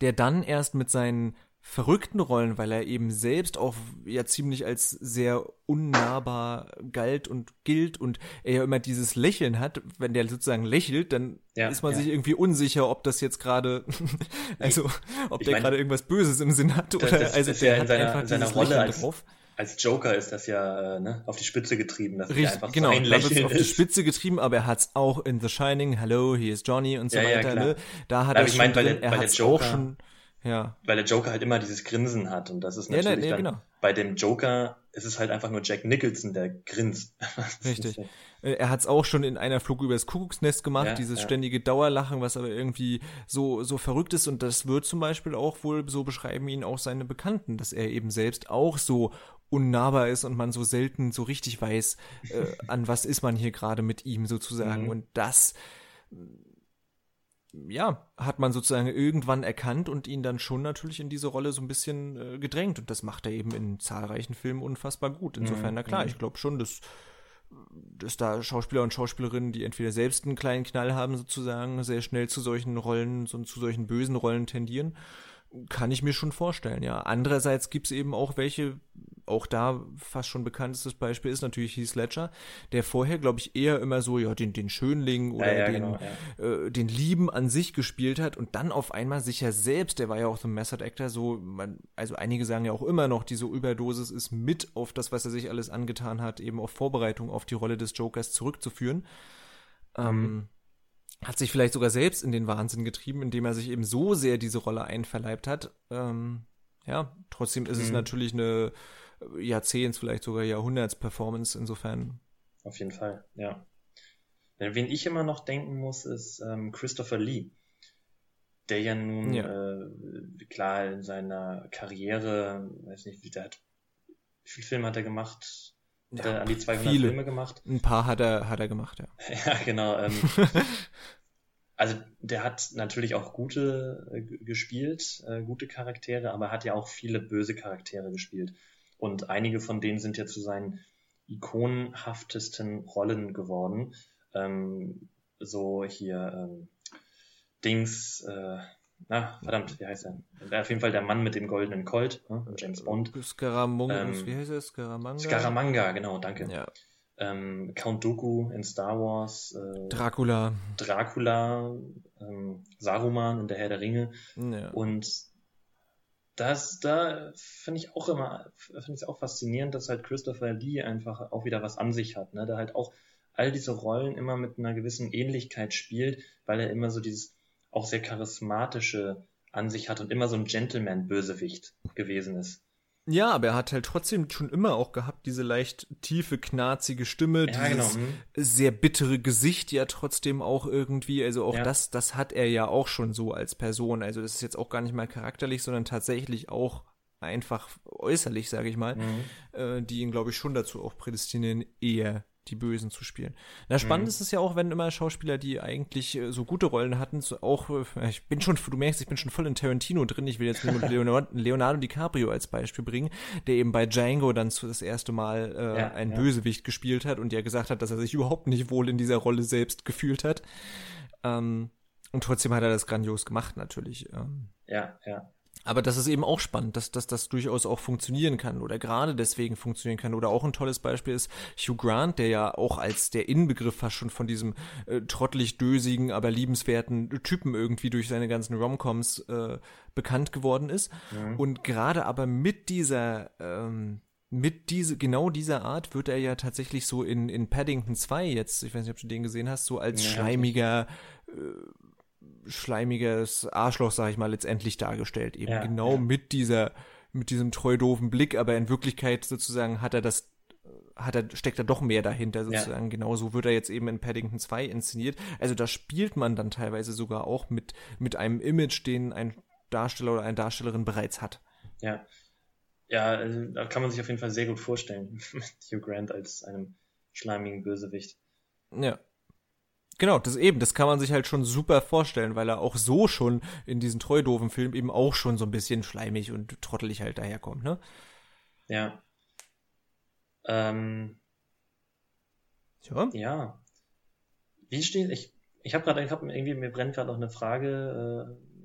der dann erst mit seinen verrückten Rollen, weil er eben selbst auch ja ziemlich als sehr unnahbar galt und gilt und er ja immer dieses Lächeln hat, wenn der sozusagen lächelt, dann ja, ist man ja. sich irgendwie unsicher, ob das jetzt gerade, also ob ich der gerade irgendwas Böses im Sinn hat oder das, also das der hat seiner, einfach seiner Rolle als, drauf. Als Joker ist das ja äh, ne, auf die Spitze getrieben, dass Richtig, einfach genau, sein Lächeln ist auf die Spitze getrieben, aber er hat's auch in The Shining, Hello, here is Johnny und so ja, weiter. Ne? Da hat er schon, mein, drin, er hat's auch schon ja. Weil der Joker halt immer dieses Grinsen hat und das ist natürlich ja, ne, ne, dann, genau. bei dem Joker ist es halt einfach nur Jack Nicholson, der grinst. Richtig. Äh, er hat es auch schon in einer Flug übers Kuckucksnest gemacht, ja, dieses ja. ständige Dauerlachen, was aber irgendwie so, so verrückt ist und das wird zum Beispiel auch wohl, so beschreiben ihn auch seine Bekannten, dass er eben selbst auch so unnahbar ist und man so selten so richtig weiß, äh, an was ist man hier gerade mit ihm sozusagen mhm. und das ja, hat man sozusagen irgendwann erkannt und ihn dann schon natürlich in diese Rolle so ein bisschen äh, gedrängt. Und das macht er eben in zahlreichen Filmen unfassbar gut. Insofern, mhm. na klar, mhm. ich glaube schon, dass, dass da Schauspieler und Schauspielerinnen, die entweder selbst einen kleinen Knall haben, sozusagen, sehr schnell zu solchen Rollen, so, zu solchen bösen Rollen tendieren. Kann ich mir schon vorstellen, ja. Andererseits gibt es eben auch welche, auch da fast schon bekanntestes Beispiel ist natürlich Heath Ledger, der vorher, glaube ich, eher immer so, ja, den, den Schönling oder ja, ja, den, genau, ja. äh, den Lieben an sich gespielt hat und dann auf einmal sich ja selbst, der war ja auch so ein Method Actor, so, man, also einige sagen ja auch immer noch, diese Überdosis ist mit auf das, was er sich alles angetan hat, eben auf Vorbereitung auf die Rolle des Jokers zurückzuführen. Mhm. Ähm, hat sich vielleicht sogar selbst in den Wahnsinn getrieben, indem er sich eben so sehr diese Rolle einverleibt hat. Ähm, ja, trotzdem ist mhm. es natürlich eine Jahrzehnts, vielleicht sogar Jahrhunderts-Performance insofern. Auf jeden Fall, ja. Wen ich immer noch denken muss, ist ähm, Christopher Lee, der ja nun ja. Äh, klar in seiner Karriere, weiß nicht, wie der hat, wie viele Filme hat er gemacht? Hat ja, an die 200 viele. Filme gemacht? Ein paar hat er, hat er gemacht, ja. ja, genau. Ähm, also der hat natürlich auch gute äh, gespielt, äh, gute Charaktere, aber hat ja auch viele böse Charaktere gespielt. Und einige von denen sind ja zu seinen ikonenhaftesten Rollen geworden. Ähm, so hier ähm, Dings, äh, na, verdammt, wie heißt er? Auf jeden Fall der Mann mit dem goldenen Colt, ne? James Bond. Scaramanga, ähm, wie heißt er? Scaramanga? Scaramanga, genau, danke. Ja. Ähm, Count Dooku in Star Wars. Äh, Dracula. Dracula, ähm, Saruman in der Herr der Ringe. Ja. Und das, da finde ich auch immer, finde ich auch faszinierend, dass halt Christopher Lee einfach auch wieder was an sich hat, ne? Der halt auch all diese Rollen immer mit einer gewissen Ähnlichkeit spielt, weil er immer so dieses auch sehr charismatische an sich hat und immer so ein Gentleman-Bösewicht gewesen ist. Ja, aber er hat halt trotzdem schon immer auch gehabt, diese leicht tiefe, knarzige Stimme, ja, dieses genau. Mhm. sehr bittere Gesicht ja trotzdem auch irgendwie. Also auch ja. das, das hat er ja auch schon so als Person. Also das ist jetzt auch gar nicht mal charakterlich, sondern tatsächlich auch einfach äußerlich, sage ich mal, mhm. äh, die ihn, glaube ich, schon dazu auch prädestinieren, eher die Bösen zu spielen. Na, spannend mhm. ist es ja auch, wenn immer Schauspieler, die eigentlich äh, so gute Rollen hatten, so auch, äh, ich bin schon, du merkst, ich bin schon voll in Tarantino drin, ich will jetzt nur Leonardo, Leonardo DiCaprio als Beispiel bringen, der eben bei Django dann zu das erste Mal äh, ja, ein ja. Bösewicht gespielt hat und ja gesagt hat, dass er sich überhaupt nicht wohl in dieser Rolle selbst gefühlt hat. Ähm, und trotzdem hat er das grandios gemacht, natürlich. Ähm. Ja, ja. Aber das ist eben auch spannend, dass, dass das durchaus auch funktionieren kann oder gerade deswegen funktionieren kann. Oder auch ein tolles Beispiel ist Hugh Grant, der ja auch als der Inbegriff fast schon von diesem äh, trottelig dösigen, aber liebenswerten Typen irgendwie durch seine ganzen Romcoms äh, bekannt geworden ist. Mhm. Und gerade aber mit dieser ähm, mit diese, genau dieser Art wird er ja tatsächlich so in, in Paddington 2 jetzt, ich weiß nicht, ob du den gesehen hast, so als ja, schleimiger, äh, schleimiges Arschloch, sag ich mal, letztendlich dargestellt. Eben ja, genau ja. mit dieser, mit diesem treu doofen Blick, aber in Wirklichkeit sozusagen hat er das hat er, steckt er doch mehr dahinter sozusagen. Ja. Genauso wird er jetzt eben in Paddington 2 inszeniert. Also da spielt man dann teilweise sogar auch mit, mit einem Image, den ein Darsteller oder eine Darstellerin bereits hat. Ja. Ja, also, da kann man sich auf jeden Fall sehr gut vorstellen, mit Hugh Grant als einem schleimigen Bösewicht. Ja. Genau, das eben, das kann man sich halt schon super vorstellen, weil er auch so schon in diesen treu doofen Film eben auch schon so ein bisschen schleimig und trottelig halt daherkommt, ne? Ja. Ähm. Ja. Ja. Wie steht, ich, ich habe gerade, ich habe irgendwie, mir brennt gerade noch eine Frage, äh,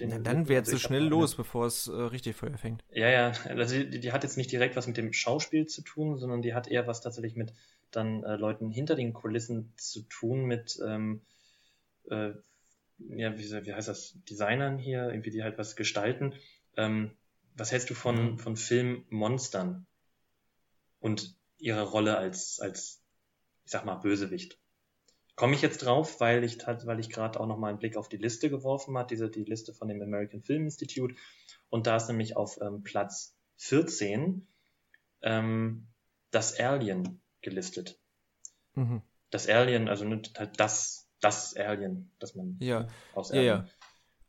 den. Na, dann wäre es so schnell los, bevor es äh, richtig Feuer fängt. Ja, ja, also die, die, hat jetzt nicht direkt was mit dem Schauspiel zu tun, sondern die hat eher was tatsächlich mit dann äh, Leuten hinter den Kulissen zu tun, mit ähm, äh, ja, wie, wie heißt das, Designern hier, irgendwie die halt was gestalten. Ähm, was hältst du von, mhm. von Filmmonstern und ihrer Rolle als, als, ich sag mal, Bösewicht? Komme ich jetzt drauf, weil ich, weil ich gerade auch noch mal einen Blick auf die Liste geworfen habe, diese, die Liste von dem American Film Institute. Und da ist nämlich auf ähm, Platz 14 ähm, das Alien gelistet. Mhm. Das Alien, also halt das das Alien, das man ja. aus Alien. Ja, ja.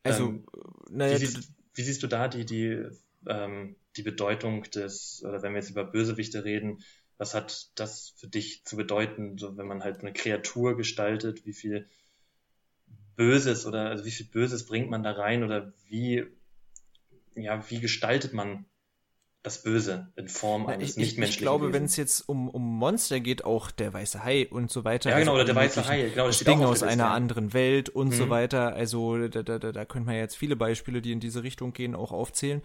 Also, ähm, naja. Wie siehst, wie siehst, du da die, die, ähm, die Bedeutung des, oder wenn wir jetzt über Bösewichte reden, was hat das für dich zu bedeuten, so wenn man halt eine Kreatur gestaltet, wie viel Böses oder also wie viel Böses bringt man da rein oder wie, ja, wie gestaltet man das Böse in Form eines ich, nichtmenschlichen Ich glaube, wenn es jetzt um, um Monster geht, auch der weiße Hai und so weiter. Ja, genau, also oder der weiße Hai. Genau, das, das Ding aus einer anderen Welt und mhm. so weiter. Also da, da, da, da könnte man jetzt viele Beispiele, die in diese Richtung gehen, auch aufzählen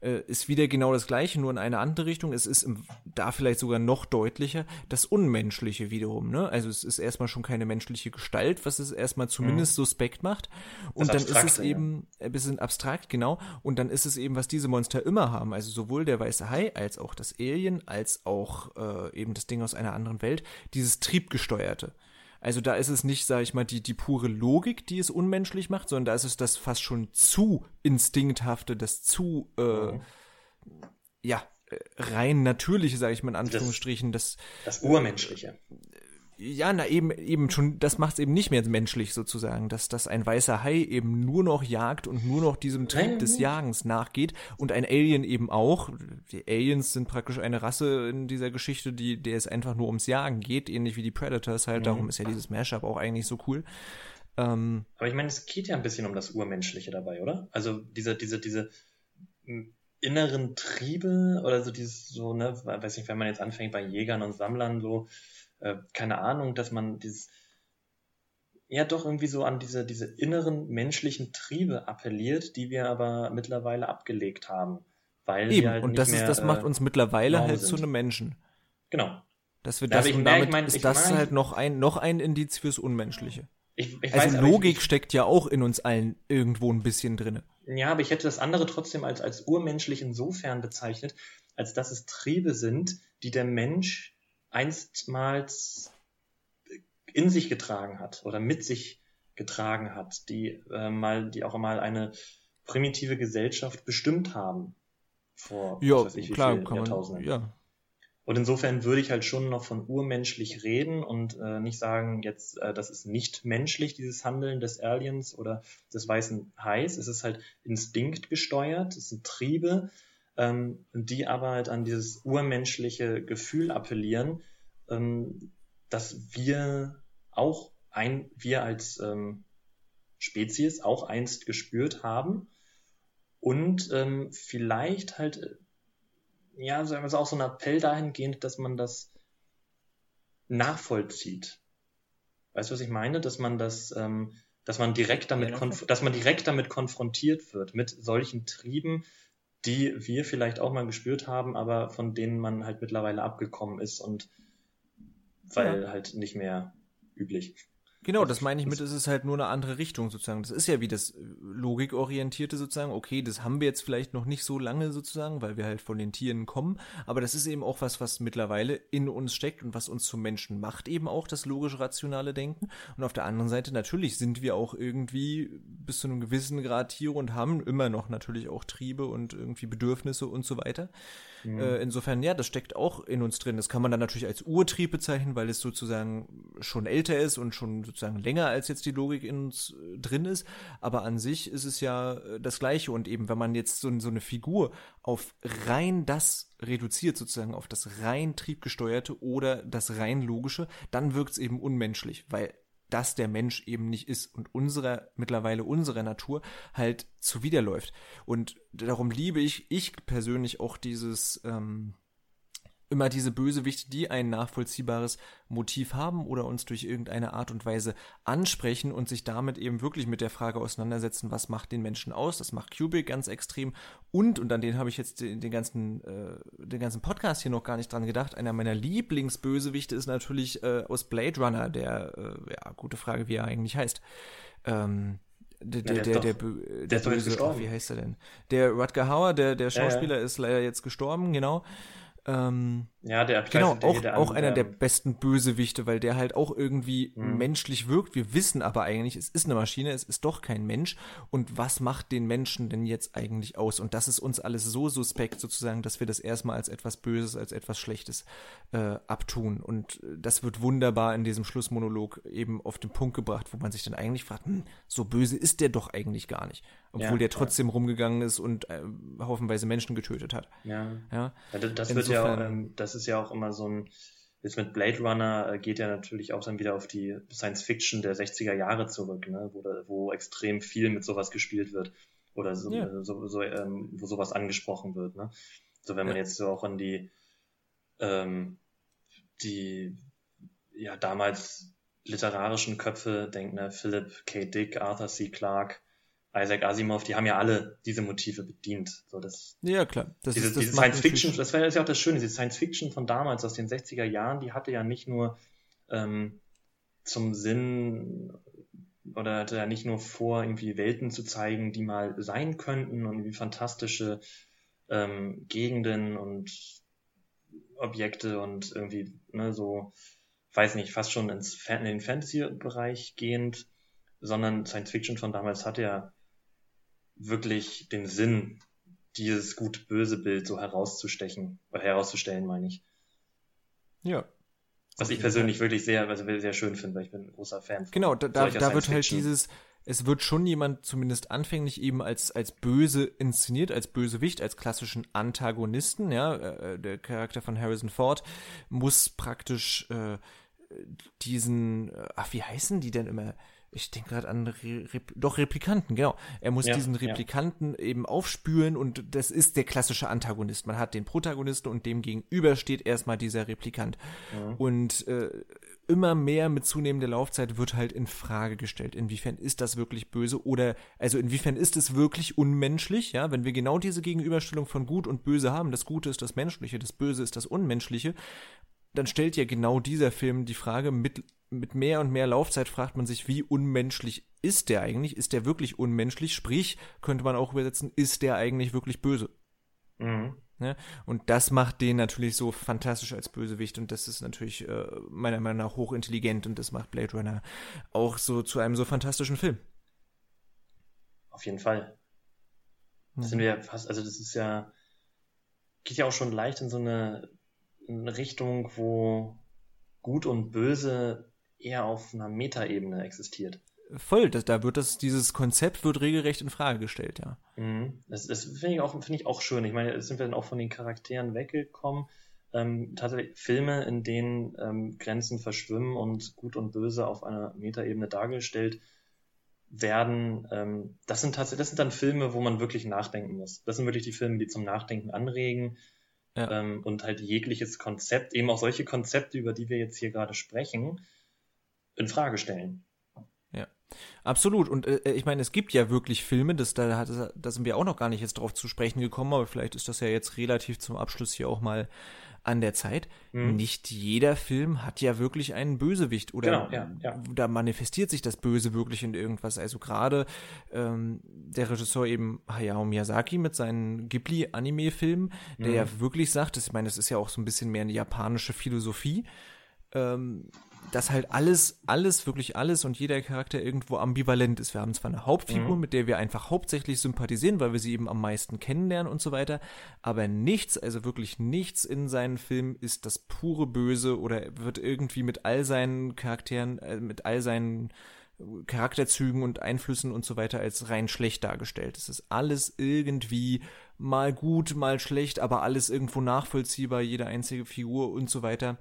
äh, ist wieder genau das gleiche, nur in eine andere Richtung. Es ist im, da vielleicht sogar noch deutlicher das Unmenschliche wiederum. Ne? Also es ist erstmal schon keine menschliche Gestalt, was es erstmal zumindest mhm. suspekt macht. Und das dann ist es eben ein bisschen abstrakt, genau. Und dann ist es eben, was diese Monster immer haben. Also sowohl der weiße Hai als auch das Alien, als auch äh, eben das Ding aus einer anderen Welt, dieses Triebgesteuerte. Also da ist es nicht, sage ich mal, die, die pure Logik, die es unmenschlich macht, sondern da ist es das fast schon zu instinkthafte, das zu, äh, mhm. ja, äh, rein natürliche, sage ich mal in Anführungsstrichen, das, das, das Urmenschliche ja, na eben, eben schon, das macht es eben nicht mehr menschlich sozusagen, dass, dass ein weißer Hai eben nur noch jagt und nur noch diesem Trieb des Jagens nachgeht und ein Alien eben auch. Die Aliens sind praktisch eine Rasse in dieser Geschichte, die, der es einfach nur ums Jagen geht, ähnlich wie die Predators halt, mhm. darum ist ja dieses Mashup auch eigentlich so cool. Ähm, Aber ich meine, es geht ja ein bisschen um das Urmenschliche dabei, oder? Also diese, diese, diese inneren Triebe oder so dieses so, ne, weiß nicht, wenn man jetzt anfängt bei Jägern und Sammlern so, äh, keine Ahnung, dass man dieses, ja doch irgendwie so an diese, diese inneren menschlichen Triebe appelliert, die wir aber mittlerweile abgelegt haben. Weil Eben, wir halt und das, mehr, ist, das macht uns mittlerweile halt sind. zu einem Menschen. Genau. Dass wir das, ja, und damit ich mein, ist das mein, halt noch ein, noch ein Indiz fürs Unmenschliche. Ich, ich also weiß, Logik ich, steckt ja auch in uns allen irgendwo ein bisschen drin. Ja, aber ich hätte das andere trotzdem als, als urmenschlich insofern bezeichnet, als dass es Triebe sind, die der Mensch einstmals in sich getragen hat oder mit sich getragen hat, die äh, mal, die auch mal eine primitive Gesellschaft bestimmt haben vor weiß ich, klar, kann Jahrtausenden. Man, ja. Und insofern würde ich halt schon noch von urmenschlich reden und äh, nicht sagen, jetzt, äh, das ist nicht menschlich, dieses Handeln des Aliens oder des weißen Hais. Es ist halt instinktgesteuert, es sind Triebe, ähm, die aber halt an dieses urmenschliche Gefühl appellieren, ähm, dass wir auch ein, wir als ähm, Spezies auch einst gespürt haben und ähm, vielleicht halt, äh, ja, sagen wir so auch so ein Appell dahingehend, dass man das nachvollzieht. Weißt du, was ich meine? Dass man das, ähm, dass man direkt damit, dass man direkt damit konfrontiert wird mit solchen Trieben, die wir vielleicht auch mal gespürt haben, aber von denen man halt mittlerweile abgekommen ist und weil ja. halt nicht mehr üblich. Genau, das meine ich mit, es ist halt nur eine andere Richtung sozusagen. Das ist ja wie das äh, Logikorientierte sozusagen. Okay, das haben wir jetzt vielleicht noch nicht so lange sozusagen, weil wir halt von den Tieren kommen. Aber das ist eben auch was, was mittlerweile in uns steckt und was uns zum Menschen macht, eben auch das logisch-rationale Denken. Und auf der anderen Seite natürlich sind wir auch irgendwie bis zu einem gewissen Grad Tiere und haben immer noch natürlich auch Triebe und irgendwie Bedürfnisse und so weiter. Mhm. Äh, insofern, ja, das steckt auch in uns drin. Das kann man dann natürlich als Urtrieb bezeichnen, weil es sozusagen schon älter ist und schon sozusagen länger als jetzt die Logik in uns äh, drin ist. Aber an sich ist es ja äh, das Gleiche. Und eben, wenn man jetzt so, so eine Figur auf rein das reduziert, sozusagen auf das rein triebgesteuerte oder das rein logische, dann wirkt es eben unmenschlich, weil das der Mensch eben nicht ist und unserer, mittlerweile unserer Natur halt zuwiderläuft. Und darum liebe ich, ich persönlich auch dieses, ähm, immer diese Bösewichte, die ein nachvollziehbares Motiv haben oder uns durch irgendeine Art und Weise ansprechen und sich damit eben wirklich mit der Frage auseinandersetzen, was macht den Menschen aus? Das macht Kubrick ganz extrem. Und, und an den habe ich jetzt den, den ganzen, äh, den ganzen Podcast hier noch gar nicht dran gedacht, einer meiner Lieblingsbösewichte ist natürlich äh, aus Blade Runner, der, äh, ja, gute Frage, wie er eigentlich heißt. Ähm, der, der, der, der, der, der böse, oh, wie heißt er denn? Der Rutger Hauer, der, der Schauspieler, ja, ja. ist leider jetzt gestorben, genau. Ähm, ja, der genau, auch, auch einer der besten Bösewichte, weil der halt auch irgendwie mhm. menschlich wirkt. Wir wissen aber eigentlich, es ist eine Maschine, es ist doch kein Mensch. Und was macht den Menschen denn jetzt eigentlich aus? Und das ist uns alles so suspekt sozusagen, dass wir das erstmal als etwas Böses, als etwas Schlechtes äh, abtun. Und das wird wunderbar in diesem Schlussmonolog eben auf den Punkt gebracht, wo man sich dann eigentlich fragt, hm, so böse ist der doch eigentlich gar nicht. Obwohl ja, der trotzdem ja. rumgegangen ist und äh, haufenweise Menschen getötet hat. Ja. ja? das, das wird ja auch, ähm, das ist ja auch immer so ein, jetzt mit Blade Runner äh, geht ja natürlich auch dann wieder auf die Science Fiction der 60er Jahre zurück, ne? wo, wo extrem viel mit sowas gespielt wird. Oder so, ja. So, so ähm, wo sowas angesprochen wird. Ne? So wenn man jetzt so auch an die, ähm, die ja damals literarischen Köpfe denkt, ne? Philip K. Dick, Arthur C. Clarke, Isaac Asimov, die haben ja alle diese Motive bedient. So das, ja, klar. Das diese, ist, das diese Science Fiction, das war ja auch das Schöne, diese Science Fiction von damals, aus den 60er Jahren, die hatte ja nicht nur ähm, zum Sinn oder hatte ja nicht nur vor, irgendwie Welten zu zeigen, die mal sein könnten und wie fantastische ähm, Gegenden und Objekte und irgendwie ne, so, weiß nicht, fast schon ins in den Fantasy-Bereich gehend, sondern Science Fiction von damals hatte ja wirklich den Sinn, dieses gut-böse Bild so herauszustechen, oder herauszustellen, meine ich. Ja. Was ich persönlich wirklich sehr, also sehr schön finde, weil ich bin ein großer Fan von Genau, da, da, da wird halt dieses, es wird schon jemand zumindest anfänglich eben als, als böse inszeniert, als Bösewicht, als klassischen Antagonisten, ja, äh, der Charakter von Harrison Ford muss praktisch äh, diesen, äh, ach, wie heißen die denn immer? Ich denke gerade an Re Rep doch Replikanten, genau. Er muss ja, diesen Replikanten ja. eben aufspüren und das ist der klassische Antagonist. Man hat den Protagonisten und dem gegenüber steht erstmal dieser Replikant. Ja. Und äh, immer mehr mit zunehmender Laufzeit wird halt in Frage gestellt, inwiefern ist das wirklich böse oder also inwiefern ist es wirklich unmenschlich, ja, wenn wir genau diese Gegenüberstellung von gut und böse haben, das Gute ist das Menschliche, das Böse ist das Unmenschliche, dann stellt ja genau dieser Film die Frage mit mit mehr und mehr Laufzeit fragt man sich, wie unmenschlich ist der eigentlich? Ist der wirklich unmenschlich? Sprich, könnte man auch übersetzen, ist der eigentlich wirklich böse? Mhm. Ja, und das macht den natürlich so fantastisch als Bösewicht und das ist natürlich äh, meiner Meinung nach hochintelligent und das macht Blade Runner auch so zu einem so fantastischen Film. Auf jeden Fall. Das mhm. sind wir ja fast, also das ist ja, geht ja auch schon leicht in so eine, eine Richtung, wo Gut und Böse eher auf einer Metaebene existiert. Voll, das, da wird das, dieses Konzept wird regelrecht in Frage gestellt, ja. Mhm. Das, das finde ich, auch, find ich auch schön. Ich meine, jetzt sind wir dann auch von den Charakteren weggekommen. Ähm, tatsächlich Filme, in denen ähm, Grenzen verschwimmen und Gut und Böse auf einer Metaebene dargestellt werden, ähm, das sind tatsächlich, das sind dann Filme, wo man wirklich nachdenken muss. Das sind wirklich die Filme, die zum Nachdenken anregen ja. ähm, und halt jegliches Konzept, eben auch solche Konzepte, über die wir jetzt hier gerade sprechen, in Frage stellen. Ja, absolut. Und äh, ich meine, es gibt ja wirklich Filme, das, da, da sind wir auch noch gar nicht jetzt drauf zu sprechen gekommen, aber vielleicht ist das ja jetzt relativ zum Abschluss hier auch mal an der Zeit. Mhm. Nicht jeder Film hat ja wirklich einen Bösewicht oder genau, ja, ja. da manifestiert sich das Böse wirklich in irgendwas. Also gerade ähm, der Regisseur eben Hayao Miyazaki mit seinen Ghibli-Anime-Filmen, der mhm. ja wirklich sagt, das, ich meine, das ist ja auch so ein bisschen mehr eine japanische Philosophie. Ähm, dass halt alles, alles, wirklich alles und jeder Charakter irgendwo ambivalent ist. Wir haben zwar eine Hauptfigur, mhm. mit der wir einfach hauptsächlich sympathisieren, weil wir sie eben am meisten kennenlernen und so weiter, aber nichts, also wirklich nichts in seinen Filmen ist das pure Böse oder wird irgendwie mit all seinen Charakteren, äh, mit all seinen Charakterzügen und Einflüssen und so weiter als rein schlecht dargestellt. Es ist alles irgendwie mal gut, mal schlecht, aber alles irgendwo nachvollziehbar, jede einzige Figur und so weiter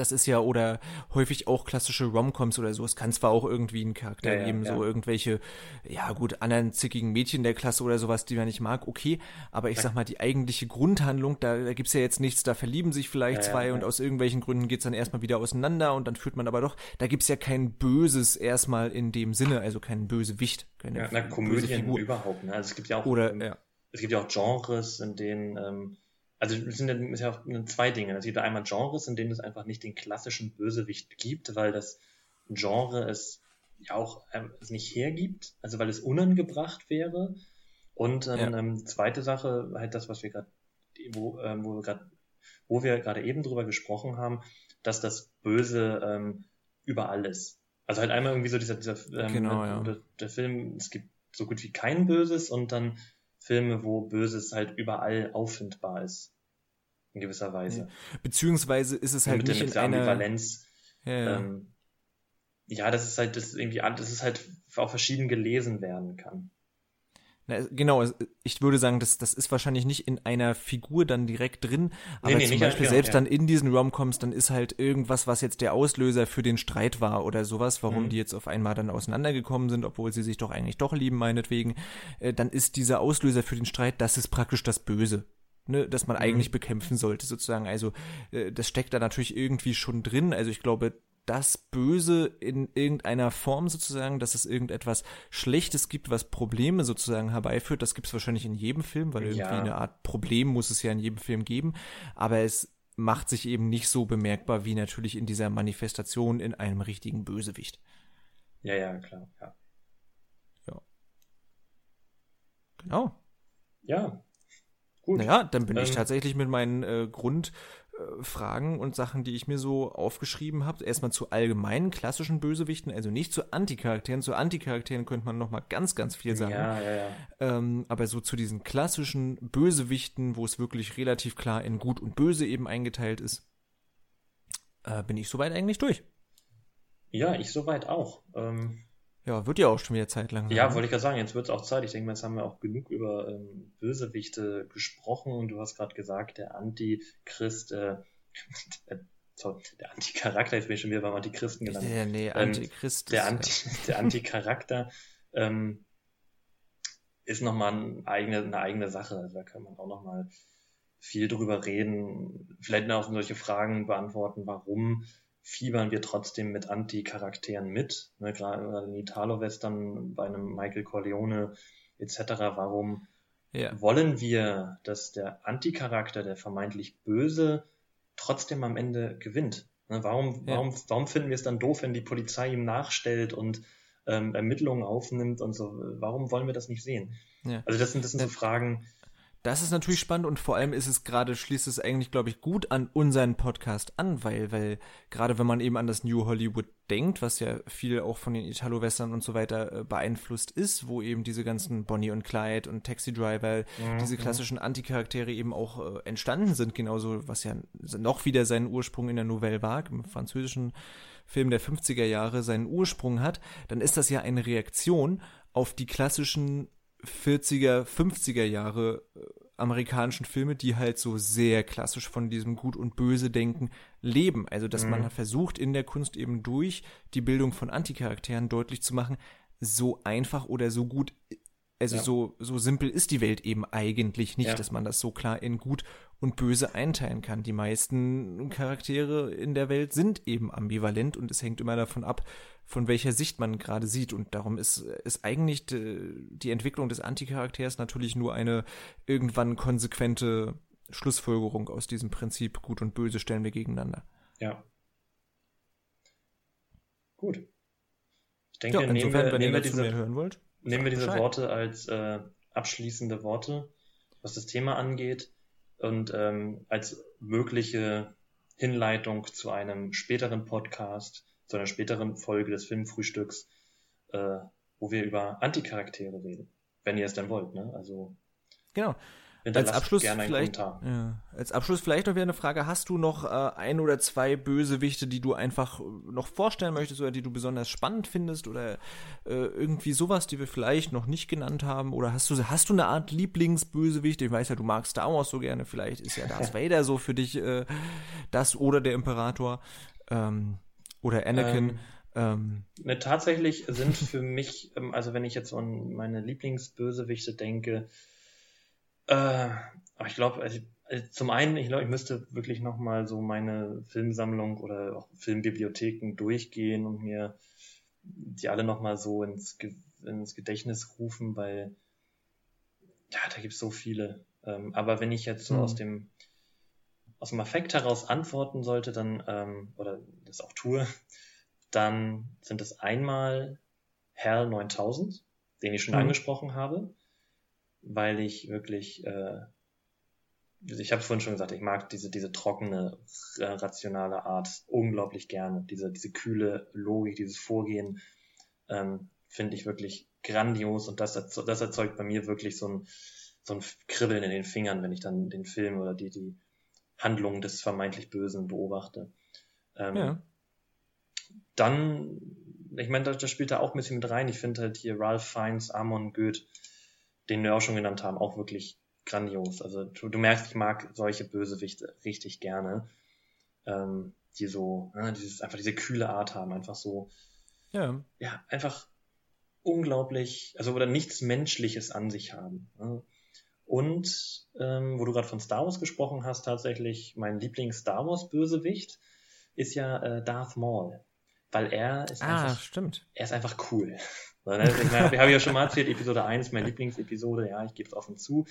das ist ja oder häufig auch klassische Romcoms oder so. Es kann zwar auch irgendwie einen Charakter ja, geben, ja, so irgendwelche, ja gut, anderen zickigen Mädchen der Klasse oder sowas, die man nicht mag, okay. Aber ich sag mal, die eigentliche Grundhandlung, da, da gibt's ja jetzt nichts, da verlieben sich vielleicht zwei und aus irgendwelchen Gründen geht's dann erstmal wieder auseinander und dann führt man aber doch, da gibt's ja kein Böses erstmal in dem Sinne, also kein Bösewicht. Keine ja, na, Komödien überhaupt, ne? Also es gibt ja auch, oder, ähm, ja. es gibt ja auch Genres, in denen, ähm, also es sind ja auch zwei Dinge. Es gibt einmal Genres, in denen es einfach nicht den klassischen Bösewicht gibt, weil das Genre es ja auch ähm, es nicht hergibt, also weil es unangebracht wäre. Und ähm, ja. ähm, zweite Sache, halt das, was wir gerade, wo, ähm, wo wir gerade, wo wir gerade eben drüber gesprochen haben, dass das Böse ähm, überall ist. Also halt einmal irgendwie so dieser, dieser ähm, genau, ja. der, der Film, es gibt so gut wie kein Böses und dann Filme, wo Böses halt überall auffindbar ist. In gewisser Weise. Beziehungsweise ist es halt mit nicht in einer Ambivalenz. Ja, ja. Ähm, ja, das ist halt, das ist irgendwie, das ist halt auch verschieden gelesen werden kann. Na, genau, ich würde sagen, das, das ist wahrscheinlich nicht in einer Figur dann direkt drin, aber nee, nee, zum Beispiel selbst ja. dann in diesen Romcoms, dann ist halt irgendwas, was jetzt der Auslöser für den Streit war oder sowas, warum mhm. die jetzt auf einmal dann auseinandergekommen sind, obwohl sie sich doch eigentlich doch lieben, meinetwegen, äh, dann ist dieser Auslöser für den Streit, das ist praktisch das Böse. Ne, das man mhm. eigentlich bekämpfen sollte, sozusagen. Also, äh, das steckt da natürlich irgendwie schon drin. Also, ich glaube, das Böse in irgendeiner Form sozusagen, dass es irgendetwas Schlechtes gibt, was Probleme sozusagen herbeiführt. Das gibt es wahrscheinlich in jedem Film, weil irgendwie ja. eine Art Problem muss es ja in jedem Film geben. Aber es macht sich eben nicht so bemerkbar wie natürlich in dieser Manifestation in einem richtigen Bösewicht. Ja, ja, klar, ja. Ja. Genau. Ja. Gut. Naja, dann bin ähm, ich tatsächlich mit meinen äh, Grund Fragen und Sachen, die ich mir so aufgeschrieben habe. Erstmal zu allgemeinen klassischen Bösewichten, also nicht zu Anticharakteren. Zu Anticharakteren könnte man noch mal ganz, ganz viel sagen. Ja, ja, ja. Ähm, aber so zu diesen klassischen Bösewichten, wo es wirklich relativ klar in Gut und Böse eben eingeteilt ist, äh, bin ich soweit eigentlich durch. Ja, ich soweit auch. Ähm, ja, wird ja auch schon wieder Zeit lang. Ja, wollte ich gerade sagen, jetzt wird es auch Zeit. Ich denke mal, jetzt haben wir auch genug über ähm, Bösewichte gesprochen und du hast gerade gesagt, der Antichrist, äh, sorry, der Anticharakter, jetzt bin ich schon wieder beim Antichristen gelandet. Ja, nee, Antichrist. Ähm, der, Anti, der Anticharakter ähm, ist nochmal eine eigene, eine eigene Sache. Also da kann man auch nochmal viel drüber reden, vielleicht auch solche Fragen beantworten, warum fiebern wir trotzdem mit Anti-Charakteren mit. Ne, gerade in Italo-Western bei einem Michael Corleone etc. Warum ja. wollen wir, dass der Anti-Charakter, der vermeintlich Böse, trotzdem am Ende gewinnt? Ne, warum, ja. warum, warum finden wir es dann doof, wenn die Polizei ihm nachstellt und ähm, Ermittlungen aufnimmt und so? Warum wollen wir das nicht sehen? Ja. Also das sind, das sind so Fragen, das ist natürlich spannend und vor allem ist es gerade, schließt es eigentlich, glaube ich, gut an unseren Podcast an, weil, weil gerade wenn man eben an das New Hollywood denkt, was ja viel auch von den Italo-Western und so weiter äh, beeinflusst ist, wo eben diese ganzen Bonnie und Clyde und Taxi Driver, mhm. diese klassischen Anticharaktere eben auch äh, entstanden sind, genauso, was ja noch wieder seinen Ursprung in der Nouvelle Vague, im französischen Film der 50er Jahre seinen Ursprung hat, dann ist das ja eine Reaktion auf die klassischen 40er, 50er Jahre äh, amerikanischen Filme, die halt so sehr klassisch von diesem Gut und Böse denken leben. Also, dass mhm. man versucht in der Kunst eben durch die Bildung von Anticharakteren deutlich zu machen, so einfach oder so gut also ja. so, so simpel ist die Welt eben eigentlich nicht, ja. dass man das so klar in gut und böse einteilen kann. Die meisten Charaktere in der Welt sind eben ambivalent und es hängt immer davon ab, von welcher Sicht man gerade sieht. Und darum ist, ist eigentlich die Entwicklung des Anticharakters natürlich nur eine irgendwann konsequente Schlussfolgerung aus diesem Prinzip gut und böse stellen wir gegeneinander. Ja. Gut. Ich denke, ja, insofern, wenn ihr dazu diese, mehr hören wollt, Nehmen wir diese Bescheid. Worte als äh, abschließende Worte, was das Thema angeht und ähm, als mögliche Hinleitung zu einem späteren Podcast, zu einer späteren Folge des Filmfrühstücks, äh, wo wir über Anticharaktere reden, wenn ihr es denn wollt. Ne? Also genau als Abschluss vielleicht, ja, als Abschluss vielleicht noch wieder eine Frage: Hast du noch äh, ein oder zwei Bösewichte, die du einfach äh, noch vorstellen möchtest oder die du besonders spannend findest oder äh, irgendwie sowas, die wir vielleicht noch nicht genannt haben? Oder hast du hast du eine Art Lieblingsbösewicht? Ich weiß ja, du magst Star Wars so gerne. Vielleicht ist ja Darth Vader so für dich äh, das oder der Imperator. ähm, oder Anakin. Ähm, ähm, ne, tatsächlich sind für mich, ähm, also wenn ich jetzt an meine Lieblingsbösewichte denke, äh, ich glaube, also, also zum einen, ich glaube, ich müsste wirklich nochmal so meine Filmsammlung oder auch Filmbibliotheken durchgehen und mir die alle nochmal so ins, ins Gedächtnis rufen, weil ja, da gibt es so viele. Ähm, aber wenn ich jetzt so mhm. aus dem aus dem Affekt heraus antworten sollte, dann, ähm, oder das auch tue, dann sind es einmal Hell 9000, den ich schon mhm. angesprochen habe, weil ich wirklich, äh, ich habe es vorhin schon gesagt, ich mag diese, diese trockene, rationale Art unglaublich gerne. Diese, diese kühle Logik, dieses Vorgehen ähm, finde ich wirklich grandios und das, das erzeugt bei mir wirklich so ein, so ein Kribbeln in den Fingern, wenn ich dann den Film oder die, die Handlung des vermeintlich Bösen beobachte. Ähm, ja. Dann, ich meine, das, das spielt da auch ein bisschen mit rein. Ich finde halt hier Ralph Fiennes, Amon Goeth, den wir auch schon genannt haben, auch wirklich grandios. Also du, du merkst, ich mag solche Bösewichte richtig gerne, ähm, die so, ja, dieses, einfach diese kühle Art haben, einfach so, ja, ja einfach unglaublich, also oder nichts Menschliches an sich haben. Ne? Und ähm, wo du gerade von Star Wars gesprochen hast, tatsächlich mein Lieblings-Star Wars-Bösewicht ist ja äh, Darth Maul. Weil er ist ah, einfach, stimmt. er ist einfach cool. Ne, ich meine, wir haben ja schon mal erzählt, Episode 1 meine Lieblingsepisode, ja, ich gebe es offen zu.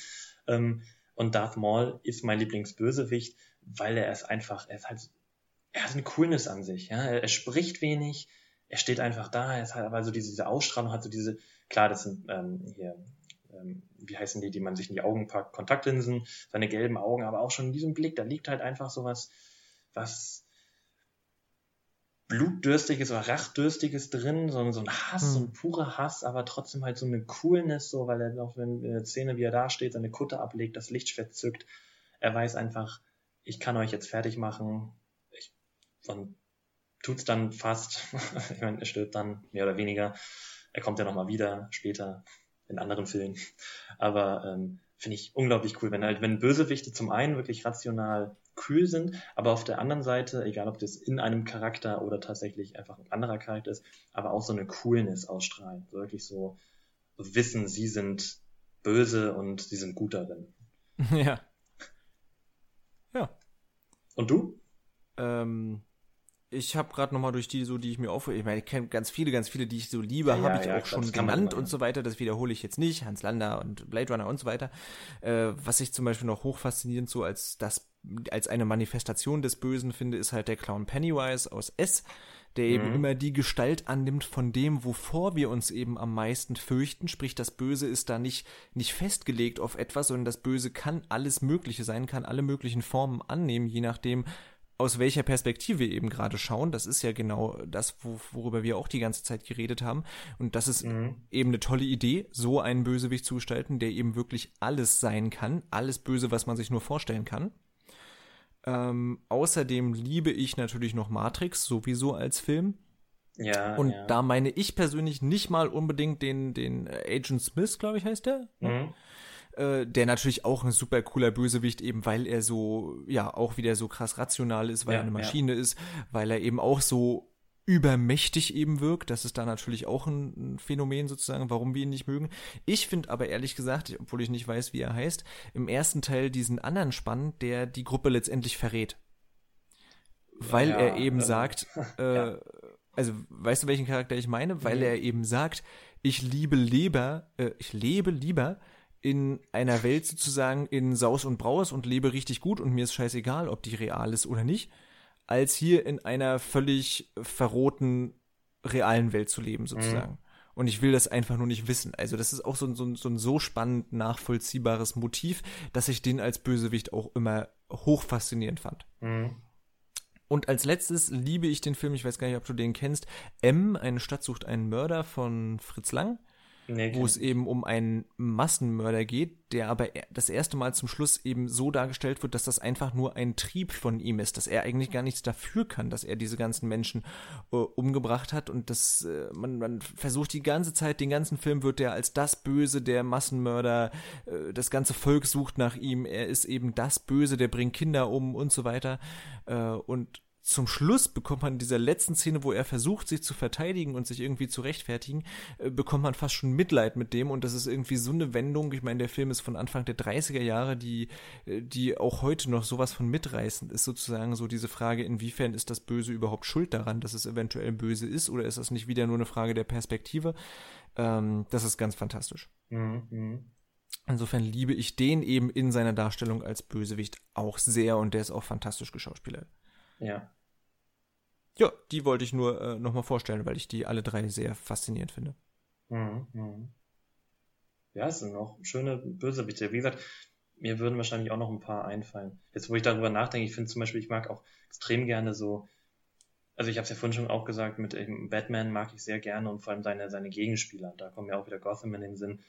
Ähm, und Darth Maul ist mein Lieblingsbösewicht, weil er ist einfach, er ist halt, er hat eine Coolness an sich, ja. Er, spricht wenig, er steht einfach da, er ist halt aber so diese, diese Ausstrahlung, hat so diese, klar, das sind ähm, hier ähm, wie heißen die, die man sich in die Augen packt, Kontaktlinsen, seine gelben Augen, aber auch schon in diesem Blick, da liegt halt einfach so was, was blutdürstiges oder rachdürstiges drin, so, so ein Hass, hm. so ein purer Hass, aber trotzdem halt so eine Coolness, so, weil er noch, wenn in der Szene, wie er da steht, seine Kutte ablegt, das Lichtschwert zückt, er weiß einfach, ich kann euch jetzt fertig machen, ich, und tut's dann fast, ich meine, er stirbt dann, mehr oder weniger, er kommt ja nochmal wieder, später, in anderen Filmen. Aber ähm, finde ich unglaublich cool, wenn halt, wenn Bösewichte zum einen wirklich rational kühl sind, aber auf der anderen Seite, egal ob das in einem Charakter oder tatsächlich einfach ein anderer Charakter ist, aber auch so eine Coolness ausstrahlen. Wirklich so wissen, sie sind böse und sie sind gut darin. Ja. Ja. Und du? Ähm, ich habe gerade nochmal durch die so, die ich mir aufhöre, ich meine, ich kenne ganz viele, ganz viele, die ich so liebe, ja, habe ich ja, auch schon genannt und so weiter. Das wiederhole ich jetzt nicht. Hans Lander und Blade Runner und so weiter. Äh, was ich zum Beispiel noch hochfaszinierend so als das als eine Manifestation des Bösen finde, ist halt der Clown Pennywise aus S, der mhm. eben immer die Gestalt annimmt von dem, wovor wir uns eben am meisten fürchten. Sprich, das Böse ist da nicht, nicht festgelegt auf etwas, sondern das Böse kann alles Mögliche sein, kann alle möglichen Formen annehmen, je nachdem, aus welcher Perspektive wir eben gerade schauen. Das ist ja genau das, wo, worüber wir auch die ganze Zeit geredet haben. Und das ist mhm. eben eine tolle Idee, so einen Bösewicht zu gestalten, der eben wirklich alles sein kann. Alles Böse, was man sich nur vorstellen kann. Ähm, außerdem liebe ich natürlich noch Matrix, sowieso als Film. Ja. Und ja. da meine ich persönlich nicht mal unbedingt den, den Agent Smith, glaube ich, heißt der. Mhm äh, der natürlich auch ein super cooler Bösewicht, eben weil er so, ja, auch wieder so krass rational ist, weil ja, er eine Maschine ja. ist, weil er eben auch so übermächtig eben wirkt. Das ist da natürlich auch ein, Phänomen sozusagen, warum wir ihn nicht mögen. Ich finde aber ehrlich gesagt, obwohl ich nicht weiß, wie er heißt, im ersten Teil diesen anderen spannend, der die Gruppe letztendlich verrät. Weil ja, er eben äh, sagt, äh, also weißt du, welchen Charakter ich meine? Weil mhm. er eben sagt, ich liebe lieber, äh, ich lebe lieber in einer Welt sozusagen in Saus und Braus und lebe richtig gut und mir ist scheißegal, ob die real ist oder nicht, als hier in einer völlig verrohten realen Welt zu leben sozusagen. Mhm. Und ich will das einfach nur nicht wissen. Also das ist auch so, so, so ein so spannend nachvollziehbares Motiv, dass ich den als Bösewicht auch immer hoch faszinierend fand. Mhm. Und als letztes liebe ich den Film, ich weiß gar nicht, ob du den kennst, M, eine Stadt sucht einen Mörder von Fritz Lang. Nee, wo es eben um einen Massenmörder geht, der aber das erste Mal zum Schluss eben so dargestellt wird, dass das einfach nur ein Trieb von ihm ist, dass er eigentlich gar nichts dafür kann, dass er diese ganzen Menschen äh, umgebracht hat. Und das äh, man, man versucht die ganze Zeit, den ganzen Film wird er als das Böse, der Massenmörder, äh, das ganze Volk sucht nach ihm, er ist eben das Böse, der bringt Kinder um und so weiter. Äh, und zum Schluss bekommt man in dieser letzten Szene, wo er versucht, sich zu verteidigen und sich irgendwie zu rechtfertigen, äh, bekommt man fast schon Mitleid mit dem und das ist irgendwie so eine Wendung. Ich meine, der Film ist von Anfang der 30er Jahre, die, äh, die auch heute noch sowas von mitreißend ist, sozusagen so diese Frage, inwiefern ist das Böse überhaupt schuld daran, dass es eventuell böse ist oder ist das nicht wieder nur eine Frage der Perspektive? Ähm, das ist ganz fantastisch. Mhm. mhm. Insofern liebe ich den eben in seiner Darstellung als Bösewicht auch sehr und der ist auch fantastisch geschauspielert. Ja. Ja, die wollte ich nur äh, nochmal vorstellen, weil ich die alle drei sehr faszinierend finde. Mhm, mhm. Ja, es sind auch schöne Bösewichte. Wie gesagt, mir würden wahrscheinlich auch noch ein paar einfallen. Jetzt, wo ich darüber nachdenke, ich finde zum Beispiel, ich mag auch extrem gerne so, also ich habe es ja vorhin schon auch gesagt, mit Batman mag ich sehr gerne und vor allem seine, seine Gegenspieler. Da kommen ja auch wieder Gotham in den Sinn.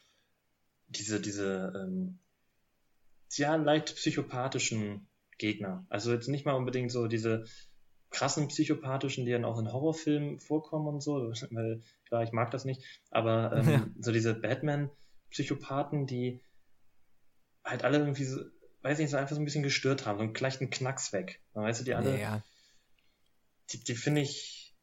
Diese, diese, ähm, ja, leicht psychopathischen Gegner. Also jetzt nicht mal unbedingt so diese krassen psychopathischen, die dann auch in Horrorfilmen vorkommen und so, weil klar, ich mag das nicht, aber ähm, ja. so diese Batman-Psychopathen, die halt alle irgendwie so, weiß nicht, so einfach so ein bisschen gestört haben, so einen leichten Knacks weg. Weißt du, die alle, ja. die, die finde ich,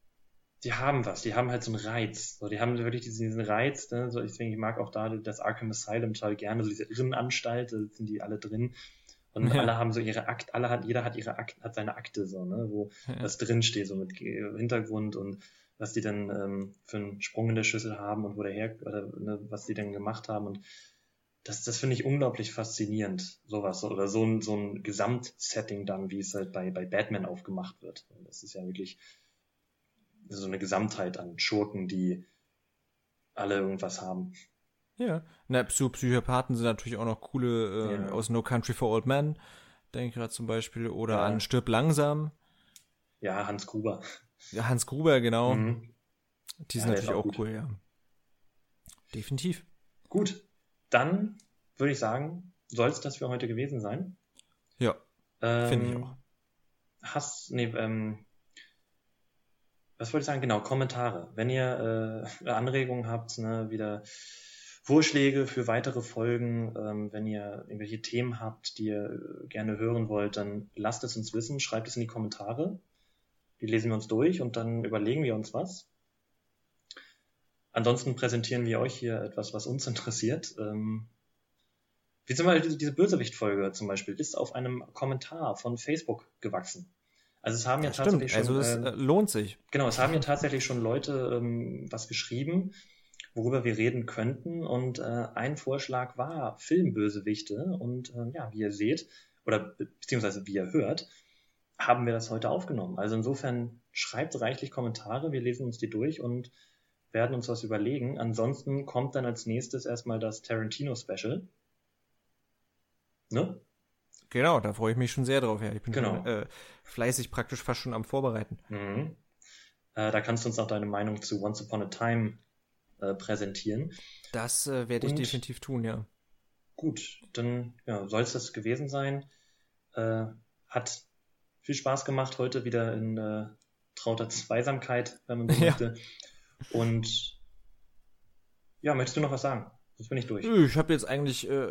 die haben was, die haben halt so einen Reiz. So, die haben wirklich diesen, diesen Reiz, ne? so, ich denke, ich mag auch da das Arkham Asylum total gerne, so diese Irrenanstalt, da sind die alle drin. Und ja. alle haben so ihre Akt, alle hat, jeder hat ihre Akt, hat seine Akte so, ne, wo ja. was drinsteht, so mit Hintergrund und was die dann ähm, für einen Sprung in der Schüssel haben und wo der her, oder ne, was die denn gemacht haben. Und das, das finde ich unglaublich faszinierend, sowas, oder so ein, so ein Gesamtsetting dann, wie es halt bei, bei Batman aufgemacht wird. Das ist ja wirklich so eine Gesamtheit an Schurken, die alle irgendwas haben. Ja, na, Psychopathen sind natürlich auch noch coole äh, ja. aus No Country for Old Men, denke ich gerade zum Beispiel, oder ja. an Stirb langsam. Ja, Hans Gruber. Ja, Hans Gruber, genau. Mhm. Die sind ja, natürlich auch, auch cool, ja. Definitiv. Gut, dann würde ich sagen, soll es das für heute gewesen sein? Ja, ähm, finde ich auch. Hast, nee, ähm, was wollte ich sagen? Genau, Kommentare. Wenn ihr äh, Anregungen habt, ne, wieder Vorschläge für weitere Folgen. Ähm, wenn ihr irgendwelche Themen habt, die ihr äh, gerne hören wollt, dann lasst es uns wissen, schreibt es in die Kommentare. Die lesen wir uns durch und dann überlegen wir uns was. Ansonsten präsentieren wir euch hier etwas, was uns interessiert. Ähm, wie zum Beispiel diese Bösewicht-Folge zum Beispiel ist auf einem Kommentar von Facebook gewachsen. Also es haben ja, ja tatsächlich stimmt. schon. Also es äh, lohnt sich. Genau, es haben ja tatsächlich schon Leute ähm, was geschrieben worüber wir reden könnten. Und äh, ein Vorschlag war Filmbösewichte. Und äh, ja, wie ihr seht, oder beziehungsweise wie ihr hört, haben wir das heute aufgenommen. Also insofern schreibt reichlich Kommentare, wir lesen uns die durch und werden uns was überlegen. Ansonsten kommt dann als nächstes erstmal das Tarantino-Special. Ne? Genau, da freue ich mich schon sehr drauf. Ja, ich bin genau. schon, äh, fleißig praktisch fast schon am Vorbereiten. Mhm. Äh, da kannst du uns auch deine Meinung zu Once Upon a Time äh, präsentieren. Das äh, werde ich Und, definitiv tun, ja. Gut, dann ja, soll es das gewesen sein. Äh, hat viel Spaß gemacht heute wieder in äh, trauter Zweisamkeit, wenn man so ja. möchte. Und ja, möchtest du noch was sagen? Jetzt bin ich durch. Ich habe jetzt eigentlich äh,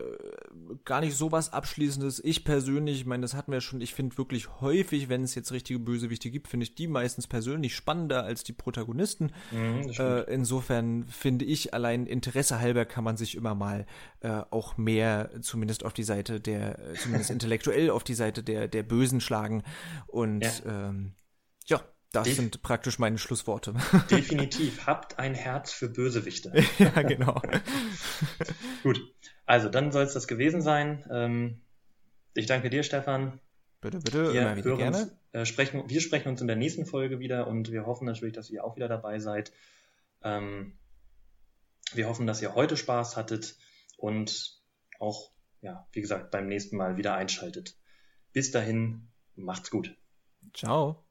gar nicht so was Abschließendes. Ich persönlich, ich meine, das hatten wir schon, ich finde wirklich häufig, wenn es jetzt richtige Bösewichte gibt, finde ich die meistens persönlich spannender als die Protagonisten. Mhm, äh, insofern finde ich, allein Interesse halber kann man sich immer mal äh, auch mehr, zumindest auf die Seite der, äh, zumindest intellektuell auf die Seite der, der Bösen schlagen. Und ja, ähm, das Def sind praktisch meine Schlussworte. Definitiv. Habt ein Herz für Bösewichte. ja, genau. Gut. Also, dann soll es das gewesen sein. Ähm, ich danke dir, Stefan. Bitte, bitte, wir immer wieder gerne. Uns, äh, sprechen, wir sprechen uns in der nächsten Folge wieder und wir hoffen natürlich, dass ihr auch wieder dabei seid. Ähm, wir hoffen, dass ihr heute Spaß hattet und auch, ja, wie gesagt, beim nächsten Mal wieder einschaltet. Bis dahin, macht's gut. Ciao.